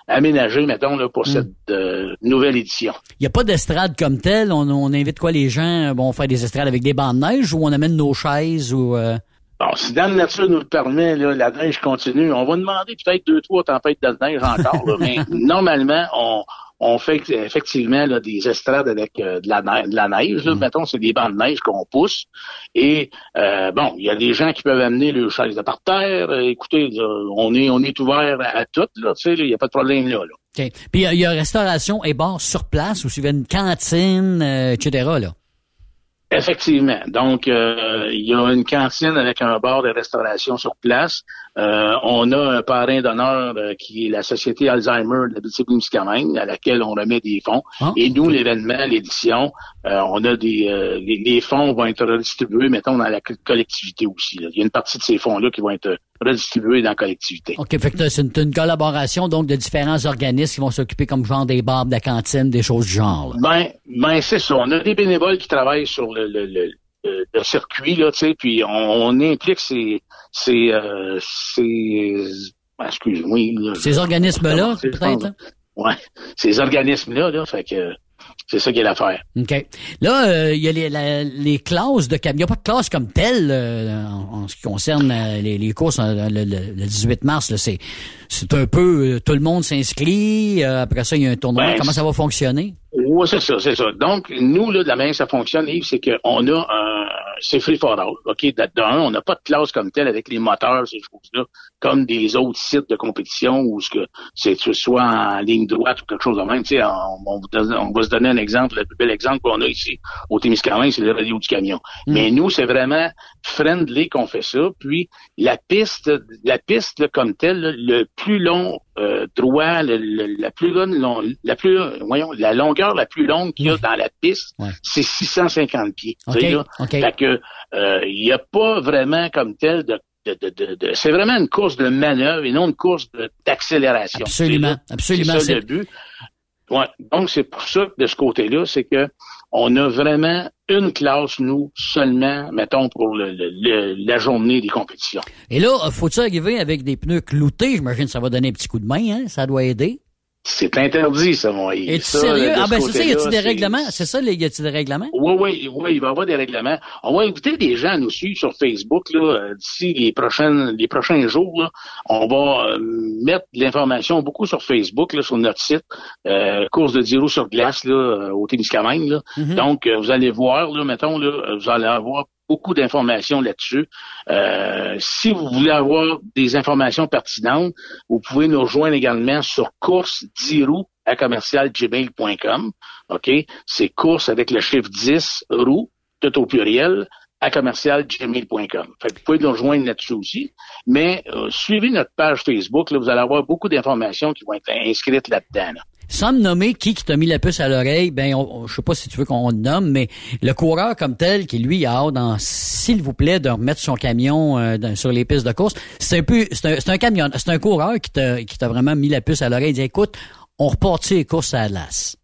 aménagé, mettons, là, pour hmm. cette euh, nouvelle édition. Il n'y a pas d'estrade comme telle. On, invite quoi les gens? Bon, faire des estrades avec des bancs de neige ou on amène nos chaises ou... Euh? Bon, si dans la nature nous le permet, là, la neige continue. On va demander peut-être deux, trois tempêtes de neige encore, mais normalement, on, on fait effectivement là, des estrades avec euh, de, la neige, de la neige. Là, mm. Mettons, c'est des bancs de neige qu'on pousse. Et euh, bon, il y a des gens qui peuvent amener le chaises de parterre. Euh, écoutez, on est on est ouvert à, tout. Là, il n'y a pas de problème là. là. Puis il y, a restauration et bar sur place ou y a une cantine, etc. Là. Effectivement. Donc, euh, il y a une cantine avec un bar de restauration sur place. Euh, on a un parrain d'honneur euh, qui est la Société Alzheimer de la à laquelle on remet des fonds. Ah. Et nous, l'événement, l'édition, on a des les, fonds vont être redistribués, mettons, dans la collectivité aussi. Il y a une partie de ces fonds-là qui vont être redistribués dans la collectivité. OK, fait que c'est une, collaboration donc de différents organismes qui vont s'occuper comme genre des bars, de la cantine, des choses du genre. Ben, ben c'est ça. On a des bénévoles qui travaillent sur le, le, le, le circuit, là, tu sais, puis on, implique ces, ces, euh, ces ben, excuse-moi. Ces organismes-là, peut-être? Ouais, ces organismes-là, là, fait que c'est ça qui est l'affaire. OK. Là, euh, il y a les, les classes de Il n'y a pas de classe comme telle euh, en, ce qui concerne euh, les, les, courses le, 18 mars. C'est, c'est un peu tout le monde s'inscrit. après ça, il y a un tournoi. Ben, Comment ça va fonctionner? Oui, c'est ça, c'est ça. Donc, nous, là, de la manière que ça fonctionne, Yves, c'est qu'on a un c'est free for all. OK, d'un, on n'a pas de classe comme telle avec les moteurs, ces choses-là, comme des autres sites de compétition où ce que c'est soit en ligne droite ou quelque chose de même. Tu sais, on, va se donner un exemple, le plus bel exemple qu'on a ici au Témiscamingue, c'est le radio du camion. Mm. Mais nous, c'est vraiment friendly qu'on fait ça. Puis la piste, la piste comme telle, le plus long euh, droit, la plus longue, la plus, voyons, la longueur la plus longue qu'il y a dans la piste, c'est 650 pieds. Fait que euh, il n'y a pas vraiment comme tel de de, c'est vraiment une course de manœuvre et non une course d'accélération. Absolument, absolument. C'est ça le but. Ouais. Donc, c'est pour ça que de ce côté-là, c'est que on a vraiment une classe, nous, seulement, mettons, pour la journée des compétitions. Et là, faut-il arriver avec des pneus cloutés? J'imagine que ça va donner un petit coup de main, hein? Ça doit aider. C'est interdit, ça, mon Yves. Es-tu sérieux? Ah, ben, c'est ça, y a-t-il des règlements? C'est ça, y a-t-il des règlements? Oui, oui, oui, il va y avoir des règlements. On va inviter des gens à nous suivre sur Facebook, là, euh, d'ici les prochaines, les prochains jours, là. On va euh, mettre de l'information beaucoup sur Facebook, là, sur notre site, euh, course de Diro sur glace, là, euh, au Témiscamingue, là. Mm-hmm. Donc, vous allez voir, là, mettons, là, vous allez avoir beaucoup d'informations là-dessus. Euh, si vous voulez avoir des informations pertinentes, vous pouvez nous rejoindre également sur course 10 roues à commercialgmail.com. OK? C'est course avec le chiffre 10 roues, tout au pluriel, à vous pouvez nous rejoindre là-dessus aussi. Mais euh, suivez notre page Facebook, là, vous allez avoir beaucoup d'informations qui vont être inscrites là-dedans. Là. Sans me nommer qui qui t'a mis la puce à l'oreille, ben on, je sais pas si tu veux qu'on le nomme, mais le coureur comme tel qui lui a hâte, s'il vous plaît, de remettre son camion euh, sur les pistes de course, c'est un peu, c'est un, camion, c'est un coureur qui t'a qui t'a vraiment mis la puce à l'oreille. Il dit écoute, on repart les courses à l'as.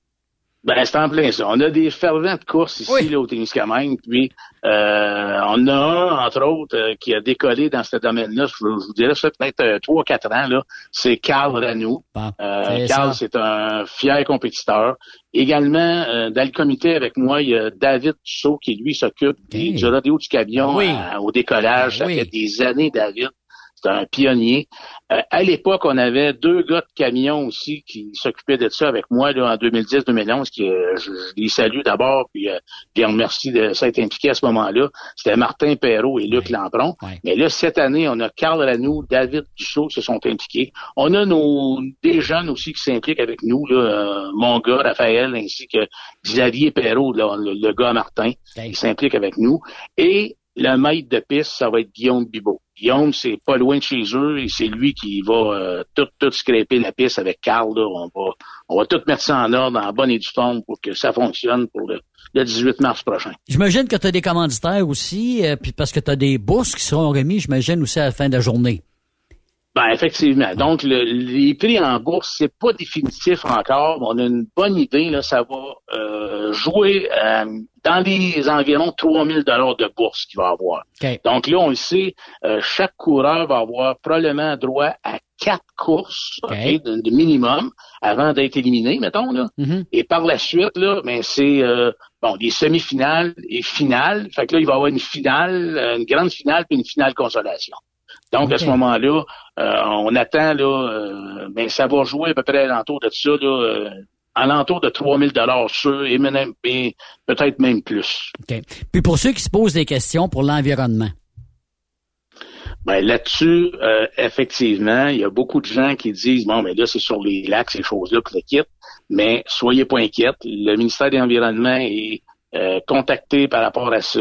Ben, c'est en plein ça. On a des fervents de course ici, là, au Témiscamingue, puis euh, on a un, entre autres, euh, qui a décollé dans ce domaine-là, je, vous- je vous dirais, ça peut-être euh, trois, quatre ans, là. C'est Carl Ranou. Euh, Carl, ça. c'est un fier compétiteur. Également, euh, dans le comité avec moi, il y a David Tussaud qui, lui, s'occupe du rodéo du camion Oui. à- au décollage. Ça Ben oui. fait des années, David. C'est un pionnier. Euh, à l'époque, on avait deux gars de camion aussi qui s'occupaient de ça avec moi là, en 2010-2011, qui euh, je, je les salue d'abord, puis euh, les remercie de s'être impliqués à ce moment-là. C'était Martin Perrault et Luc Lampron. Mais là, cette année, on a Carl Ranou, David Duchot qui se sont impliqués. On a nos des jeunes aussi qui s'impliquent avec nous, là, euh, mon gars, Raphaël, ainsi que Xavier Perrault, là, le, le gars Martin, qui s'implique avec nous. Et le maître de piste, ça va être Guillaume Bibot. Guillaume, c'est pas loin de chez eux et c'est lui qui va euh, tout, tout scraper la piste avec Carl. On va, on va tout mettre ça en ordre, en bonne et due forme pour que ça fonctionne pour le, le 18 mars prochain. J'imagine que tu as des commanditaires aussi, euh, puis parce que tu as des bourses qui seront remis, j'imagine, aussi à la fin de la journée. Ben effectivement. Donc le- les prix en bourse c'est pas définitif encore. mais On a une bonne idée là. Ça va euh, jouer euh, dans les environs 3000 dollars de bourse qu'il va avoir. Donc là on le sait, euh, chaque coureur va avoir probablement droit à quatre courses ok, de, de minimum avant d'être éliminé, mettons là. Et par la suite là, ben c'est euh, bon des semi-finales et finales. Fait que là il va y avoir une finale, euh, une grande finale puis une finale consolation. Donc, à ce moment-là, euh, on attend, là, euh, ben, ça va jouer à peu près alentour de ça, là, euh, alentour de 3000 dollars sûr, et, peut-être même plus. OK. Puis pour ceux qui se posent des questions pour l'environnement. Ben, là-dessus, euh, effectivement, il y a beaucoup de gens qui disent, bon, mais là, c'est sur les lacs, ces choses-là, que le quitte. Mais soyez pas inquiètes. Le ministère de l'Environnement est euh, contacté par rapport à ça.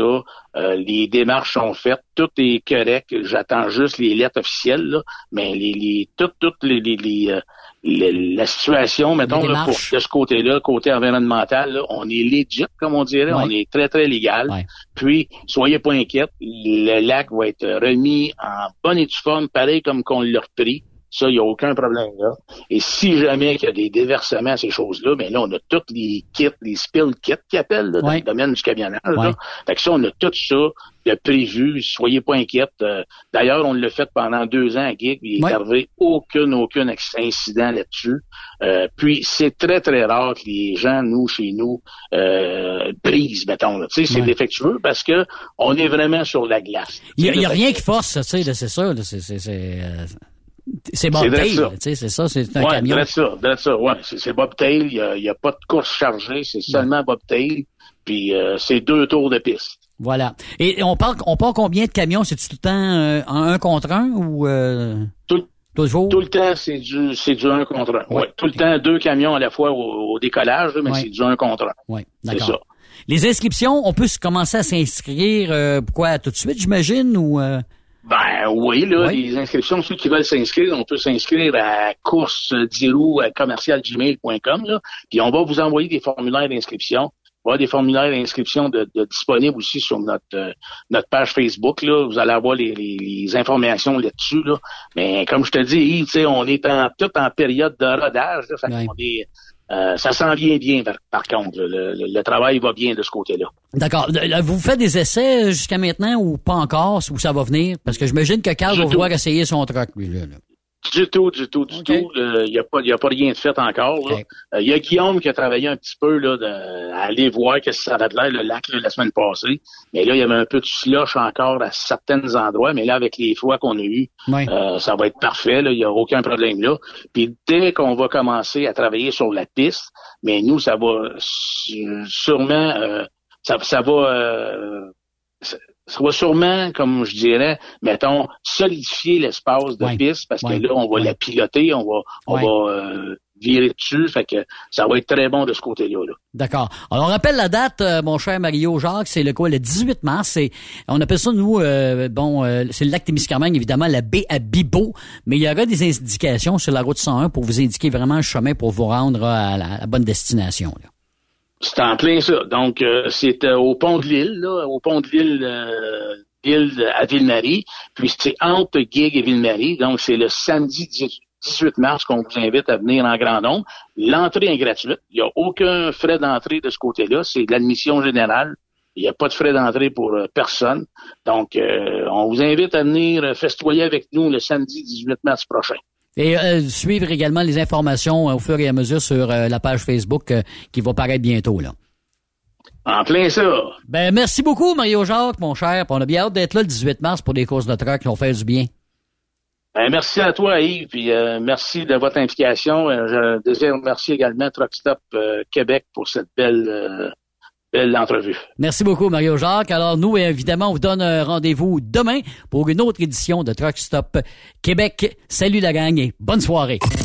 Euh, les démarches sont faites. Tout est correct. J'attends juste les lettres officielles, là. Mais les, les, toutes, les, les, les, euh, les- la situation, mettons, là, pour, de ce côté-là, côté environnemental, là, on est legit, comme on dirait. On est très, très légal. Puis, soyez pas inquiets. Le lac va être remis en bonne et due forme, pareil comme qu'on l'a repris. Ça, il n'y a aucun problème là. Et si jamais il y a des déversements, ces choses-là, mais là, on a tous les kits, les spill kits qui appellent là, dans le domaine du camionnage. Là. Fait que ça, on a tout ça de prévu. Soyez pas inquiets. Euh, D'ailleurs, on l'a fait pendant deux ans à Gig, puis il n'est arrivé aucun, aucun incident là-dessus. Euh, puis c'est très, très rare que les gens, nous, chez nous, euh, brisent, mettons. là. Tu sais, c'est Ouais. défectueux parce que on est vraiment sur la glace. Il n'y a, y a rien qui force, ça, tu sais, c'est ça. C'est c'est- c'est, euh, c'est C'est ça. c'est c'est un ouais, camion. ça, ça, ouais. C'est, c'est bobtail, il y a, pas de course chargée, c'est seulement bobtail, puis euh, c'est deux tours de piste. Voilà. Et on parle, on combien de camions? C'est tout le temps euh, en un contre un ou euh, tout, toujours? Tout le temps, c'est du, c'est du un contre un. Ouais. Tout le temps, deux camions à la fois au, au décollage, mais Ouais. c'est du un contre un. Oui, C'est d'accord. ça. Les inscriptions, on peut commencer à s'inscrire euh, quoi tout de suite, j'imagine, ou euh, Ben oui, là, Oui. les inscriptions, ceux qui veulent s'inscrire, on peut s'inscrire à course à commercialgmail.com, là, puis on va vous envoyer des formulaires d'inscription. Il va y avoir des formulaires d'inscription de, de disponibles aussi sur notre euh, notre page Facebook. Là. Vous allez avoir les, les, les informations là-dessus. Là. Mais comme je te dis, Yves, tu sais, on est en tout en période de rodage. Là, Fait est, euh, ça s'en vient bien, par, par contre. Le, le- le travail va bien de ce côté-là. D'accord. Vous faites des essais euh, jusqu'à maintenant ou pas encore, ou ça va venir? Parce que j'imagine que Carl va vouloir essayer son truck, lui, là. Là. Du tout, du tout, du tout. Il n'y a, pas, y a pas rien de fait encore. Il y a Guillaume qui a travaillé un petit peu là, de, à aller voir que ça avait l'air, le lac, la semaine passée. Mais là, il y avait un peu de slush encore à certains endroits. Mais là, avec les fois qu'on a eu, ça va être parfait. Il n'y a aucun problème là. Puis dès qu'on va commencer à travailler sur la piste, mais nous, ça va sûrement... ça, ça va ça va sûrement, comme je dirais, mettons, solidifier l'espace de piste parce que là, on va la piloter, on va, on va euh, virer dessus, fait que ça va être très bon de ce côté-là. D'accord. Alors, on rappelle la date, euh, mon cher Mario Jacques, c'est le quoi, le 18 mars. On appelle ça, nous, euh, bon, c'est le lac Témiscamingue, évidemment, la baie à Bibo, mais il y aura des indications sur la route 101 pour vous indiquer vraiment le chemin pour vous rendre à la, bonne destination. C'est en plein ça. Donc, euh, c'est euh, au pont de l'île, là, au pont de euh, à Ville-Marie. Puis c'est entre Gig et Ville-Marie. Donc, c'est le samedi 18 mars qu'on vous invite à venir en grand nombre. L'entrée est gratuite. Il n'y a aucun frais d'entrée de ce côté-là. C'est de l'admission générale. Il n'y a pas de frais d'entrée pour personne. Donc, on vous invite à venir festoyer avec nous le samedi 18 mars prochain. Et euh, suivre également les informations euh, au fur et à mesure sur euh, la page Facebook qui va paraître bientôt. Là. En plein ça. Ben merci beaucoup, Mario Jacques, mon cher. On a bien hâte d'être là le 18 mars pour des courses de truck qui vont faire du bien. Ben, merci à toi, Yves, puis merci de votre implication. je désire remercier également Truck Stop Québec pour cette belle belle entrevue. Merci beaucoup, Mario Jacques. Alors, nous, évidemment, on vous donne rendez-vous demain pour une autre édition de Truck Stop Québec. Salut la gang et bonne soirée.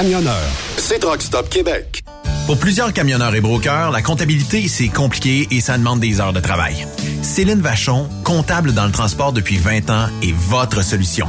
camionneurs. C'est Stop Québec. Pour plusieurs camionneurs et brokers, la comptabilité, c'est compliqué et ça demande des heures de travail. Céline Vachon, comptable dans le transport depuis 20 ans, est votre solution.